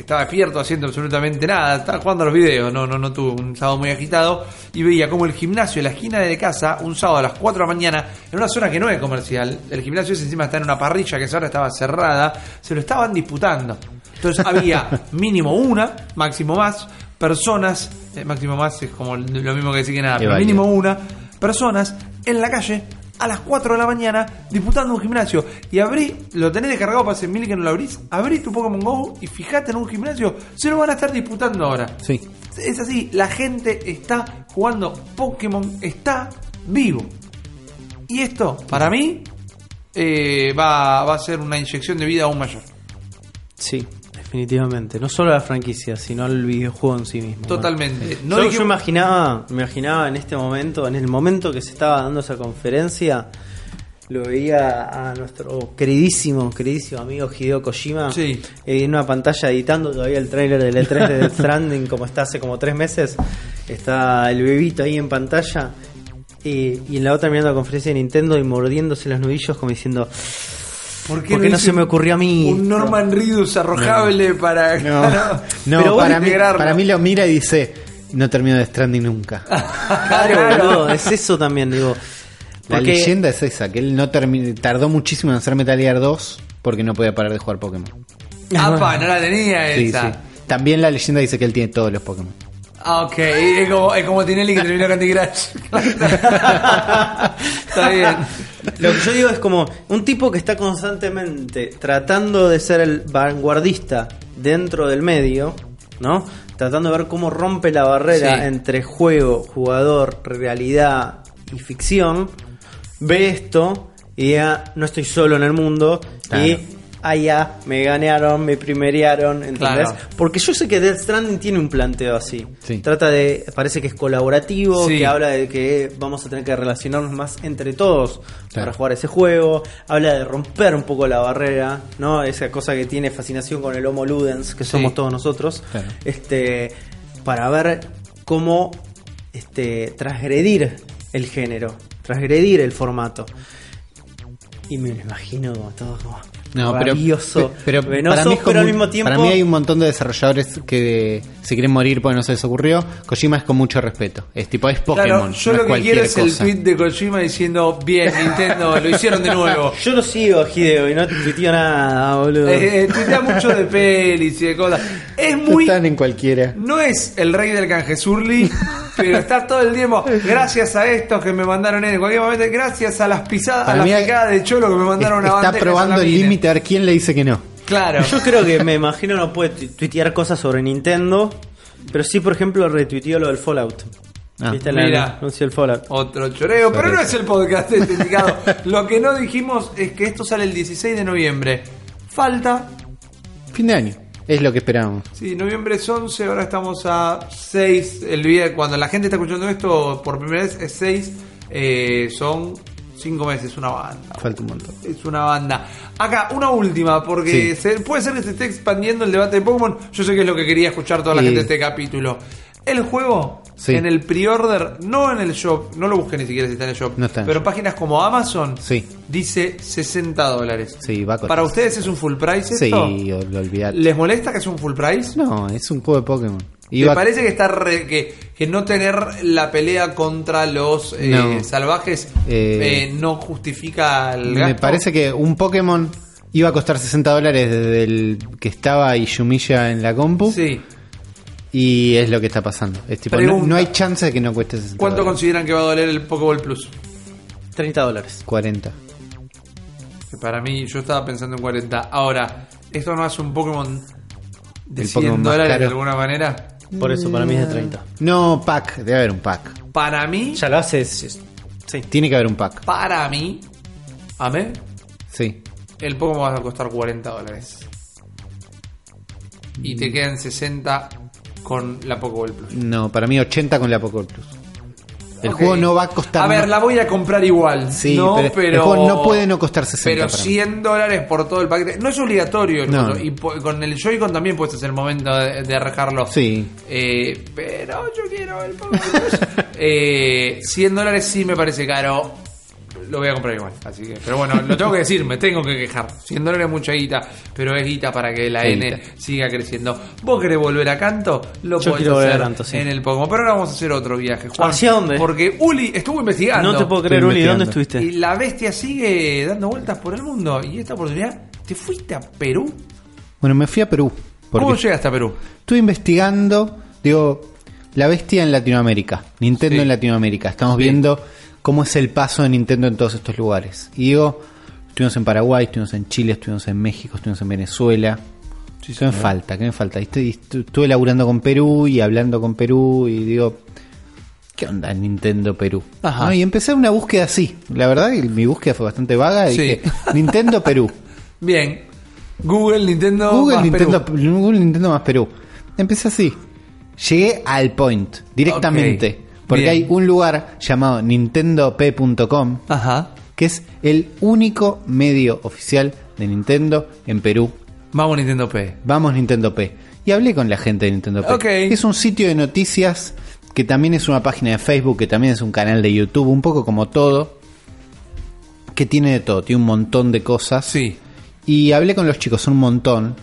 estaba despierto haciendo absolutamente nada, estaba jugando los videos, no, no, no tuve un sábado muy agitado, y veía como el gimnasio en la esquina de casa, un sábado a las 4 de la mañana, en una zona que no es comercial, el gimnasio ese encima está en una parrilla que esa hora estaba cerrada, se lo estaban disputando. Entonces había mínimo una, máximo más, personas, eh, máximo más es como lo mismo que decir que nada, pero mínimo una, personas en la calle a las 4 de la mañana disputando un gimnasio. Y abrí, lo tenés descargado para hace mil que no lo abrís, abrí tu Pokémon Go y fijate en un gimnasio, se lo van a estar disputando ahora. Sí. Es así, la gente está jugando Pokémon, está vivo. Y esto, para mí, eh, va, va a ser una inyección de vida aún mayor. Sí, definitivamente. No solo a la franquicia, sino al videojuego en sí mismo. Totalmente. No yo, yo imaginaba, me imaginaba en este momento, en el momento que se estaba dando esa conferencia, lo veía a nuestro queridísimo, queridísimo amigo Hideo Kojima Sí. eh, en una pantalla editando todavía el tráiler del E3 de Death Stranding como está hace como tres meses. Está el bebito ahí en pantalla y, y en la otra mirando la conferencia de Nintendo y mordiéndose los nudillos como diciendo... ¿Por ¿Por qué no se me ocurrió a mí Un? Norman Reedus arrojable para. No, no Pero para, mí, integrarlo. para mí lo mira y dice, no termino de Stranding nunca. Claro, boludo, es eso también, digo. La Porque- leyenda es esa, que él no tardó muchísimo en hacer Metal Gear 2 porque no podía parar de jugar Pokémon. ¡Apa! No la tenía Sí, esa. sí. También la leyenda dice que él tiene todos los Pokémon. Ah, ok. Es como, es como Tinelli que terminó Candy Crush. Está bien. Lo que yo digo es como un tipo que está constantemente tratando de ser el vanguardista dentro del medio, ¿no? Tratando de ver cómo rompe la barrera Sí. entre juego, jugador, realidad y ficción. Ve esto y ya no estoy solo en el mundo Claro. y allá me ganearon, me primerearon, ¿entendés? Claro. Porque yo sé que Death Stranding tiene un planteo así. Sí. Trata de, parece que es colaborativo, Sí. que habla de que vamos a tener que relacionarnos más entre todos Claro. para jugar ese juego. Habla de romper un poco la barrera, ¿no? Esa cosa que tiene fascinación con el Homo Ludens, que Sí. somos todos nosotros. Claro. Este, para ver cómo este, transgredir el género, transgredir el formato. Y me lo imagino como todo como No, pero, rabioso, pero, venoso, para mí es pero como- al mismo tiempo... Para mí hay un montón de desarrolladores que se quieren morir porque no se les ocurrió. Kojima es con mucho respeto. Es tipo, es Pokémon. Claro, yo no lo que quiero es el tweet de Kojima diciendo: Bien, Nintendo, lo hicieron de nuevo. Yo lo sigo, Hideo, y no te tuiteo nada, boludo. Eh, eh, tuitea mucho de pelis y de cosas. Es muy. Están en cualquiera. No es el rey del canje Surly, pero está todo el tiempo. Gracias a estos que me mandaron en cualquier momento, gracias a las pisadas, a Para las mí hay- picadas de cholo que me mandaron una Está probando el límite a ver quién le dice que no. Claro. Yo creo que me imagino no puede tu- tuitear cosas sobre Nintendo, pero sí, por ejemplo, retuiteó lo del Fallout. Ah. ¿Viste Mira. el anuncio del Fallout? Otro choreo, pero no es el podcast este indicado. Lo que no dijimos es que esto sale el 16 de noviembre. Falta, Fin de año. Es lo que esperábamos. sí, noviembre es 11, ahora estamos a 6. El día, cuando la gente está escuchando esto por primera vez es 6. eh, son 5 meses, una banda. Falta un montón. Es una banda. Acá, una última, porque Sí. se- puede ser que se esté expandiendo el debate de Pokémon. Yo sé que es lo que quería escuchar toda la Y- gente de este capítulo. El juego, Sí. en el pre-order, no en el shop, no lo busquen ni siquiera si está en el shop, No está en pero shop. páginas como Amazon, Sí. dice 60 dólares. Sí, va. ¿Para ustedes es un full price Sí, esto? o- lo olvidate. ¿Les molesta que es un full price? No, es un juego de Pokémon. ¿Te Iba- parece que está re- que, que no tener la pelea contra los eh, No. salvajes Eh, eh, no justifica el Me gasto? parece que un Pokémon iba a costar 60 dólares desde el que estaba Ishumilla en la compu. Sí. Y es lo que está pasando. Es tipo, no, Pregunta. no hay chance de que no cueste 60 ¿Cuánto dólares. consideran que va a doler el Pokéball Plus? 30 dólares. 40. Que Para mí, yo estaba pensando en 40. Ahora, ¿esto no hace un Pokémon de El 100 Pokémon dólares de alguna manera? Por eso para mí es de 30. No, pack. Debe haber un pack. Para mí, Ya lo haces. Sí. Tiene que haber un pack. para mí, a mí, Sí. el Pokémon va a costar 40 dólares. Y te quedan 60 con la Pokéball Plus. No, para mí 80 con la Pokémon Plus. El juego no va a costar. A ver, la voy a comprar igual. Sí, no, pero pero, el juego no puede no costar 60 Pero para mí. 100 dólares por todo el paquete. No es obligatorio. el No. Y con el Joy-Con también puedes hacer el momento de, de arrancarlo. Sí. Eh, pero yo quiero el eh, 100 dólares sí me parece caro. Lo voy a comprar igual. Así que, pero bueno, lo tengo que decir, me tengo que quejar. 100 dólares es mucha guita, pero es guita para que la N guita. siga creciendo. ¿Vos querés volver a canto? Lo Yo podés quiero volver a hacer Canto, sí. en el Pokémon. Pero ahora vamos a hacer otro viaje, Juan. ¿Hacia dónde? Porque Uli estuvo investigando. No te puedo creer, Uli, ¿dónde estuviste? Y la bestia sigue dando vueltas por el mundo. Y esta oportunidad, ¿te fuiste a Perú? Bueno, me fui a Perú. ¿Cómo llegaste a Perú? estuve investigando, digo, la bestia en Latinoamérica, Nintendo Sí. en Latinoamérica. Estamos Sí. viendo cómo es el paso de Nintendo en todos estos lugares. Y digo, estuvimos en Paraguay, estuvimos en Chile, estuvimos en México, estuvimos en Venezuela. ¿Qué me falta? ¿Qué me falta? Y estuve laburando con Perú y hablando con Perú y digo, ¿qué onda Nintendo Perú? Ajá. ¿No? Y empecé una búsqueda así. La verdad mi búsqueda fue bastante vaga. y Sí. Dije, Nintendo Perú. Bien. Google, Nintendo, Google más Nintendo, Perú. Google Nintendo más Perú. Empecé así. Llegué al point, directamente. Porque bien. hay un lugar llamado nintendop.com, Ajá. que es el único medio oficial de Nintendo en Perú. Vamos Nintendo P. Vamos Nintendo P. Y hablé con la gente de Nintendo P. Es un sitio de noticias que también es una página de Facebook, que también es un canal de YouTube, un poco como todo. Que tiene de todo, tiene un montón de cosas. Sí. Y hablé con los chicos un montón.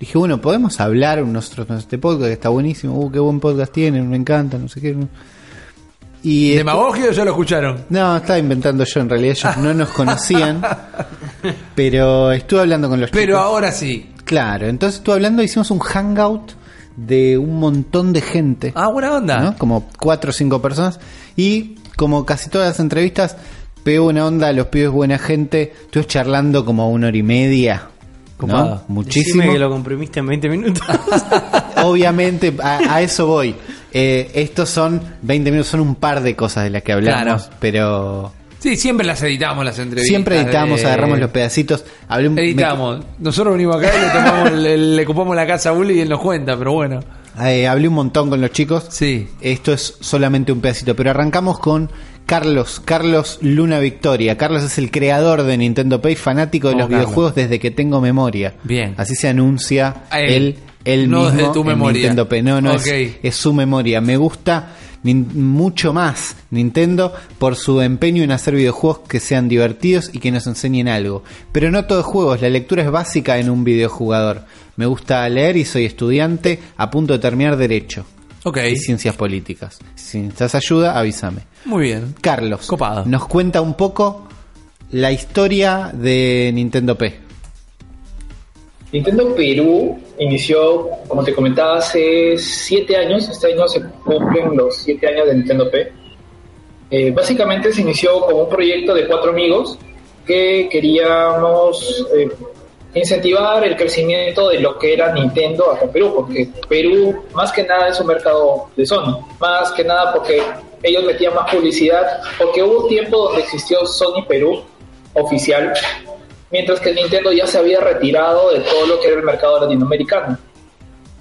Dije, bueno, podemos hablar nosotros en este podcast, que está buenísimo. Uh, qué buen podcast tienen, me encanta, no sé qué. Y ¿Demagogia o ya lo escucharon? no, estaba inventando yo, en realidad ellos no nos conocían. pero estuve hablando con los Pero chicos. ahora sí. Claro, entonces estuve hablando, hicimos un hangout de un montón de gente. Ah, buena onda. ¿no? Como cuatro o cinco personas. Y como casi todas las entrevistas, pegó una onda, los pibes buena gente. Estuve charlando como una hora y media. ¿no? Muchísimo. Decime que lo comprimiste en 20 minutos. Obviamente, a, a eso voy. Eh, estos son 20 minutos, son un par de cosas de las que hablamos, Claro. pero Sí, siempre las editamos las entrevistas. siempre editamos, de- agarramos los pedacitos. Hablé un- Editamos. Nosotros venimos acá y le, tomamos, le, le ocupamos la casa a Uli y él nos cuenta, pero bueno. eh, hablé un montón con los chicos. Sí. Esto es solamente un pedacito, pero arrancamos con Carlos, Carlos Luna Victoria. Carlos es el creador de Nintendo Pay, fanático de los Carlos. videojuegos desde que tengo memoria. Bien. Así se anuncia A él. Él, No mismo desde tu en memoria. Nintendo Pay. No, no, es, es su memoria. Me gusta mucho más Nintendo por su empeño en hacer videojuegos que sean divertidos y que nos enseñen algo. Pero no todos juegos, la lectura es básica en un videojugador. Me gusta leer y soy estudiante a punto de terminar Derecho Ok. y ciencias políticas. Si necesitas ayuda, avísame. Muy bien. Carlos Copado. nos cuenta un poco la historia de Nintendo P. Nintendo Perú inició, como te comentaba, hace siete años. Este año se cumplen los siete años de Nintendo P. Eh, básicamente se inició como un proyecto de cuatro amigos que queríamos eh, incentivar el crecimiento de lo que era Nintendo acá en Perú, porque Perú más que nada es un mercado de Sony, más que nada porque ellos metían más publicidad, porque hubo un tiempo donde existió Sony Perú oficial, mientras que Nintendo ya se había retirado de todo lo que era el mercado latinoamericano.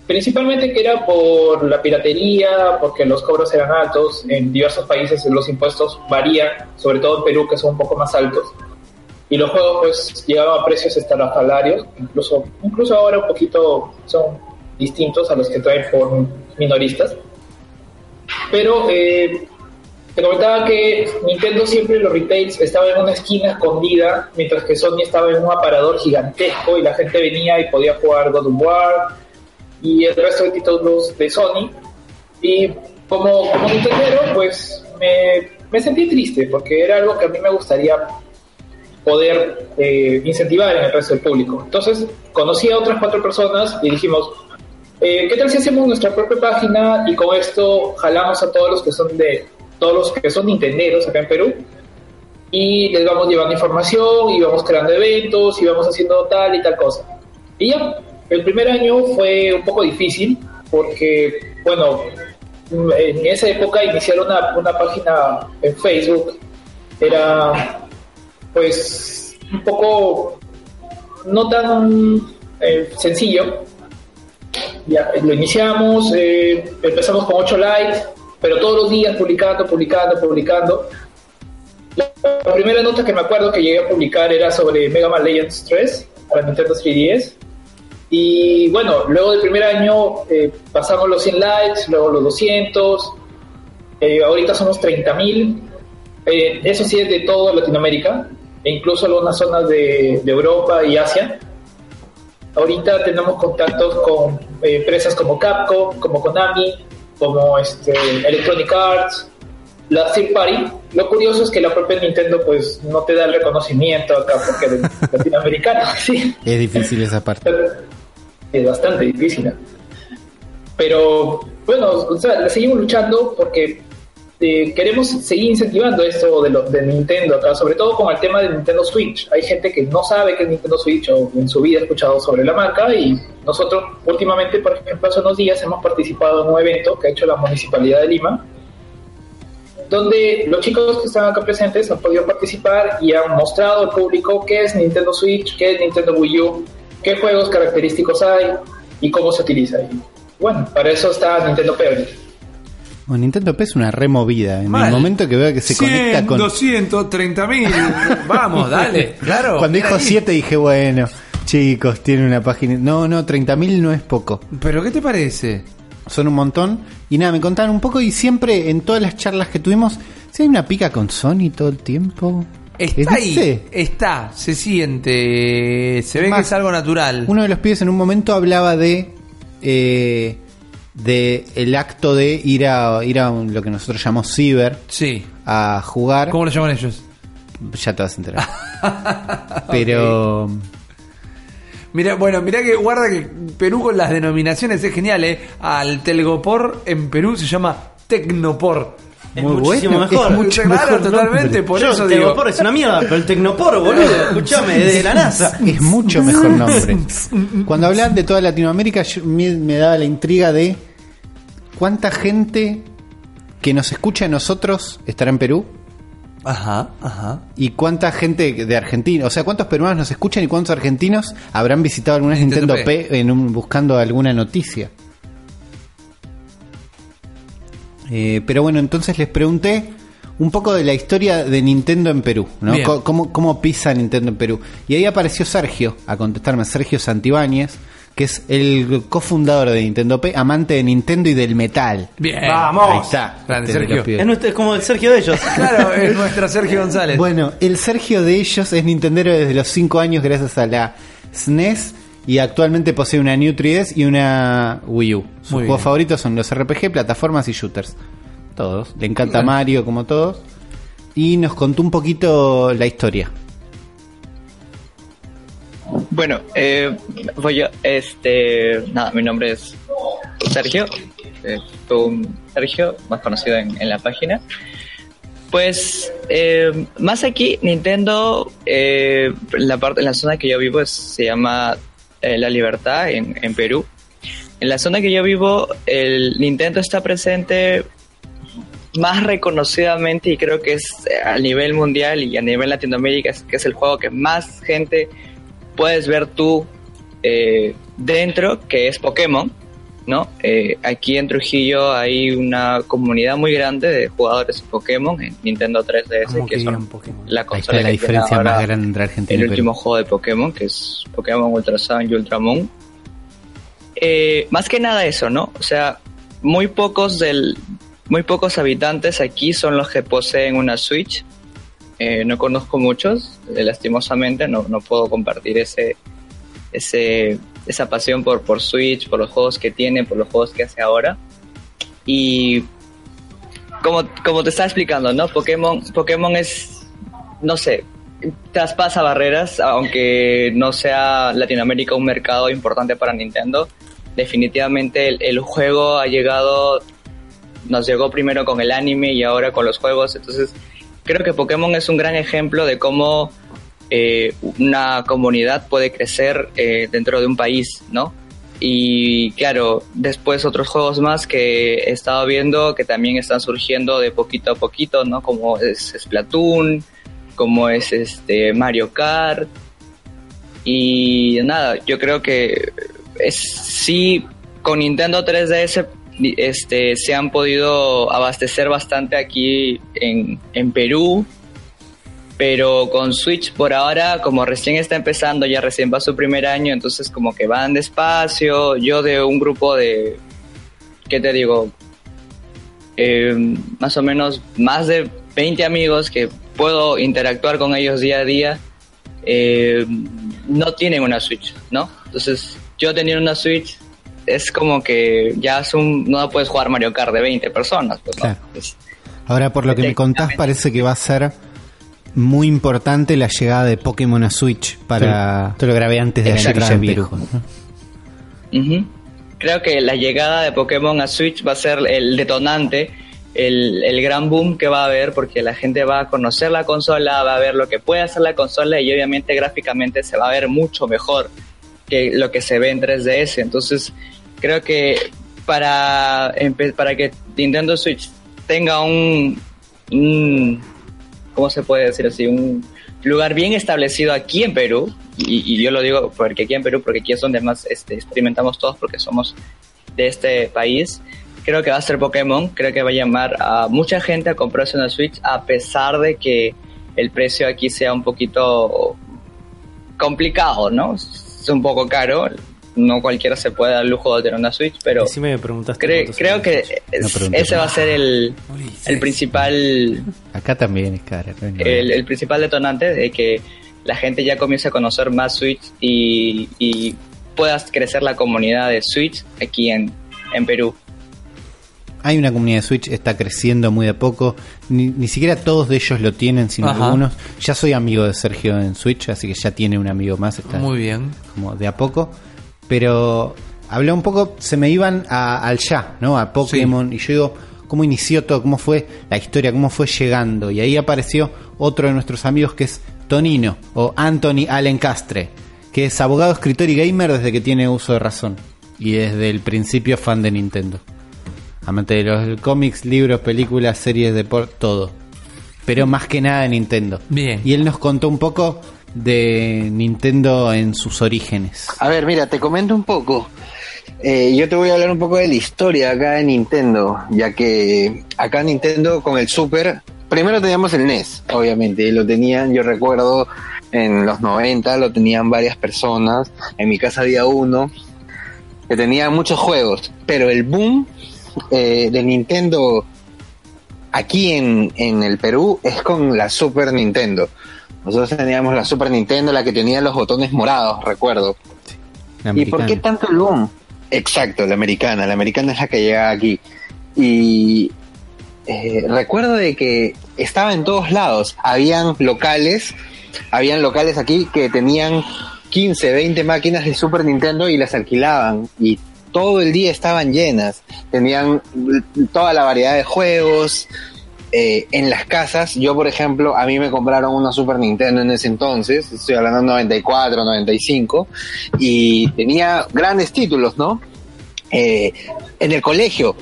Principalmente que era por la piratería, porque los cobros eran altos, en diversos países los impuestos varían, sobre todo en Perú que son un poco más altos, y los juegos pues llegaban a precios estalafalarios, incluso, incluso ahora un poquito son distintos a los que traen por minoristas. Pero eh, te comentaba que Nintendo siempre los retails estaba en una esquina escondida, mientras que Sony estaba en un aparador gigantesco y la gente venía y podía jugar God of War y el resto de títulos de Sony. Y como, como Nintendo, pues me, me sentí triste porque era algo que a mí me gustaría poder eh, incentivar en el resto del público. Entonces conocí a otras cuatro personas y dijimos, eh, ¿qué tal si hacemos nuestra propia página y con esto jalamos a todos los que son de todos los que son nintenderos acá en Perú y les vamos llevando información y vamos creando eventos y vamos haciendo tal y tal cosa. Y ya, el primer año fue un poco difícil porque, bueno, en esa época iniciar una, una página en Facebook era pues un poco no tan eh, sencillo. Ya, lo iniciamos, eh, empezamos con 8 likes, pero todos los días publicando, publicando, publicando. La primera nota que me acuerdo que llegué a publicar era sobre Mega Man Legends 3 para Nintendo 3DS. Y bueno, luego del primer año eh, pasamos los 100 likes, luego los 200, ahorita somos 30.000. eso sí es de toda Latinoamérica e incluso algunas zonas de, Europa y Asia. Ahorita tenemos contactos con eh, empresas como Capcom, como Konami, como este, Electronic Arts, la Third Party. Lo curioso es que la propia Nintendo pues no te da el reconocimiento acá porque es latinoamericano. sí. Es difícil esa parte. Es bastante difícil. Pero bueno, o sea, seguimos luchando porque este, queremos seguir incentivando esto de, lo, de Nintendo acá, sobre todo con el tema de Nintendo Switch. Hay gente que no sabe qué es Nintendo Switch o en su vida ha escuchado sobre la marca y nosotros últimamente, por ejemplo, hace unos días hemos participado en un evento que ha hecho la Municipalidad de Lima, donde los chicos que están acá presentes han podido participar y han mostrado al público qué es Nintendo Switch, qué es Nintendo Wii U, qué juegos característicos hay y cómo se utiliza. Y bueno, para eso está Nintendo Pebble. Nintendo P es una removida. En el momento que veo que se conecta con. 230 mil. Vamos, dale. Claro. Cuando dijo 7 dije, bueno, chicos, tiene una página. No, no, 30 mil no es poco. ¿Pero qué te parece? Son un montón. Y nada, me contaron un poco y siempre en todas las charlas que tuvimos, si hay una pica con Sony todo el tiempo. Está ahí, está, se siente, se ve que es algo natural. Uno de los pibes en un momento hablaba de eh, de el acto de ir a ir a lo que nosotros llamamos ciber sí. a jugar. ¿Cómo lo llaman ellos? Ya te vas a enterar. Pero Mira, bueno, mira que guarda que Perú con las denominaciones es genial, ¿eh? Al Telgopor en Perú se llama Tecnopor. Es muchísimo mejor. Es mucho mejor, totalmente. Por eso Tecnopor es una mierda, pero el Tecnopor, boludo, escúchame, de la NASA. Es mucho mejor nombre. Cuando hablan de toda Latinoamérica, me, daba la intriga de cuánta gente que nos escucha a nosotros estará en Perú. Ajá, ajá. ¿Y cuánta gente de Argentina? O sea, ¿cuántos peruanos nos escuchan y cuántos argentinos habrán visitado alguna Nintendo, P, en buscando alguna noticia? Eh, pero bueno, entonces les pregunté un poco de la historia de Nintendo en Perú, ¿no? ¿Cómo, ¿Cómo, pisa Nintendo en Perú? Y ahí apareció Sergio a contestarme, Sergio Santibáñez, que es el cofundador de Nintendo P, amante de Nintendo y del metal. Bien, vamos. Ahí está, Sergio. Es, como el Sergio de ellos. claro, es nuestro Sergio González. Bueno, el Sergio de ellos es Nintendero desde los 5 años gracias a la SNES y actualmente posee una New 3DS y una Wii U. Sus juegos favoritos son los RPG, plataformas y shooters. Todos. Le encanta Mario como todos. Y nos contó un poquito la historia. Bueno, eh, voy yo. Este, nada, mi nombre es Sergio. Eh, Sergio, más conocido en, la página. Pues eh, más aquí, Nintendo, eh, la parte, en la zona que yo vivo se llama eh, la Libertad en, en, Perú. En la zona que yo vivo, el Nintendo está presente más reconocidamente y creo que es eh, a nivel mundial y a nivel Latinoamérica es, que es el juego que más gente puedes ver tú eh, dentro, que es Pokémon, ¿no? Eh, aquí en Trujillo hay una comunidad muy grande de jugadores de Pokémon en Nintendo 3DS, Amo que que son Pokémon. la Ahí consola está la que tiene diferencia ahora más grande entre Argentina el y último juego de Pokémon, que es Pokémon Ultra Sun y Ultramon. Eh, más que nada eso, ¿no? O sea, muy pocos del, muy pocos habitantes aquí son los que poseen una Switch. Eh, no conozco muchos, eh, lastimosamente, no, no puedo compartir ese, ese, esa pasión por, por Switch, por los juegos que tiene, por los juegos que hace ahora. Y como, como te estaba explicando, ¿no? Pokémon, Pokémon es, no sé, traspasa barreras, aunque no sea Latinoamérica un mercado importante para Nintendo. Definitivamente el, el juego ha llegado, nos llegó primero con el anime y ahora con los juegos. Entonces, creo que Pokémon es un gran ejemplo de cómo eh, una comunidad puede crecer eh, dentro de un país, ¿no? Y claro, después otros juegos más que he estado viendo que también están surgiendo de poquito a poquito, ¿no? Como es Splatoon, como es este Mario Kart. Y nada, yo creo que es sí con Nintendo 3DS este se han podido abastecer bastante aquí en, en Perú. Pero con Switch por ahora, como recién está empezando, ya recién va su primer año, entonces como que van despacio. Yo de un grupo de, ¿qué te digo? Eh, más o menos más de 20 amigos que puedo interactuar con ellos día a día, eh, no tienen una Switch, ¿no? Entonces, yo teniendo una Switch es como que ya es un, no puedes jugar Mario Kart de 20 personas, pues, ¿no? Claro. Ahora, por lo que me contás, parece que va a ser muy importante la llegada de Pokémon a Switch para... Te lo grabé antes de ayer ya. Creo que la llegada de Pokémon a Switch va a ser el detonante, el, el gran boom que va a haber, porque la gente va a conocer la consola, va a ver lo que puede hacer la consola y obviamente gráficamente se va a ver mucho mejor que lo que se ve en 3DS. Entonces, creo que para, para que Nintendo Switch tenga un, un ¿cómo se puede decir así? Un lugar bien establecido aquí en Perú, y, yo lo digo porque aquí en Perú, porque aquí es donde más este, experimentamos todos, porque somos de este país. Creo que va a ser Pokémon, creo que va a llamar a mucha gente a comprarse una Switch, a pesar de que el precio aquí sea un poquito complicado, ¿no? Es un poco caro, no cualquiera se puede dar el lujo de tener una Switch, pero Encima me preguntaste. cre- cuánto creo que. No ese va a ser el, el principal Acá también es cara. el, el principal detonante de que la gente ya comience a conocer más Switch y, y puedas crecer la comunidad de Switch aquí en, en Perú. Hay una comunidad de Switch, está creciendo muy de a poco. Ni, ni siquiera todos de ellos lo tienen, sino Ajá. algunos. Ya soy amigo de Sergio en Switch, así que ya tiene un amigo más. Está Muy bien. como de a poco. Pero hablé un poco, se me iban a- al ya, ¿no? A Pokémon. Y yo digo, ¿cómo inició todo? ¿Cómo fue la historia? ¿Cómo fue llegando? Y ahí apareció otro de nuestros amigos que es Tonino, o Anthony Allen Castre, que es abogado, escritor y gamer desde que tiene uso de razón. Y desde el principio fan de Nintendo. Amante de los cómics, libros, películas, series, deporte, todo. Pero más que nada de Nintendo. Bien. Y él nos contó un poco de Nintendo en sus orígenes. A ver, mira, te comento un poco. Eh, yo te voy a hablar un poco de la historia acá de Nintendo, ya que acá Nintendo con el Super, primero teníamos el NES, obviamente, y lo tenían, yo recuerdo, en los 90 lo tenían varias personas, en mi casa había uno que tenía muchos juegos, pero el boom eh, de Nintendo aquí en, en el Perú es con la Super Nintendo. Nosotros teníamos la Super Nintendo, la que tenía los botones morados, recuerdo. ¿Y por qué tanto el boom? Exacto, la americana. La americana es la que llega aquí. Y eh, recuerdo de que estaba en todos lados. Habían locales, habían locales aquí que tenían 15, 20 máquinas de Super Nintendo y las alquilaban. Y todo el día estaban llenas. Tenían toda la variedad de juegos. Eh, en las casas, yo por ejemplo, a mí me compraron una Super Nintendo en ese entonces, estoy hablando de 94, 95, y tenía grandes títulos, ¿no? eh, en el colegio,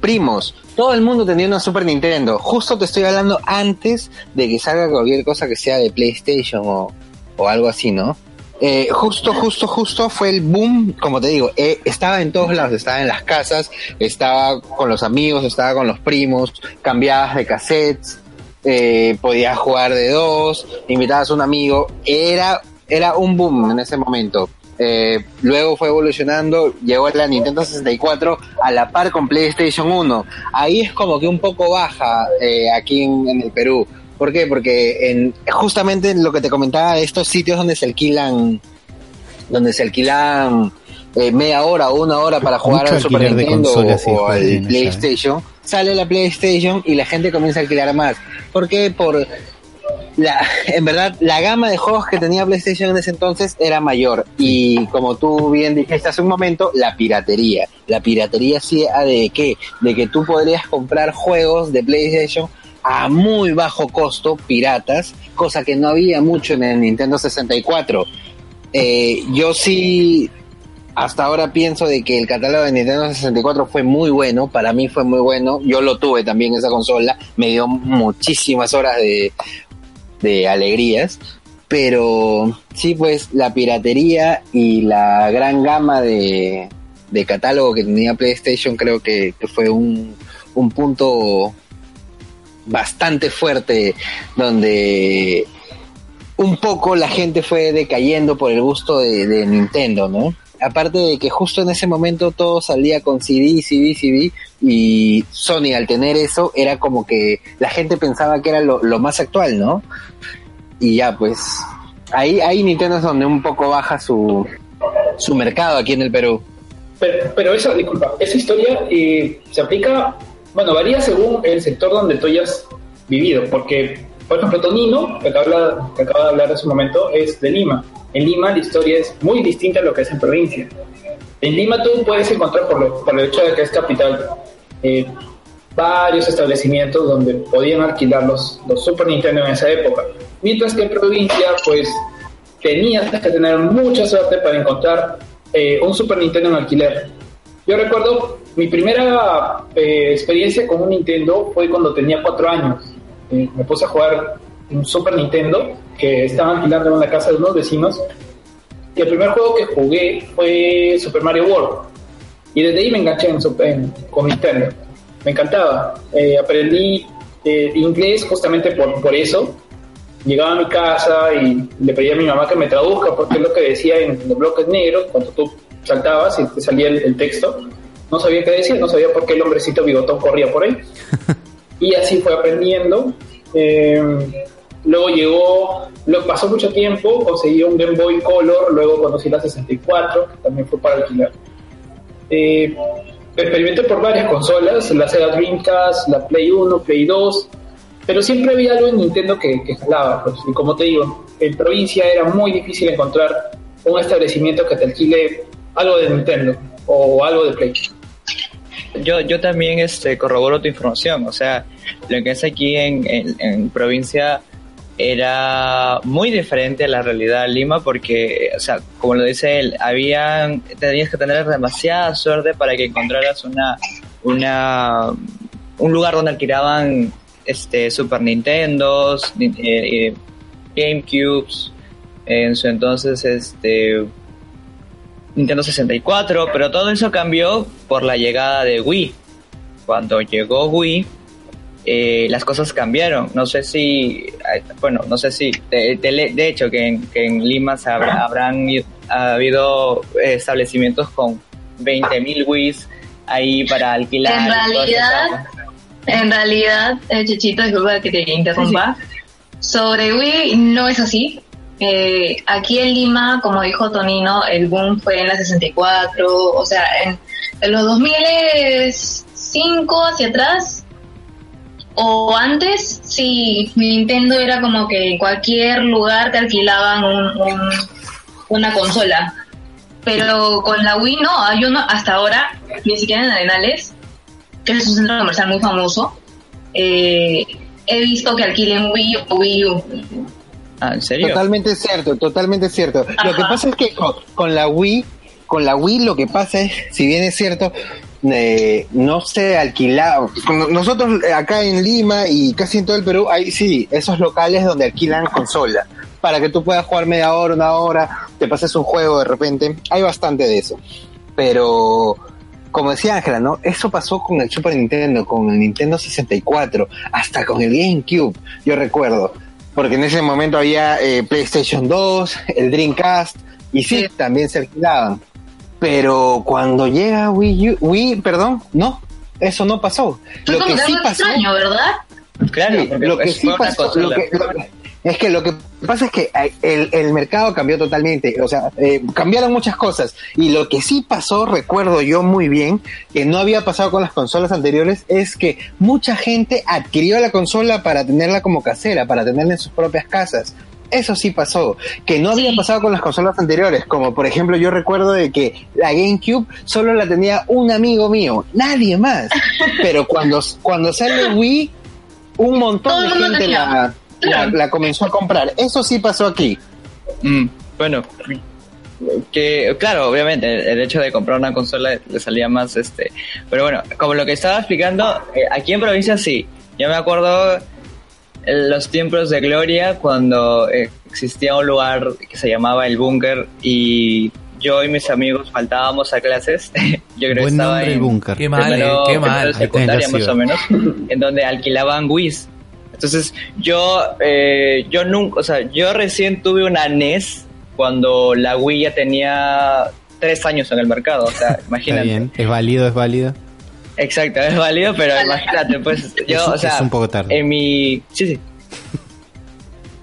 primos, todo el mundo tenía una Super Nintendo. Justo te estoy hablando antes de que salga cualquier cosa que sea de PlayStation o, o algo así, ¿no? Eh, justo, justo, justo fue el boom, como te digo, eh, estaba en todos lados, estaba en las casas, estaba con los amigos, estaba con los primos, cambiabas de cassettes, eh, podías jugar de dos, invitabas a un amigo, era, era un boom en ese momento. Eh, luego fue evolucionando, llegó la Nintendo 64 a la par con PlayStation 1. Ahí es como que un poco baja eh, aquí en, en el Perú. ¿Por qué? Porque en, justamente lo que te comentaba, estos sitios donde se alquilan, donde se alquilan eh, media hora o una hora para jugar Mucho al Super Nintendo o, al en ¿eh? PlayStation, sale la PlayStation y la gente comienza a alquilar más. ¿Por qué? Por la, en verdad, la gama de juegos que tenía PlayStation en ese entonces era mayor. Y como tú bien dijiste hace un momento, la piratería. La piratería sí de qué? De que tú podrías comprar juegos de PlayStation a muy bajo costo, piratas, cosa que no había mucho en el Nintendo 64. Eh, yo sí, hasta ahora pienso de que el catálogo de Nintendo 64 fue muy bueno, para mí fue muy bueno, yo lo tuve también esa consola, me dio muchísimas horas de, de alegrías, pero sí pues la piratería y la gran gama de, de catálogo que tenía PlayStation creo que, que fue un, un punto bastante fuerte donde un poco la gente fue decayendo por el gusto de, Nintendo, ¿no? Aparte de que justo en ese momento todo salía con CD, CD, CD y Sony al tener eso era como que la gente pensaba que era lo, más actual, ¿no? Y ya pues ahí, ahí Nintendo es donde un poco baja su, su mercado aquí en el Perú. Pero, pero esa, disculpa, esa historia eh, se aplica, bueno, varía según el sector donde tú hayas vivido, porque, por ejemplo, Tonino, que acaba, que acaba de hablar hace un momento, es de Lima. En Lima la historia es muy distinta a lo que es en provincia. En Lima tú puedes encontrar, por, lo, por el hecho de que es capital, eh, varios establecimientos donde podían alquilar los, los Super Nintendo en esa época. Mientras que en provincia, pues, tenías que tener mucha suerte para encontrar eh, un Super Nintendo en alquiler. Yo recuerdo mi primera eh, experiencia con un Nintendo fue cuando tenía cuatro años. Eh, me puse a jugar un Super Nintendo que estaba alquilando en la casa de unos vecinos. Y el primer juego que jugué fue Super Mario World. Y desde ahí me enganché en, en- con Nintendo. Me encantaba. Eh, aprendí eh, inglés justamente por, por eso. Llegaba a mi casa y le pedía a mi mamá que me traduzca porque es lo que decía en los bloques negros cuando tú saltabas y te salía el, el texto. No sabía qué decía, no sabía por qué el hombrecito bigotón corría por ahí. y así fue aprendiendo. Eh, luego llegó, luego pasó mucho tiempo, conseguí un Game Boy Color, luego conocí la 64, que también fue para alquilar. Eh, experimenté por varias consolas, la Sega Dreamcast, la Play 1, Play 2, pero siempre había algo en Nintendo que, que jalaba. Pues, y como te digo, en provincia era muy difícil encontrar un establecimiento que te alquile algo de Nintendo o algo de Play. Yo, yo también este, corroboro tu información, o sea, lo que es aquí en, en, provincia era muy diferente a la realidad de Lima porque, o sea, como lo dice él, habían, tenías que tener demasiada suerte para que encontraras una, una, un lugar donde alquilaban este, Super Nintendos, ni- eh, eh, GameCubes, en su entonces, este, Nintendo 64, pero todo eso cambió por la llegada de Wii. Cuando llegó Wii, eh, las cosas cambiaron. No sé si, bueno, no sé si, de, de- de hecho, que en, que en Lima se habrá- habrán ha habido eh, establecimientos con 20.000 Wii's ahí para alquilar. En realidad. En realidad, eh, Chichito, disculpa que te interrumpa. Sobre Wii no es así. Eh, aquí en Lima, como dijo Tonino, el boom fue en la 64, o sea, en, en los 2005 hacia atrás, o antes, sí, Nintendo era como que en cualquier lugar te alquilaban un- un- una consola. Pero con la Wii no, hay uno hasta ahora, ni siquiera en Arenales, que es un centro comercial muy famoso, eh, he visto que alquilen Wii o Wii U. Ah, ¿en serio? Totalmente cierto, totalmente cierto. Lo que pasa es que con, con la Wii, con la Wii lo que pasa es, si bien es cierto, eh, no se alquilaba. Nosotros eh, acá en Lima y casi en todo el Perú hay, sí, esos locales donde alquilan consola. Para que tú puedas jugar media hora, una hora, te pases un juego de repente. Hay bastante de eso. Pero, como decía Ángela, ¿no? Eso pasó con el Super Nintendo, con el Nintendo 64, hasta con el GameCube, yo recuerdo. Porque en ese momento había eh, PlayStation 2, el Dreamcast, y sí, también se alquilaban. Pero cuando llega Wii U, Wii, perdón, no, eso no pasó. Fue Lo como que sí pasó, extraño, ¿verdad? Claro, Sí, porque lo que pues, sí pasó, consola. lo que- lo que- es que lo que pasa es que eh, el, el mercado cambió totalmente, o sea, eh, cambiaron muchas cosas y lo que sí pasó, recuerdo yo muy bien, que no había pasado con las consolas anteriores, es que mucha gente adquirió la consola para tenerla como casera, para tenerla en sus propias casas. Eso sí pasó, que no había Sí. pasado con las consolas anteriores, como por ejemplo yo recuerdo de que la GameCube solo la tenía un amigo mío, nadie más. Pero cuando, cuando sale Wii, un montón Todo de gente la, la, la comenzó a comprar. Eso sí pasó aquí. Mm, bueno, que claro, obviamente el, el hecho de comprar una consola le salía más este, pero bueno, como lo que estaba explicando, eh, aquí en provincia sí, yo me acuerdo en los tiempos de gloria cuando eh, existía un lugar que se llamaba el búnker y yo y mis amigos faltábamos a clases, yo creo que Buen estaba nombre el en búnker. Qué mal, primero- eh, qué mal. secundaria más o menos, en donde alquilaban Wii's. Entonces yo, eh, yo nunca, o sea, yo recién tuve una NES cuando la Wii ya tenía tres años en el mercado, o sea, Está imagínate. bien, es válido, es válido. Exacto, es válido, pero imagínate, pues yo, Es un- o sea, es un poco tarde. en mi, sí, sí.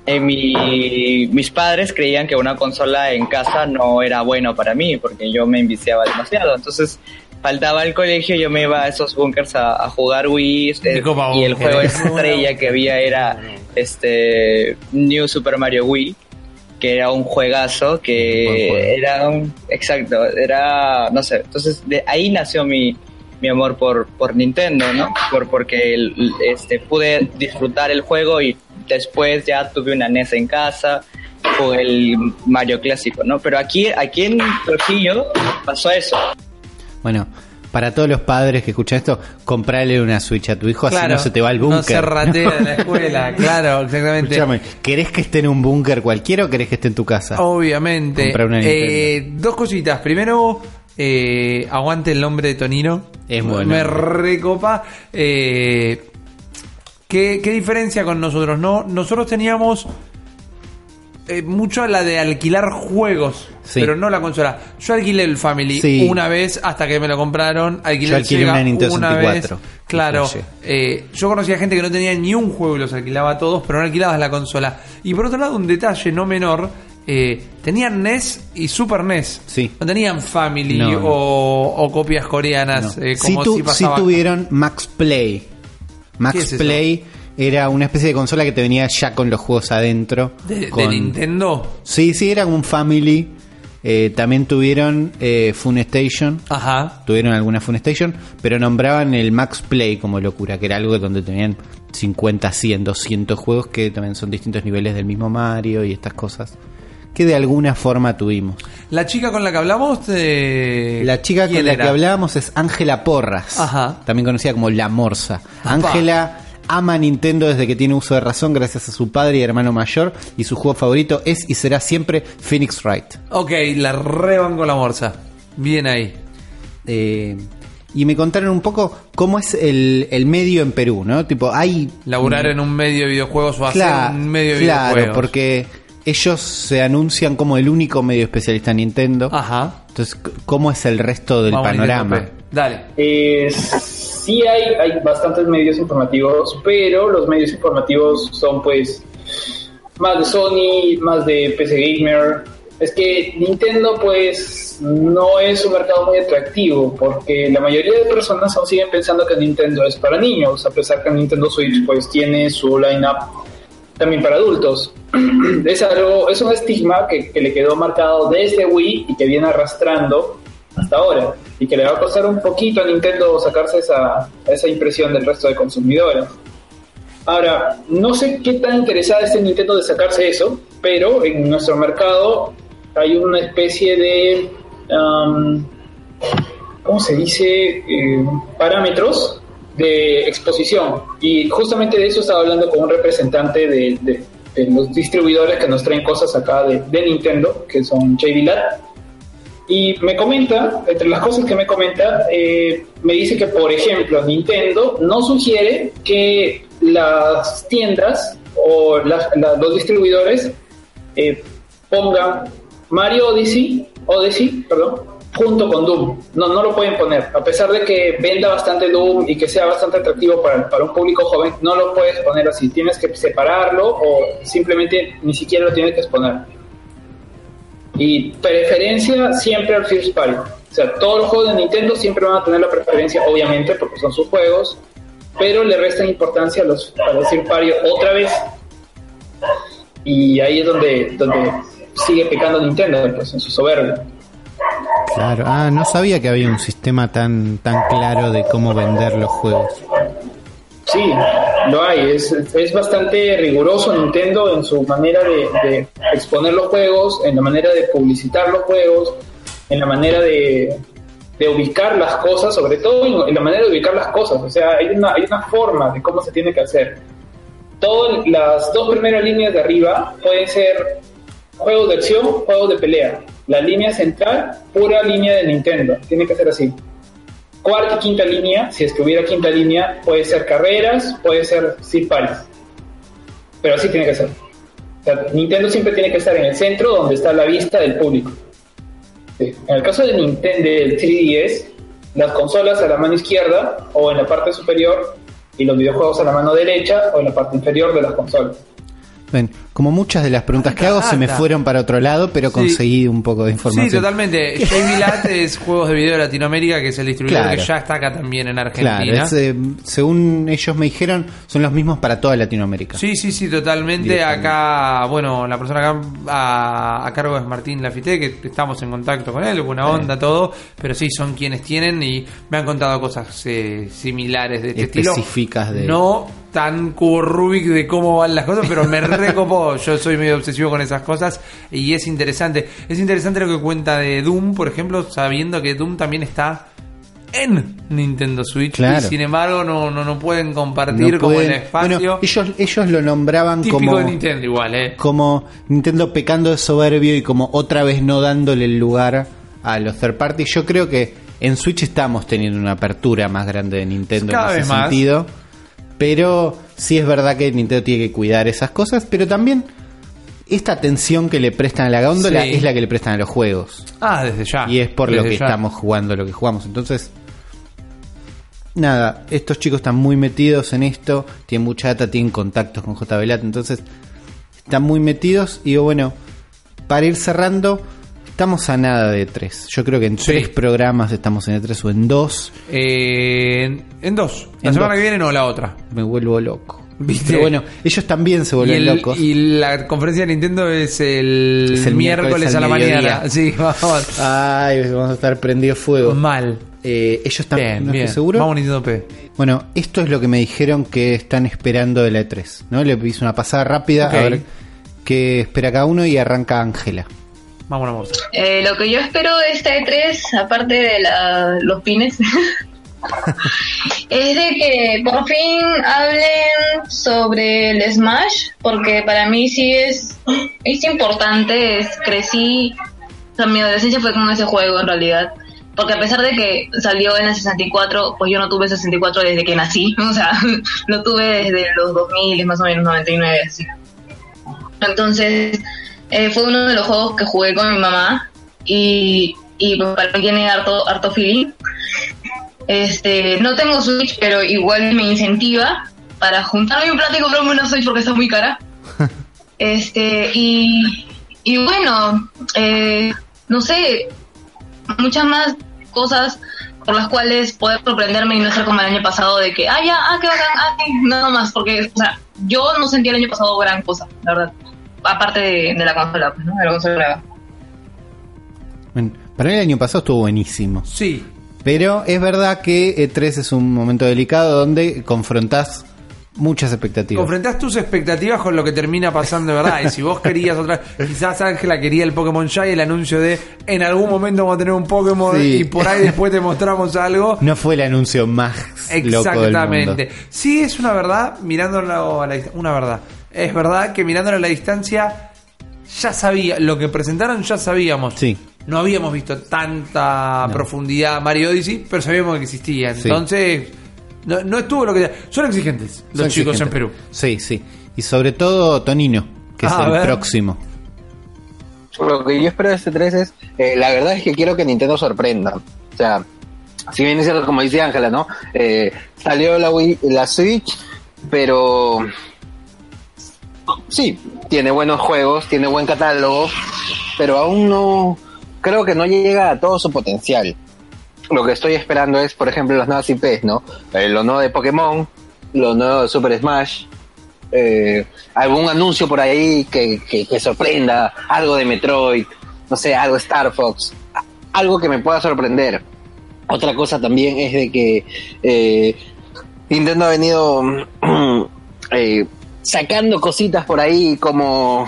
En mi, mis padres creían que una consola en casa no era bueno para mí porque yo me enviciaba demasiado. Entonces faltaba el colegio, yo me iba a esos bunkers a, a jugar Wii eh, Copa y el Bunker. juego estrella que había era este New Super Mario Wii que era un juegazo que juego. era un exacto era no sé entonces de ahí nació mi mi amor por por Nintendo no por porque el- este pude disfrutar el juego y después ya tuve una NES en casa jugué el Mario clásico no pero aquí aquí en Trujillo pasó eso Bueno, para todos los padres que escuchan esto, comprarle una Switch a tu hijo, así no se te va al búnker. No se ratea de la escuela, claro, exactamente. Escúchame, ¿querés que esté en un búnker cualquiera o querés que esté en tu casa? Obviamente. Una Eh, dos cositas. Primero, eh, aguante el nombre de Tonino. Es bueno. Me recopa. Eh, ¿qué, ¿Qué diferencia con nosotros? No, nosotros teníamos eh, mucho la de alquilar juegos, Sí. pero no la consola. Yo alquilé el Family Sí. una vez hasta que me lo compraron. Alquilé Yo el alquilé Sega una Nintendo una 64. vez. Claro. Eh, yo conocía gente que no tenía ni un juego y los alquilaba todos, pero no alquilabas la consola. Y por otro lado, un detalle no menor, eh, tenían NES y Super NES. Sí. No tenían Family No, no. O, o copias coreanas, No. como tu- si tuvieron Max Play. Max ¿Qué es eso? Era una especie de consola que te venía ya con los juegos adentro. de, Nintendo. Sí, sí, era un Family. Eh, también tuvieron eh, Funestation. Ajá. Tuvieron alguna Funestation, pero nombraban el Max Play como locura, que era algo donde tenían 50, 100, 200 juegos que también son distintos niveles del mismo Mario y estas cosas. Que de alguna forma tuvimos. La chica con la que hablamos. eh, La chica con ¿quién la que hablábamos es Ángela Porras, Ajá. también conocida como La Morsa. Ángela ama Nintendo desde que tiene uso de razón gracias a su padre y hermano mayor y su juego favorito es y será siempre Phoenix Wright. Ok, la rebanco la morsa. Bien ahí. Eh, y me contaron un poco cómo es el, el medio en Perú, ¿no? Tipo, hay... Laburar en un medio de videojuegos o hacer Claro, un medio de claro, videojuegos. porque ellos se anuncian como el único medio especialista en Nintendo. Ajá. Entonces, ¿cómo es el resto del Vamos, panorama? Dale. Eh, sí hay, hay bastantes medios informativos, pero los medios informativos son pues más de Sony, más de PC Gamer. Es que Nintendo pues no es un mercado muy atractivo porque la mayoría de personas aún siguen pensando que Nintendo es para niños, a pesar que Nintendo Switch pues tiene su lineup también para adultos. es algo, es un estigma que, que le quedó marcado desde Wii y que viene arrastrando hasta ahora y que le va a costar un poquito a Nintendo sacarse esa, esa impresión del resto de consumidores. Ahora, no sé qué tan interesada esté Nintendo de sacarse eso, pero en nuestro mercado hay una especie de am, ¿cómo se dice? Eh, parámetros de exposición. Y justamente de eso estaba hablando con un representante de, de- de los distribuidores que nos traen cosas acá de, de Nintendo, que son JVLAT. Y me comenta, entre las cosas que me comenta, eh, me dice que, por ejemplo, Nintendo no sugiere que las tiendas o los distribuidores eh, pongan Mario Odyssey, Odyssey, perdón, junto con Doom. No, no lo pueden poner. A pesar de que venda bastante Doom y que sea bastante atractivo para, para un público joven, no lo puedes poner así. Tienes que separarlo o simplemente ni siquiera lo tienes que exponer. Y preferencia siempre al First Party. O sea, todos los juegos de Nintendo siempre van a tener la preferencia, obviamente, porque son sus juegos, pero le restan importancia a los, a los First Party otra vez. Y ahí es donde, donde sigue pecando Nintendo, pues, en su soberbia. Claro. Ah, no sabía que había un sistema tan, tan claro de cómo vender los juegos. Sí, lo hay. Es, es bastante riguroso Nintendo en su manera de, exponer los juegos, en la manera de publicitar los juegos, en la manera de, de ubicar las cosas, sobre todo en, en la manera de ubicar las cosas. O sea, hay una, hay una forma de cómo se tiene que hacer. Todas las dos primeras líneas de arriba pueden ser juegos de acción, juegos de pelea. La línea central, pura línea de Nintendo. Tiene que ser así cuarta y quinta línea, si es que hubiera quinta línea, puede ser carreras, puede ser Seed. Pero así tiene que ser. O sea, Nintendo siempre tiene que estar en el centro donde está la vista del público. Sí. En el caso de Nintendo del 3DS, las consolas a la mano izquierda o en la parte superior y los videojuegos a la mano derecha o en la parte inferior de las consolas. Ven, como muchas de las preguntas que hago se me fueron para otro lado, pero Sí. conseguí un poco de información. Sí, totalmente. Jamie Lat es Juegos de Video de Latinoamérica, que es el distribuidor Claro. que ya está acá también en Argentina. Claro, es, eh, según ellos me dijeron, son los mismos para toda Latinoamérica. Sí, sí, sí, totalmente. Acá, bueno, la persona acá a, a cargo es Martín Lafité, que estamos en contacto con él, buena onda, todo. Pero sí, son quienes tienen y me han contado cosas eh, similares de este estilo. Específicas de- No tan cubo Rubik de cómo van las cosas, pero me recopó. Yo soy medio obsesivo con esas cosas y es interesante. Es interesante lo que cuenta de Doom, por ejemplo, sabiendo que Doom también está en Nintendo Switch Claro. y sin embargo no, no, no pueden compartir No como pueden- el espacio. Bueno, ellos, ellos lo nombraban Típico como, de Nintendo igual, ¿eh? como Nintendo pecando de soberbio y como otra vez no dándole el lugar a los third party. Yo creo que en Switch estamos teniendo una apertura más grande de Nintendo Cada en vez ese más. Pero sí es verdad que Nintendo tiene que cuidar esas cosas, pero también esta atención que le prestan a la góndola Sí. es la que le prestan a los juegos. Ah, desde ya. Y es por lo que ya. estamos jugando lo que jugamos. Entonces, nada, estos chicos están muy metidos en esto, tienen mucha data, tienen contactos con JBLAT, entonces están muy metidos. Y bueno, para ir cerrando, estamos a nada de tres. Yo creo que en Sí. tres programas estamos en E3 o en dos. Eh, en, en dos. La En semana dos. que viene no, la otra. Me vuelvo loco. ¿Viste? Pero bueno, ellos también se Y, vuelven el- locos. y la conferencia de Nintendo es el, Es el miércoles, miércoles a la mañana. Sí, vamos. Ay, vamos a estar prendidos fuego. Mal. Eh, ellos están, Bien, no bien. estoy seguro. Vamos Nintendo P. Bueno, esto es lo que me dijeron que están esperando de la E3. ¿no? Le hice una pasada rápida a ver qué espera cada uno y arranca Ángela. Vamos. Eh, lo que yo espero de esta E3, aparte de la- los pines, es de que por fin hablen sobre el Smash, porque para mí sí es, es importante, es- crecí, o sea, mi adolescencia fue con ese juego en realidad. Porque a pesar de que salió en el 64, pues yo no tuve 64 desde que nací, o sea, lo tuve desde los 2000, más o menos 99, así. Entonces, eh, fue uno de los juegos que jugué con mi mamá y, y para mí tiene harto, harto feeling. Este, no tengo Switch, pero igual me incentiva para juntarme un plata y comprarme una Switch porque está muy cara. Este, y, y bueno, eh, no sé, muchas más cosas por las cuales poder sorprenderme y no ser como el año pasado de que, ah, ya, ah, qué bacán, ah, sí, nada más, porque, o sea, yo no sentí el año pasado gran cosa, la verdad. Aparte de, de la consola, pues, ¿no? De la consola. Bueno, para mí el año pasado estuvo buenísimo. Sí. Pero es verdad que E3 es un momento delicado donde confrontás Muchas expectativas. Confrontás tus expectativas con lo que termina pasando de verdad. Y si vos querías otra. Quizás Ángela quería el Pokémon ya y el anuncio de en algún momento vamos a tener un Pokémon Sí. y por ahí después te mostramos algo. No fue el anuncio más loco del mundo. Exactamente. Sí, es una verdad, mirándolo a la distancia. Una verdad. Es verdad que mirándolo a la distancia, ya sabía. Lo que presentaron ya sabíamos. Sí. No habíamos visto tanta profundidad Mario Odyssey, pero sabíamos que existía. Sí. Entonces, no, no estuvo lo que. Son exigentes los Son chicos en. Perú. Sí, sí. Y sobre todo Tonino, que Ah, es a el próximo. Lo que yo espero de este 3 es, eh, la verdad es que quiero que Nintendo sorprenda. O sea, si bien es cierto, como dice Ángela, ¿no? Eh, salió la, Wii, la Switch, pero sí, tiene buenos juegos, tiene buen catálogo, pero aún no, creo que no llega a todo su potencial. Lo que estoy esperando es, por ejemplo, las nuevas IPs, ¿no? Eh, lo nuevo de Pokémon, lo nuevo de Super Smash, eh, algún anuncio por ahí que, que, sorprenda, algo de Metroid, no sé, algo de Star Fox, algo que me pueda sorprender. Otra cosa también es de que eh, Nintendo ha venido eh, sacando cositas por ahí como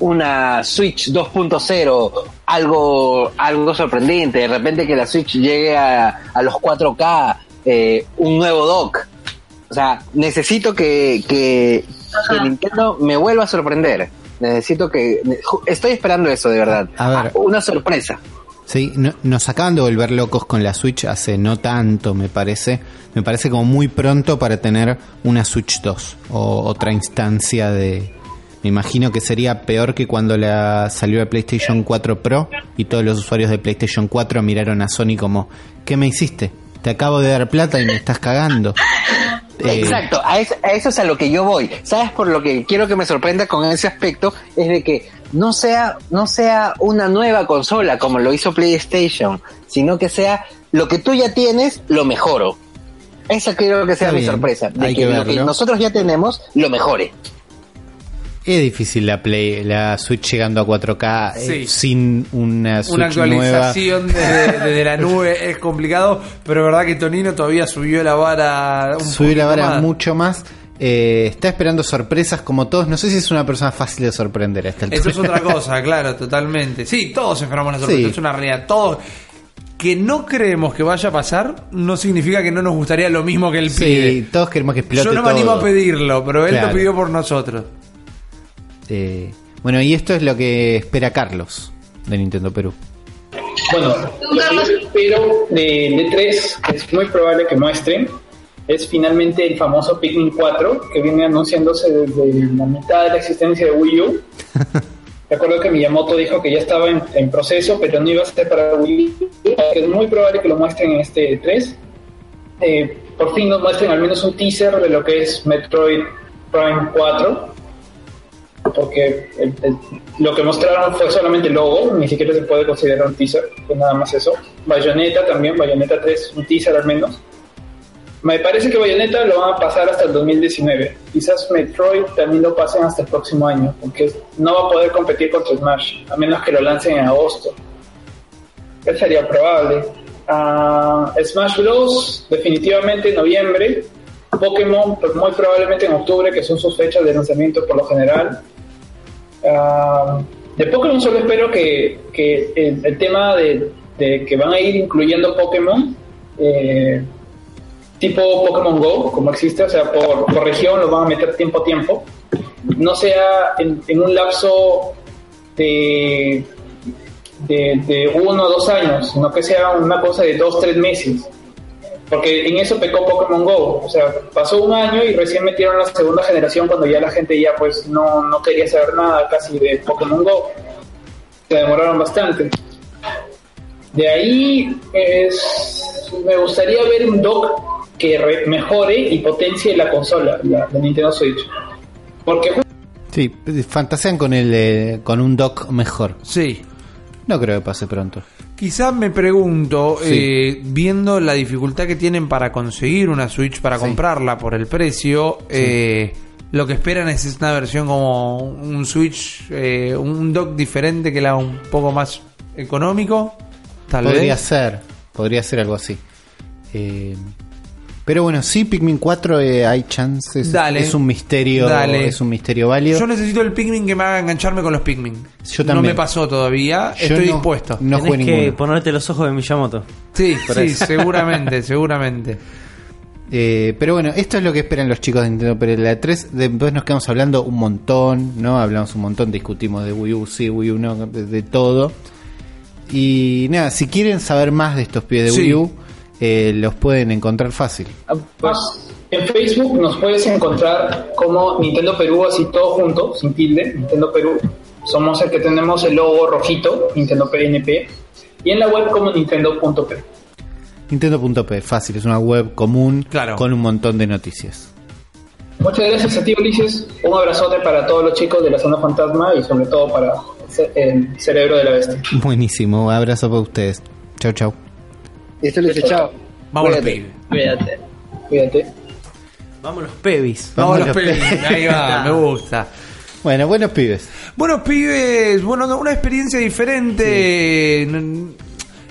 una Switch 2.0, algo, algo sorprendente, de repente que la Switch llegue a, a los 4K, eh, un nuevo dock. O sea, necesito que, que. Nintendo me vuelva a sorprender. Necesito que... Estoy esperando eso, de verdad. A ver. Una sorpresa. Sí, no- nos acaban de volver locos con la Switch hace no tanto, me parece. Me parece como muy pronto para tener una Switch 2 o otra instancia de... Me imagino que sería peor que cuando la salió la PlayStation 4 Pro y todos los usuarios de PlayStation 4 miraron a Sony como, ¿qué me hiciste? Te acabo de dar plata y me estás cagando. Exacto, a eso, a eso es a lo que yo voy. ¿Sabes por lo que quiero que me sorprenda con ese aspecto? Es de que no sea, no sea una nueva consola como lo hizo PlayStation, sino que sea lo que tú ya tienes, lo mejoro. Esa quiero que sea Está mi bien, sorpresa, de hay que, que lo que nosotros ya tenemos, lo mejore. Es difícil la Play, la Switch llegando a 4K eh, sin una Switch Una actualización desde, desde la nube es complicado, pero es verdad que Tonino todavía subió la vara un Subir la vara más. mucho más. Eh, está esperando sorpresas como todos. No sé si es una persona fácil de sorprender a esta altura. Eso es otra cosa, claro, totalmente. Sí, todos esperamos la sorpresa, Sí. es una realidad. Todos. Que no creemos que vaya a pasar no significa que no nos gustaría lo mismo que él pide. Sí, todos queremos que explote Yo no me animo a pedirlo, pero él Claro. lo pidió por nosotros. Eh, bueno, y esto es lo que espera Carlos de Nintendo Perú. Bueno, lo que yo espero de, de 3 es muy probable que muestren es finalmente el famoso Pikmin 4 que viene anunciándose desde la mitad de la existencia de Wii U. Recuerdo que Miyamoto dijo que ya estaba en, en proceso, pero no iba a ser para Wii U. Es muy probable que lo muestren en este 3. Eh, por fin nos muestren al menos un teaser de lo que es Metroid Prime 4 porque el- el- lo que mostraron fue solamente el logo, ni siquiera se puede considerar un teaser, fue nada más eso. Bayonetta también, Bayonetta 3, un teaser al menos. Me parece que Bayonetta lo van a pasar hasta el 2019. Quizás Metroid también lo pasen hasta el próximo año, porque no va a poder competir contra Smash, a menos que lo lancen en agosto. Eso sería probable. Ah, Smash Bros. definitivamente en noviembre. Pokémon pues, muy probablemente en octubre, que son sus fechas de lanzamiento por lo general. Ah, de Pokémon solo espero que, que el, tema de, de que van a ir incluyendo Pokémon eh, tipo Pokémon Go, como existe, o sea, por, por región lo van a meter tiempo a tiempo, no sea en, en un lapso de, de, de uno o dos años, sino que sea una cosa de dos, tres meses. Porque en eso pecó Pokémon Go. O sea, pasó un año y recién metieron la segunda generación cuando ya la gente ya pues no, no quería saber nada casi de Pokémon Go. Se demoraron bastante. De ahí es, me gustaría ver un dock que re- mejore y potencie la consola, la de Nintendo Switch. Porque Sí, fantasean con el eh, con un dock mejor. Sí. No creo que pase pronto. Quizás me pregunto, Sí. eh, viendo la dificultad que tienen para conseguir una Switch, para Sí. comprarla por el precio, eh, lo que esperan es una versión como un Switch, eh, un dock diferente que la un poco más económico, tal Podría vez. ser, podría ser algo así. Eh, Pero bueno, sí, Pikmin 4 eh, hay chances. Dale. Es un misterio. Dale. Es un misterio válido. Yo necesito el Pikmin que me haga engancharme con los Pikmin. Yo No también. me pasó todavía, Yo estoy no- dispuesto. No Tenés jugué que ninguno. ponerte los ojos de Miyamoto. Sí, sí, seguramente, seguramente. Eh, pero bueno, esto es lo que esperan los chicos de Nintendo Pero la 3 después nos quedamos hablando un montón, ¿no? Hablamos un montón, discutimos de Wii U, sí, Wii U, no, de, de todo. Y nada, si quieren saber más de estos pies de Sí. Wii U, eh, los pueden encontrar fácil. Ah, Pues en Facebook nos puedes encontrar como Nintendo Perú, así todo junto, sin tilde, Nintendo Perú. Somos el que tenemos el logo rojito, Nintendo PNP. Y en la web como nintendo.p. Nintendo.p, fácil, es una web común Claro. con un montón de noticias. Muchas gracias a ti, Ulises. Un abrazote para todos los chicos de la Zona Fantasma y sobre todo para el cerebro de la bestia. Buenísimo, abrazo para ustedes. Chau, chau. Esto le dice chao. Vamos los Cuídate. pibes. Cuídate. Cuídate. Vamos los pebis. Vamos Vamos los los pibes. Ahí va, me gusta. Bueno, buenos pibes. Buenos pibes, bueno, no, una experiencia diferente.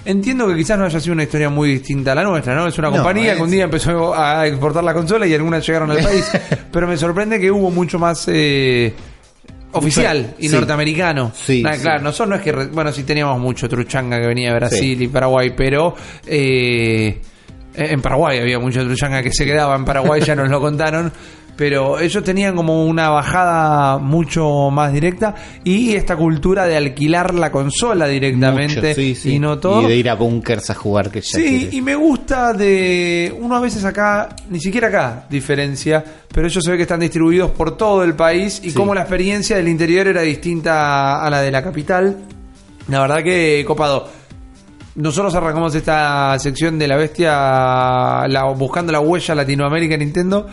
Entiendo que quizás no haya sido una historia muy distinta a la nuestra, ¿no? Es una No, compañía es- que un día empezó a exportar la consola y algunas llegaron al país. pero me sorprende que hubo mucho más eh, oficial y Sí. norteamericano. Sí, Nah, sí. Claro, nosotros no es que. re- Bueno, sí teníamos mucho truchanga que venía de Brasil y Paraguay, pero. eh, en Paraguay había mucho truchanga que se quedaba en Paraguay, ya nos lo contaron. Pero ellos tenían como una bajada mucho más directa y esta cultura de alquilar la consola directamente Mucho, sí, sí. y no todo. Y de ir a bunkers a jugar que ya Sí, y me gusta de. Uno a veces acá, ni siquiera acá diferencia, pero ellos se ve que están distribuidos por todo el país y Sí. como la experiencia del interior era distinta a la de la capital. La verdad que copado. Nosotros arrancamos esta sección de la bestia la- buscando la huella Latinoamérica en Nintendo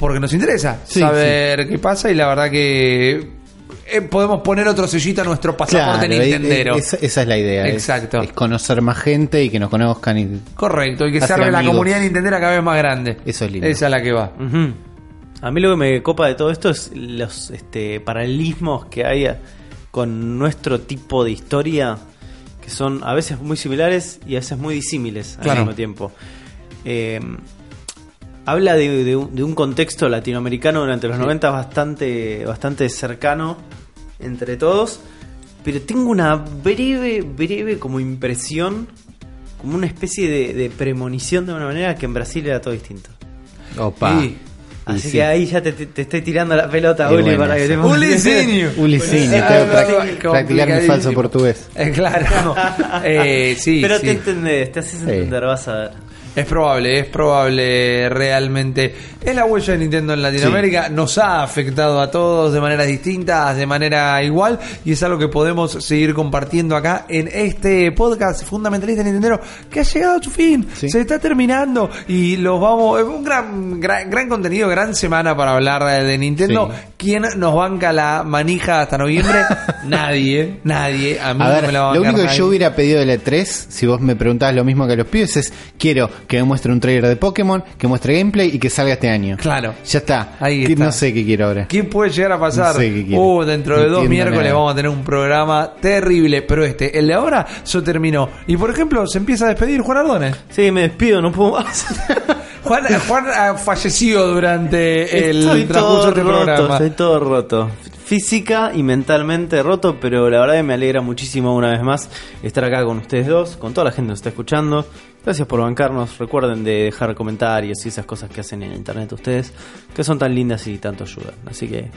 porque nos interesa Sí, saber qué pasa y la verdad que eh, podemos poner otro sellito a nuestro pasaporte Claro, nintendero. esa, esa es la idea. Exacto. Es, conocer más gente y que nos conozcan. Y, Correcto, y que se arme la comunidad nintendera cada vez más grande. Eso es lindo. Esa es la que va. A mí lo que me copa de todo esto es los este, paralelismos que hay con nuestro tipo de historia, que son a veces muy similares y a veces muy disímiles al Claro. mismo tiempo. Eh, habla de, de un, de un contexto latinoamericano durante los 90 bastante, bastante cercano entre todos, pero tengo una breve, breve como impresión, como una especie de, de premonición de una manera que en Brasil era todo distinto. Opa. Así sí. que ahí ya te, te- te estoy tirando la pelota, Uli, para que sí. te Ulisinho. Ulisinho, Ah, tengo practicar mi falso portugués. Eh, claro. Eh, sí, Pero sí. te entendés, te haces entender, vas a ver. Es probable, es probable realmente. Es la huella de Nintendo en Latinoamérica, nos ha afectado a todos de maneras distintas, de manera igual, y es algo que podemos seguir compartiendo acá en este podcast fundamentalista Nintendo que ha llegado a su fin, Sí. se está terminando y los vamos. Es un gran, gran, gran contenido, gran semana para hablar de Nintendo. Sí. ¿Quién nos banca la manija hasta noviembre? nadie, nadie. A mí A no ver, me la lo único que nadie. yo hubiera pedido de la 3, si vos me preguntabas lo mismo que a los pibes, es quiero que me muestre un trailer de Pokémon, que muestre gameplay y que salga este año. Claro. Ya está. Ahí Que está. No sé qué quiero ahora. ¿Qué puede llegar a pasar? No sé qué quiere. uh, dentro de No dos miércoles nada. vamos a tener un programa terrible. Pero este, el de ahora, se terminó. Y por ejemplo, se empieza a despedir Juan Ardones. Sí, me despido, no puedo más. Juan, Juan ha fallecido durante el Estoy transcurso todo de este roto, programa. estoy todo roto. Física y mentalmente roto, pero la verdad que me alegra muchísimo una vez más estar acá con ustedes dos, con toda la gente que nos está escuchando. Gracias por bancarnos. Recuerden de dejar comentarios y esas cosas que hacen en internet ustedes, que son tan lindas y tanto ayudan. Así que,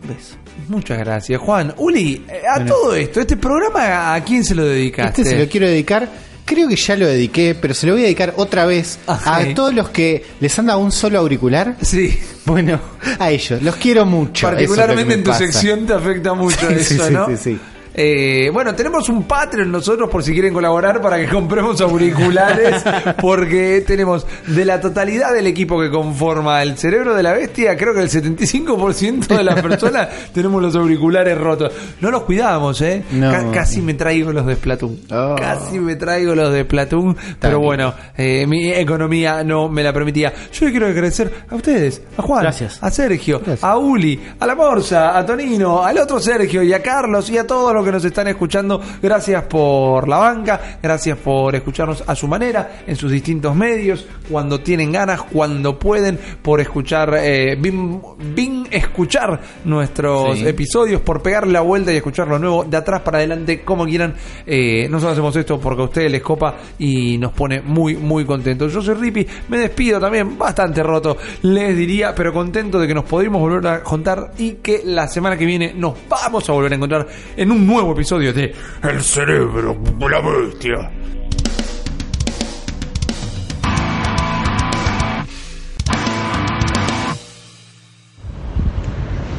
un beso. Muchas gracias, Juan. Uli, eh, a todo esto, este programa, ¿a quién se lo dedicaste? Este se lo quiero dedicar. Creo que ya lo dediqué, pero se lo voy a dedicar otra vez Ajá. a todos los que les han dado un solo auricular. Sí, Bueno, a ellos, los quiero mucho. particularmente en tu pasa. sección te afecta mucho Sí, eso, sí, ¿no? sí, sí. Eh, bueno, tenemos un Patreon nosotros por si quieren colaborar para que compremos auriculares, porque tenemos de la totalidad del equipo que conforma el cerebro de la bestia, creo que el 75% de las personas tenemos los auriculares rotos. No los cuidamos, ¿eh? No. Casi me traigo los de Splatoon. Oh. Casi me traigo los de Splatoon, pero bien. bueno, eh, mi economía no me la permitía. Yo le quiero agradecer a ustedes, a Juan, Gracias. a Sergio, a Uli, a la Morsa, a Tonino, al otro Sergio y a Carlos y a todos los que que nos están escuchando, gracias por la banca, gracias por escucharnos a su manera, en sus distintos medios, cuando tienen ganas, cuando pueden, por escuchar, eh, bin, bin escuchar nuestros Sí. episodios, por pegarle la vuelta y escuchar lo nuevo de atrás para adelante, como quieran. Eh, nosotros hacemos esto porque a ustedes les copa y nos pone muy, muy contentos. Yo soy Rippy, me despido también, bastante roto, les diría, pero contento de que nos podremos volver a contar y que la semana que viene nos vamos a volver a encontrar en un nuevo episodio de El cerebro la bestia.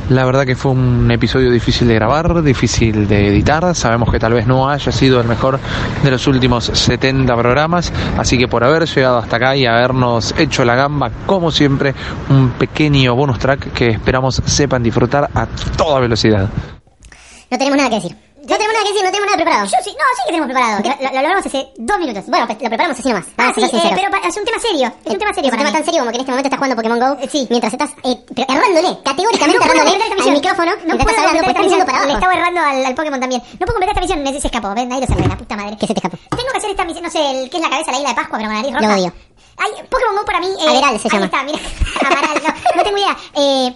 La verdad que fue un episodio difícil de grabar, difícil de editar. Sabemos que tal vez no haya sido el mejor de los últimos 70 programas, así que por haber llegado hasta acá y habernos hecho la gamba, como siempre, un pequeño bonus track que esperamos sepan disfrutar a toda velocidad. No tenemos nada que decir. No tenemos nada que decir, no tenemos nada preparado. Yo sí, no, sí que tenemos preparado. Lo, lo- lo logramos hace dos minutos. Bueno, pues lo preparamos así nomás. Ah, sí, eh, pero pa- es un tema serio. Es un tema serio. Es un para tema mí. tan serio como que en este momento estás jugando Pokémon Go. sí. Mientras estás eh, pero errándole, categóricamente No puedo errándole completar esta al misión. micrófono. No mientras puedo estás hablando, completar esta estás misión. yendo para Le abajo. estaba errando al, al Pokémon también. No puedo completar esta misión. Se escapó. ¿Ven? Ahí lo salvé, la puta madre. ¿Qué se te escapó? Tengo que hacer esta misión. No sé, el que es la cabeza de la isla de Pascua, pero con la nariz roja. Lo odio. Ay, Pokémon Go para mí. Eh, se ahí llama. está, mira. Amaral, no, no tengo idea. Eh,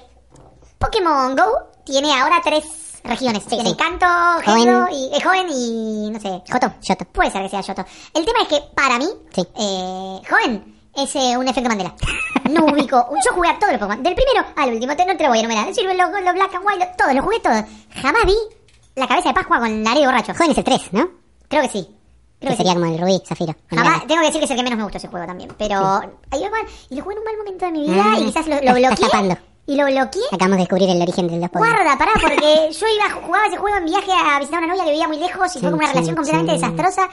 Pokémon Go tiene ahora tres regiones. tiene sí. Canto, Joven. Y eh, joven y no sé. Joto, Yoto. Puede ser que sea Yoto. El tema es que para mí, Sí. eh, joven es eh, un efecto Mandela. No ubico. Yo jugué a todos los Pokémon. Del primero al último. Te- no te lo voy a enumerar. Sirve los, los Black and White, todos, los jugué todos. Jamás vi la cabeza de Pascua con nariz de borracho. Joven es el 3, ¿no? Creo que sí. Creo Que que sería sí. como el rubí, zafiro. Jamás, tengo que decir que es el que menos me gustó ese juego también. Pero ahí lo y lo jugué en un mal momento de mi vida Ah, y quizás lo, lo estás bloqueé. tapando. Y lo bloqueé. Acabamos de descubrir el origen de los Pokémon. Guarda, pará, porque yo iba jugaba ese juego en viaje a visitar a una novia que vivía muy lejos y fue como una Chin, relación completamente desastrosa.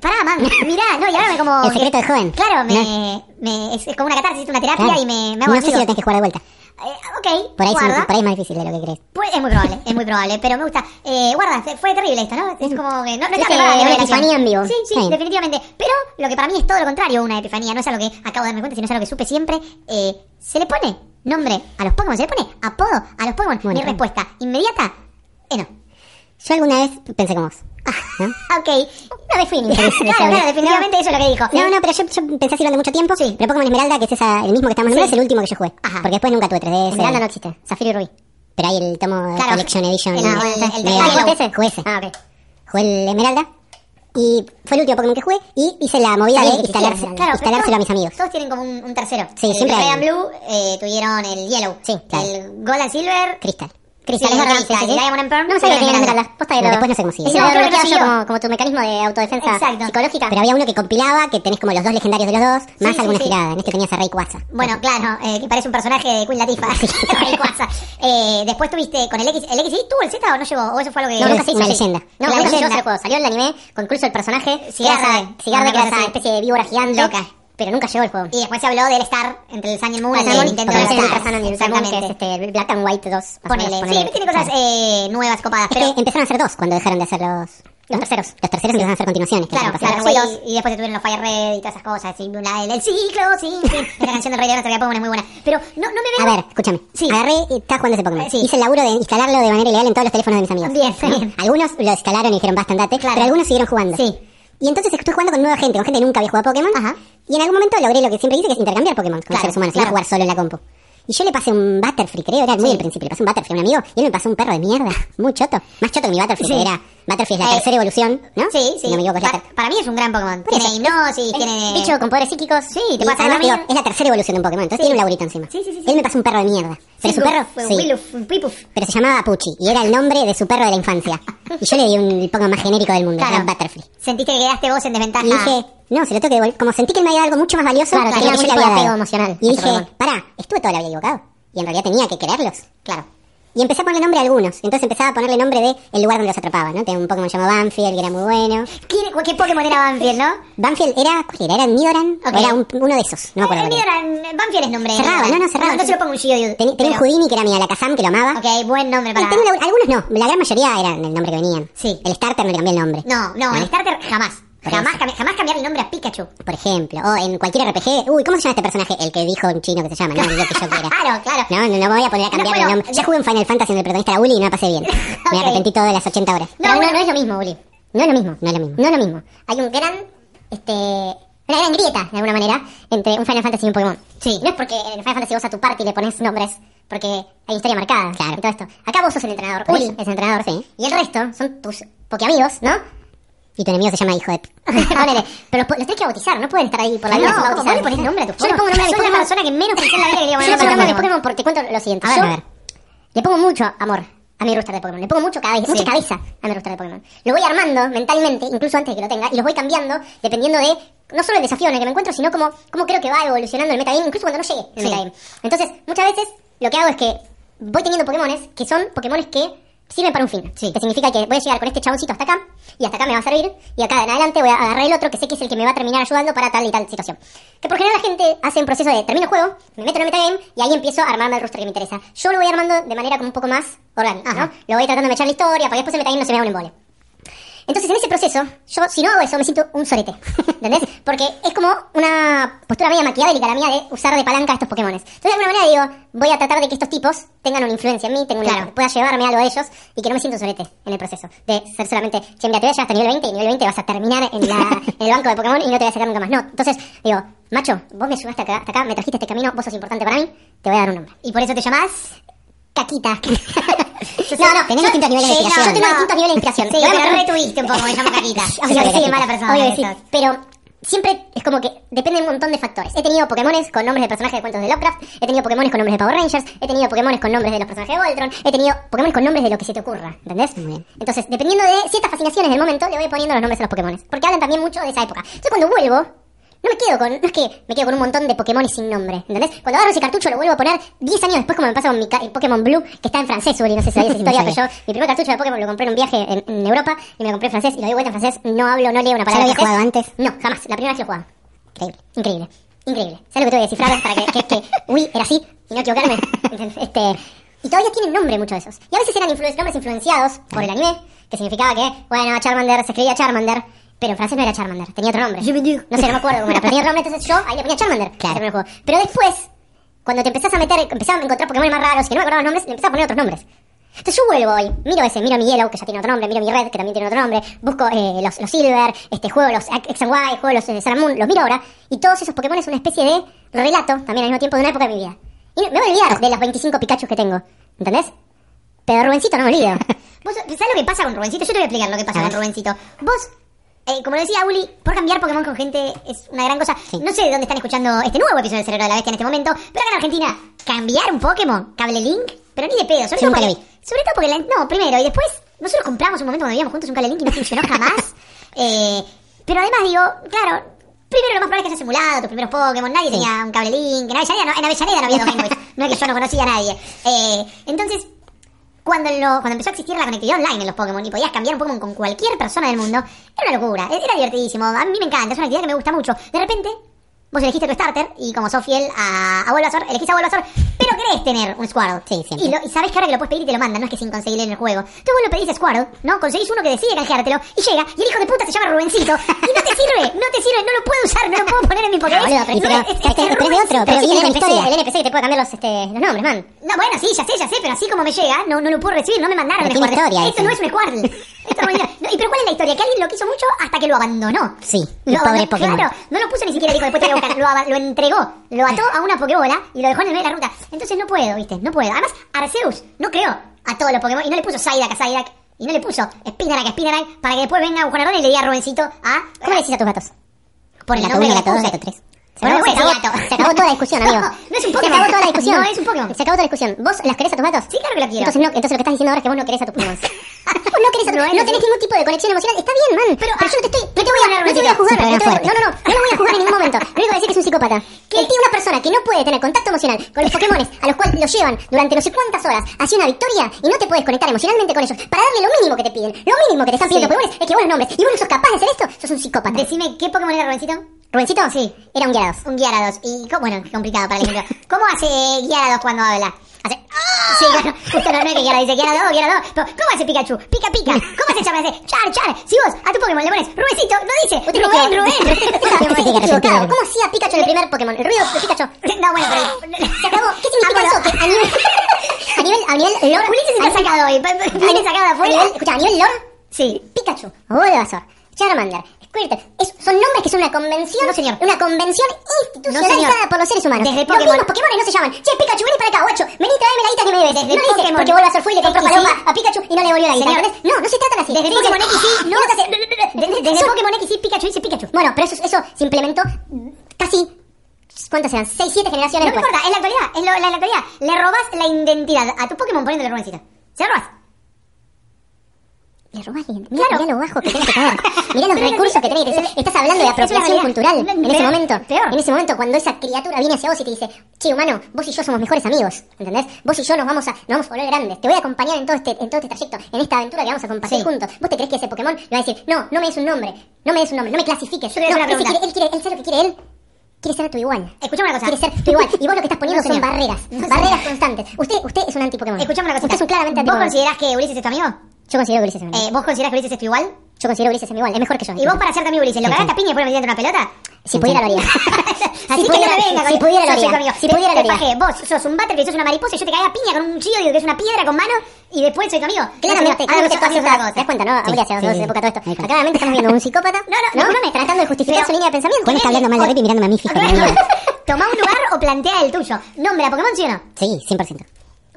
Pará, man, mirá, no, y ahora me como... El secreto del joven. Claro, me, No. me- es, es como una catarsis, una terapia Claro. y me, me hago No sé si lo tenés que jugar de vuelta. Eh, ok, Por ahí, es, por ahí es más difícil de lo que crees. Pues, es muy probable, es muy probable, pero me gusta. Eh, guarda, fue- terrible esto, ¿no? Es como que no, no Es una epifanía en vivo. Sí, sí, Sí. definitivamente. Pero lo que para mí es todo lo contrario, una epifanía. No es algo que acabo de darme cuenta, sino es algo que supe siempre. Eh, se le pone nombre a los Pokémon, se le pone apodo a los Pokémon. Bueno. Mi respuesta inmediata, eh, no. Yo alguna vez pensé como vos. ¿no? Ok. Un interés claro, claro, definitivamente eso es lo que dijo. No, no, pero yo, yo pensé así durante mucho tiempo. Sí. Pero Pokémon Esmeralda, que es esa, el mismo que estamos nombrando, es el último que yo jugué. Ajá. Porque después nunca tuve 3DS. Esmeralda no existe. Zafiro y Rubí. Pero hay el tomo Claro. Collection Edition. El- no, el- el- el- el- ese. Jugué ese. Ah, ok. Jugué el Esmeralda. Y fue el último Pokémon que jugué. Y hice la movida de instalarse, claro, instalárselo a mis amigos. Todos tienen como un, un tercero. Sí, el siempre Red and. Blue eh, tuvieron el Yellow. Sí, claro. El Gold and Silver. Crystal. Crystal, Sí, es verdad. Crystal, y sí, sí. Diamond and Pearl. No sabía que tenían Esmeralda. Esmeralda. Posta que lo- Después no sé cómo sigue. Eso lo bloqueaba lo yo como, como tu mecanismo de autodefensa Exacto. psicológica. Pero había uno que compilaba que tenés como los dos legendarios de los dos, más sí, alguna sí. girada. En este tenías a Rey Quaza. Bueno, claro, eh, que parece un personaje de Queen Latifah. Rey Quaza. Eh, después tuviste con el X. ¿El X tuvo el Z o no llegó? ¿O eso fue algo que.? No, nunca se hizo una leyenda. No, nunca se hizo el juego. Salió el anime con incluso el personaje Cigarra, Cigarra, que era esa especie de víbora gigante. Loca. Pero nunca llegó el juego. Y después se habló del Star entre el Sun y el Moon. El de Nintendo Stars. Ultra Sun el Salmon, que es este, Black and White 2. más o Ponele. menos, Sí, ponele. tiene cosas eh, nuevas, copadas. Es Pero que empezaron a hacer dos cuando dejaron de hacer los, los terceros. Los terceros empezaron a hacer continuaciones. que Claro, claro, sí, y, y después te tuvieron los Fire Red y todas esas cosas, y una, el, el ciclo, sí, sí, esa canción del Rey hasta que Pokémon es muy buena. Pero no, no me veo... A ver, escúchame. Sí. Agarré y estaba jugando ese Pokémon. Sí. Hice el laburo de instalarlo de manera ilegal en todos los teléfonos de mis amigos. Bien, ¿no? bien. Algunos lo instalaron y dijeron basta, andate. Claro. Pero algunos siguieron jugando. Sí. Y entonces estoy jugando con nueva gente, con gente que nunca había jugado a Pokémon. Ajá. Y en algún momento logré lo que siempre hice, que es intercambiar Pokémon con Claro, seres humanos, y claro. no jugar solo en la compu. Y yo le pasé un Butterfree, creo, era muy Sí. al principio, le pasé un Butterfree a un amigo y él me pasó un perro de mierda, muy choto. Más choto que mi Butterfree, Sí. que era Butterfree es la Eh, tercera evolución, ¿no? Sí, sí. No me equivoco, es la Pa- ter- para mí es un gran Pokémon. Tiene eso, hipnosis, es tiene... bicho con poderes psíquicos. Sí, te y puede hacer es la tercera evolución de un Pokémon, entonces Sí. tiene un laurito encima. Sí, sí, sí. Él me pasó un perro de mierda. Pero su perro, sí. Pero se llamaba Pucci y era el nombre de su perro de la infancia. Y yo le di un Pokémon más genérico del mundo, Claro. era Butterfree. Sentiste que quedaste vos en desventaja. Y dije, no, se lo tengo que devolver. Como sentí que él me había dado algo mucho más valioso, Claro, tenía había apego emocional Y dije, pará, estuve toda la vida equivocado. Y en realidad tenía que quererlos. Claro. Y empecé a ponerle nombre a algunos. Entonces empezaba a ponerle nombre de el lugar donde los atrapaba, ¿no? Tenía un Pokémon llamado Banfield, que era muy bueno. ¿Qué, qué Pokémon era Banfield, no? Banfield era, ¿cuál era? ¿Era el Nidoran? Ok. ¿O era un- uno de esos? No me acuerdo. Era. mío era... Banfield es nombre. Cerraba, no, no, cerraba. No, se lo pongo un. Ten- Tenía un pero- Houdini que era mi Alakazam, que lo amaba. Ok, buen nombre Y para... tengo un- algunos no, la gran mayoría eran el nombre que venían. Sí. El starter no le cambié el nombre. No, no, el starter jamás. Jamás, jamás cambiar el nombre a Pikachu. Por ejemplo, o en cualquier RPG. Uy, ¿cómo se llama este personaje? El que dijo un chino que se llama, no lo que yo quiera. Claro, claro. No, no, no me voy a poner a cambiar bueno, el nombre. ya- Ya jugué en Final Fantasy donde el protagonista era Uli y no la pasé bien. Me arrepentí todo de las 80 horas. No, Pero bueno. no, no es lo mismo, Uli. No es lo mismo. No es lo mismo. No es lo mismo. Hay un gran, este, una gran grieta, de alguna manera, entre un Final Fantasy y un Pokémon. Sí. No es porque en Final Fantasy vos a tu party le pones nombres, porque hay historia marcada. Claro. Y todo esto. Acá vos sos el entrenador. Uli es el entrenador. Sí. Y el resto son tus Pokéamigos, ¿no? Y tu enemigo se llama Hijo de... Ponele. Pero los, los tenés que bautizar, no pueden estar ahí por la vida No, sin ¿cómo bautizar. le pones nombre a tus Yo le pongo nombre a mis Soy la persona que menos pensé en la vida que le le pongo nombre a Pokémon porque cuento lo siguiente. A ver, a ver. Le pongo mucho amor a mi rooster de Pokémon. Le pongo mucho cabeza, mucha cabeza a mi rooster de Pokémon. Lo voy armando mentalmente, incluso antes de que lo tenga, y los voy cambiando dependiendo de no solo el desafío en el que me encuentro, sino como cómo creo que va evolucionando el metagame, incluso cuando no llegue el Sí. metagame. Entonces, muchas veces lo que hago es que voy teniendo Pokémones que son Pokémones que sirven para un fin. Que significa que voy a llegar con este chaboncito hasta acá, y hasta acá me va a servir, y acá en adelante voy a agarrar el otro que sé que es el que me va a terminar ayudando para tal y tal situación. Que por general la gente hace un proceso de termino el juego, me meto en el metagame, y ahí empiezo a armarme el roster que me interesa. Yo lo voy armando de manera como un poco más orgánica, ¿no? Lo voy tratando de echar la historia, para que después el metagame no se me haga un embole. Entonces, en ese proceso, yo si no hago eso, me siento un sorete. ¿Entendés? Porque es como una postura media maquiavélica la mía de usar de palanca a estos Pokémones. Entonces, de alguna manera digo, voy a tratar de que estos tipos tengan una influencia en mí, tengan una, pueda llevarme algo a ellos y que no me siento un sorete en el proceso. De ser solamente, che, mira, te voy a hasta nivel 20 y nivel 20 vas a terminar en, la- en el banco de Pokémon y no te voy a sacar nunca más. No, entonces digo, macho, vos me ayudaste acá, hasta acá, me trajiste este camino, vos sos importante para mí, te voy a dar un nombre. Y por eso te llamás... Caquita. No, no, tenés yo- distintos niveles de inspiración. Yo tengo distintos niveles de inspiración. Sí, pero retuviste un poco, me llamo Caquita. Obvio que sí, mala persona. Obvio que sí. Pero siempre es como que depende de un montón de factores. He tenido Pokémones con nombres de personajes de cuentos de Lovecraft, he tenido Pokémones con nombres de Power Rangers, he tenido Pokémones con nombres de los personajes de Voltron, he tenido Pokémones con nombres de lo que se te ocurra, ¿entendés? Muy bien. Entonces, dependiendo de ciertas fascinaciones del momento, le voy poniendo los nombres a los Pokémones. Porque hablan también mucho de esa época. Entonces, cuando vuelvo, no me quedo con, no es que me quedo con un montón de Pokémon sin nombre, ¿entendés? Cuando agarro ese cartucho lo vuelvo a poner 10 años después, como me pasa con mi el Pokémon Blue, que está en francés, Uri, no sé si sabías esa historia, No pero yo, mi primer cartucho de Pokémon lo compré en un viaje en, en Europa y me lo compré en francés y lo di vuelta en francés, no hablo, no leo una ¿Ya palabra lo de habías jugado antes? No, jamás, la primera vez que lo jugaba. Increíble, increíble, increíble. ¿Sabes lo que voy a descifrar para que, que, que uy, era así y no equivocarme? este, y todavía tienen nombre muchos de esos. Y a veces eran influ- nombres influenciados por el anime, que significaba que, bueno, Charmander se escribía Charmander, pero en francés no era Charmander, tenía otro nombre. No sé, no me acuerdo cómo era, pero tenía otro nombre, entonces yo ahí le ponía Charmander. Claro. Pero después, cuando te empezás a meter, empezás a encontrar Pokémon más raros que no me acordaba los nombres, le empezás a poner otros nombres. Entonces yo vuelvo hoy, miro ese, miro mi Yellow, que ya tiene otro nombre, miro mi Red, que también tiene otro nombre, busco eh, los, los Silver, este juego los X and Y, juego los eh, Sun and Moon, los miro ahora, y todos esos Pokémon es una especie de relato, también al mismo tiempo, de una época de mi vida. Y me voy a olvidar de los 25 Pikachu que tengo, ¿entendés? Pero Rubencito no me olvido. ¿Vos sabés lo que pasa con Rubencito? Yo te voy a explicar lo que pasa con. Rubencito. Vos, eh, como lo decía Uli, por cambiar Pokémon con gente es una gran cosa. No sé de dónde están escuchando este nuevo episodio del Cerebro de la Bestia en este momento, pero acá en Argentina, cambiar un Pokémon, cable link, pero ni de pedo. Sobre Sí, todo porque, sobre todo porque, la- no, primero, y después, nosotros compramos un momento cuando vivíamos juntos un cable link y no funcionó jamás. Eh, pero además digo, claro, primero lo más probable es que hayas simulado tus primeros Pokémon, nadie tenía un cable link, en Avellaneda no, en Avellaneda no había dos Game Boys, no es que yo no conocía a nadie. Eh, entonces, cuando, lo, cuando empezó a existir la conectividad online en los Pokémon y podías cambiar un Pokémon con cualquier persona del mundo, era una locura, era divertidísimo, a mí me encanta, es una actividad que me gusta mucho. De repente, vos elegiste tu starter y como sos fiel a, a Bulbasaur, elegiste a Bulbasaur, pero querés tener un Squirtle. Sí, siempre. Y, lo- y sabés que ahora que lo puedes pedir y te lo mandan, no es que es inconseguible en el juego. Entonces vos lo pedís a Squirtle, ¿no? Conseguís uno que decide canjeártelo y llega y el hijo de puta se llama Rubencito y no te sirve, no te sirve, no lo puedo usar, no lo puedo poner en mi Pokédex. Boludo, pero- No, pero- es- pero- pero de otro, Pero viene el NPC, historia. el NPC que te puede cambiar los, este, los nombres, man. No, bueno, sí, ya sé, ya sé, pero así como me llega, no, no lo puedo recibir, no me mandaron tiene Squirtle. Esto eso. no es un Squirtle. No ¿Y pero cuál es la historia? Que alguien lo quiso mucho hasta que lo abandonó. Sí, Lo el pobre abandonó- Pokémon. Claro, no lo puso ni siquiera, dijo, después te voy a buscar. Lo, entregó, lo ató a una Pokébola y lo dejó en el medio de la ruta. Entonces no puedo, ¿viste? No puedo. Además, Arceus no creó a todos los Pokémon y no le puso Psyduck a Psyduck y no le puso Spinarak a Spinarak para que después venga Juan Ardón y le diga a Rubencito a... ¿Cómo le decís a tus gatos? Por el Gato nombre 1, que gato 2, le gato puse. 3. Se Bueno, acabó, se, bueno, acabó, gato. se acabó toda la discusión, amigo. No, no es un Se Pokémon. acabó toda la discusión. No es un Pokémon. Se acabó toda la discusión. ¿Vos las querés a tus gatos? Sí, claro que lo quiero. Entonces, no, entonces lo que estás diciendo ahora es que vos no querés a tus Pokémon. vos no querés a No, tus No es tenés ningún tipo de conexión emocional. Está bien, man. Pero, yo no te estoy. No te ¿qué voy a, no te voy a juzgar. No, pero no, no, no. No lo voy a juzgar en ningún momento. Lo único que decir que es un psicópata. Que tiene una persona que no puede tener contacto emocional con los Pokémon a los cuales los llevan durante no sé cuántas horas hacia una victoria y no te puedes conectar emocionalmente con ellos para darle lo mínimo que te piden. Lo mínimo que te están pidiendo Pokémon es que los nombres. Y vos no sos capaz de hacer esto, sos un psicópata. Decime, ¿qué Pokémon era? Rubencito, sí, era un Gyarados. Un Gyarados. Y, bueno, complicado para el ejemplo. ¿Cómo hace Gyarados cuando habla? Hace. Sí, claro. Justo no, no es que quiera dice quiera dos, quiera dos. Pero, ¿cómo hace Pikachu? Pica, pica. ¿Cómo hace Charmander? Hace char, char. Si vos a tu Pokémon le pones Rubéncito, no dice Rubén, Rubén. Equivocado. ¿Cómo hacía Pikachu en el primer Pokémon? El ruido de Pikachu. No, bueno, pero. Se acabó. ¿Qué significa eso? Que a nivel. A nivel, a nivel lore. Ulises está sacado hoy. Viene sacado afuera. Escucha, a nivel lore. Sí. Pikachu. Bulbasaur. Charmander. Es- son nombres que son una convención. No, señor. Una convención institucionalizada por los seres humanos. Desde Los Pokémon. mismos Pokémon no se llaman. Che, Pikachu, vení para acá, guacho. Vení, traeme la guita que me debes. Desde no dice porque Bulbasaur fue y le compró XY. paloma a Pikachu y no le devolvió la guita. No, no se tratan así. Desde Pokémon XY, y no. Desde, desde Pokémon X y Pikachu dice Pikachu. Bueno, pero eso, eso se implementó casi. ¿Cuántas eran? 6, 7 generaciones No me importa, en la actualidad, lo- en la actualidad, le robas la identidad a tu Pokémon poniéndole Rubéncito. ¿Se lo robas? Le robás. Mirá lo bajo que tenés que caer. Mirá los recursos que tenés que tener. Estás hablando de apropiación cultural en ese momento. peor. En ese momento, cuando esa criatura viene hacia vos y te dice, che, humano, vos y yo somos mejores amigos. ¿Entendés? Vos y yo nos vamos a, nos vamos a volver grandes. Te voy a acompañar en todo este, en todo este trayecto, en esta aventura que vamos a compartir Sí. juntos. ¿Vos te crees que ese Pokémon le va a decir, no, no me des un nombre, no me des un nombre, no me clasifiques? Yo no, una pregunta. quiere- él quiere, él sabe lo que quiere él. Quiere ser tu igual. Escuchame una cosa. Quiere ser tu igual. Y vos lo que estás poniendo No, son barreras. No, barreras constantes. Usted, usted es un anti-Pokémon. Escuchame una cosa. Usted es un claramente ¿Vos anti-Pokémon. considerás que Ulises es tu amigo? Yo considero que Ulises es un Eh, ¿Vos considerás que Ulises es tu igual? Yo considero que Ulises es mi igual, es mejor que yo. ¿Y vos para tu amigo Ulises, lo cagaste a piña y después le metiste una pelota? Si pudiera lo haría. Así Si que no pudiera- me venga con si pudiera lo haría. Si Te- pudiera lo te haría. Vos sos un butterfly, sos una mariposa y yo te cagué a piña con un chido digo que es una piedra con mano y después soy tu amigo. Claramente, Ahora me claramente tú haces otra ¿Te das cuenta, no? Habría hace sí, dos sí. épocas todo esto. Claramente estamos viendo un psicópata. No, no, discúlpame. Tratando de justificar Pero- su línea de pensamiento. Juan está hablando mal de Rip y mirándome a mí miedo. Toma un lugar o plantea el tuyo. Nombre a Pokémon, ¿sí o no? Sí, 100%.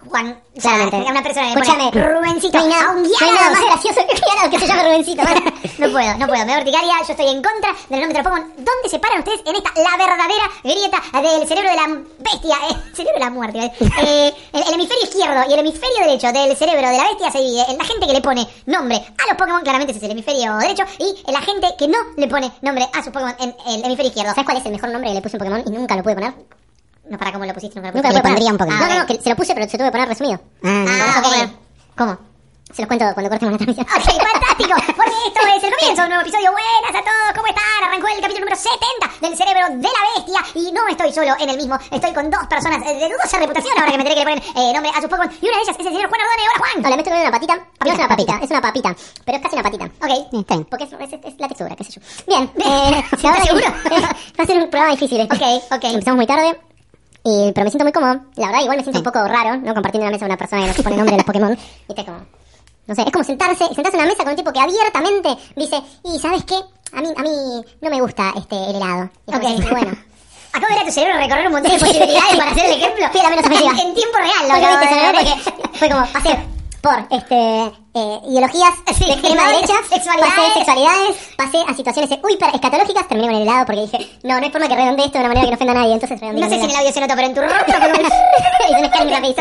Juan, a una persona que Escúchame. pone Rubencito No hay nada, no hay nada más gracioso que que se llame Rubencito. ¿vale? No puedo, no puedo. Me da urticaria, yo estoy en contra del nombre de los Pokémon. ¿Dónde se paran ustedes en esta, la verdadera grieta del cerebro de la bestia? Eh, cerebro de la muerte. eh. Eh, el, el hemisferio izquierdo y el hemisferio derecho del cerebro de la bestia se divide en la gente que le pone nombre a los Pokémon, claramente ese es el hemisferio derecho, y en la gente que no le pone nombre a sus Pokémon en el hemisferio izquierdo. ¿Sabes cuál es el mejor nombre que le puse un Pokémon y nunca lo pude poner? No, para cómo lo pusiste, nunca lo Nunca le pondría poner. un Pokémon. No, no, no, que se lo puse, pero se tuve que poner resumido. Ah. Ah, ok. ¿Cómo? Se los cuento cuando cortemos la transmisión. Ok, fantástico, porque esto es el comienzo de un nuevo episodio. Buenas a todos, ¿cómo están? Arrancó el capítulo número 70 del cerebro de la bestia y no estoy solo en el mismo, estoy con dos personas de dudosa reputación ahora que me enteré que le ponen eh, nombre a sus Pokémon y una de ellas es el señor Juan Ardone. Hola Juan. Hola, me estoy comiendo una patita. No es una papita, es una papita. Pero es casi una patita. Ok, Está bien. Porque es, es- es la textura, qué sé yo. Bien, eh, ¿Estás seguro? va a ser un programa difícil este. Ok, ok. Empezamos muy tarde. Y, pero me siento muy cómodo. La verdad, igual me siento un poco raro, ¿no? Compartiendo una mesa con una persona que no pone nombre de los Pokémon. Y está como... No sé, es como sentarse, sentarse en una mesa con un tipo que abiertamente dice, y ¿sabes qué? A mí, a mí no me gusta este el helado. Y bueno. Acabo de ver a tu cerebro recorrer un montón de posibilidades para hacer el ejemplo. Fui la menos ofensiva. En, tiempo real, lo acabo de viste, ver. porque fue como pasé por este eh, ideologías Sí, de extrema no, derecha, sexualidades. pasé sexualidades, pasé a situaciones hiper escatológicas, terminé con el helado porque dije, no, no hay forma que redondee esto de una manera que no ofenda a nadie, entonces redondeé No sé con si en el audio se nota, pero en tu rostro rapidísimo.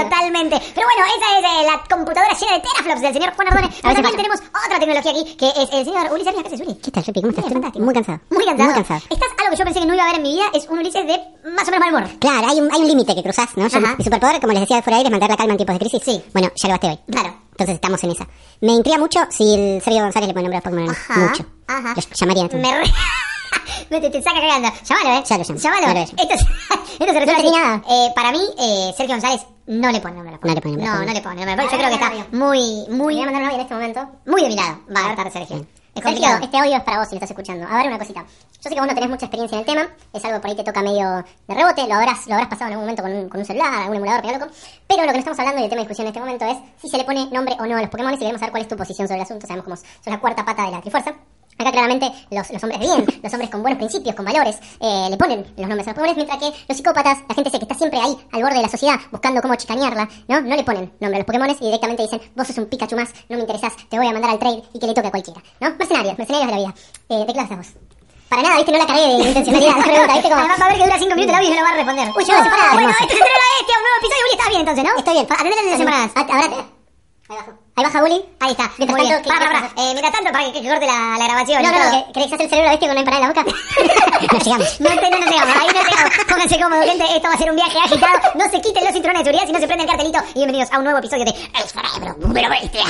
Totalmente. Pero bueno, esa es eh, la computadora llena de teraflops del señor Juan Ardone. Pero también tenemos otra tecnología aquí, que es el señor Ulises Arias. ¿Qué haces, Uli? ¿Qué tal, Rippy? ¿Cómo estás? Fantástico. Muy cansado. Muy cansado. Muy cansado. Estás algo que yo pensé que no iba a ver en mi vida, es un Ulises de más o menos mal humor. Claro, hay un, hay un límite que cruzás, ¿no? Yo- mi superpoder, como les decía fuera de aire, es mantener la calma en tiempos de crisis. Sí. Bueno, ya lo gasté hoy. Claro. Entonces estamos en esa. Me intriga mucho si el Sergio González le pone nombre a los Pokémon. Ajá. Mucho. Ajá. Lo llamaría en este Me re... Me te, te saca cagando. Llámalo, ¿eh? Ya lo llamo. Llámalo. Lo. Esto, es- esto se resuelve No nada. Eh, para mí, eh, Sergio González no le pone nombre a los No le Pokémon. pone nombre a No, no le pone nombre a los Pokémon. Yo creo que está muy, Muy voy a mandar un en este momento. muy de mi lado. Va a estar Sergio. Sergio, este audio es para vos si lo estás escuchando. A ver una cosita. Yo sé que vos no tenés mucha experiencia en el tema, es algo por ahí te toca medio de rebote, lo habrás, lo habrás pasado en algún momento con un, con un celular, algún emulador, medio loco. Pero lo que no estamos hablando y el tema de discusión en este momento es si se le pone nombre o no a los Pokémon y queremos saber cuál es tu posición sobre el asunto. Sabemos cómo son la cuarta pata de la Trifuerza. Acá claramente los, los hombres de bien, los hombres con buenos principios, con valores, eh, le ponen los nombres a los Pokémon, mientras que los psicópatas, la gente que está siempre ahí, al borde de la sociedad, buscando cómo chicanearla, ¿no? No le ponen nombre a los Pokémon y directamente dicen, vos sos un Pikachu más, no me interesás, te voy a mandar al trade y que le toque a cualquiera, ¿no? Mercenarios, mercenarios de la vida. Eh, ¿De qué lado estás vos? Para nada, viste, no la cargué de intencionalidad la pregunta, viste como... Además va a ver que dura 5 minutos el audio y no lo va a responder. Uy, yo no parada, Bueno, esto es la Bestia, un nuevo episodio. Uli, estás bien entonces, ¿no? Estoy bien. Atendele desde semanas. Ahora... Ahí bajo. Ahí baja Bully. Ahí está. Mientras Muy bien. tanto, ¿qué- Para, qué para, para. Eh, mientras tanto, para que, que corte la, la grabación. No, y no, todo. no, que querés hacer el cerebro bestia con una empanada en la boca. No llegamos. No, te- no, no llegamos, ahí no llegamos. Pónganse cómodos, gente. Esto va a ser un viaje agitado. No se quiten los cinturones de seguridad si no se prende el cartelito. Y bienvenidos a un nuevo episodio de El Cerebro Número Bestia.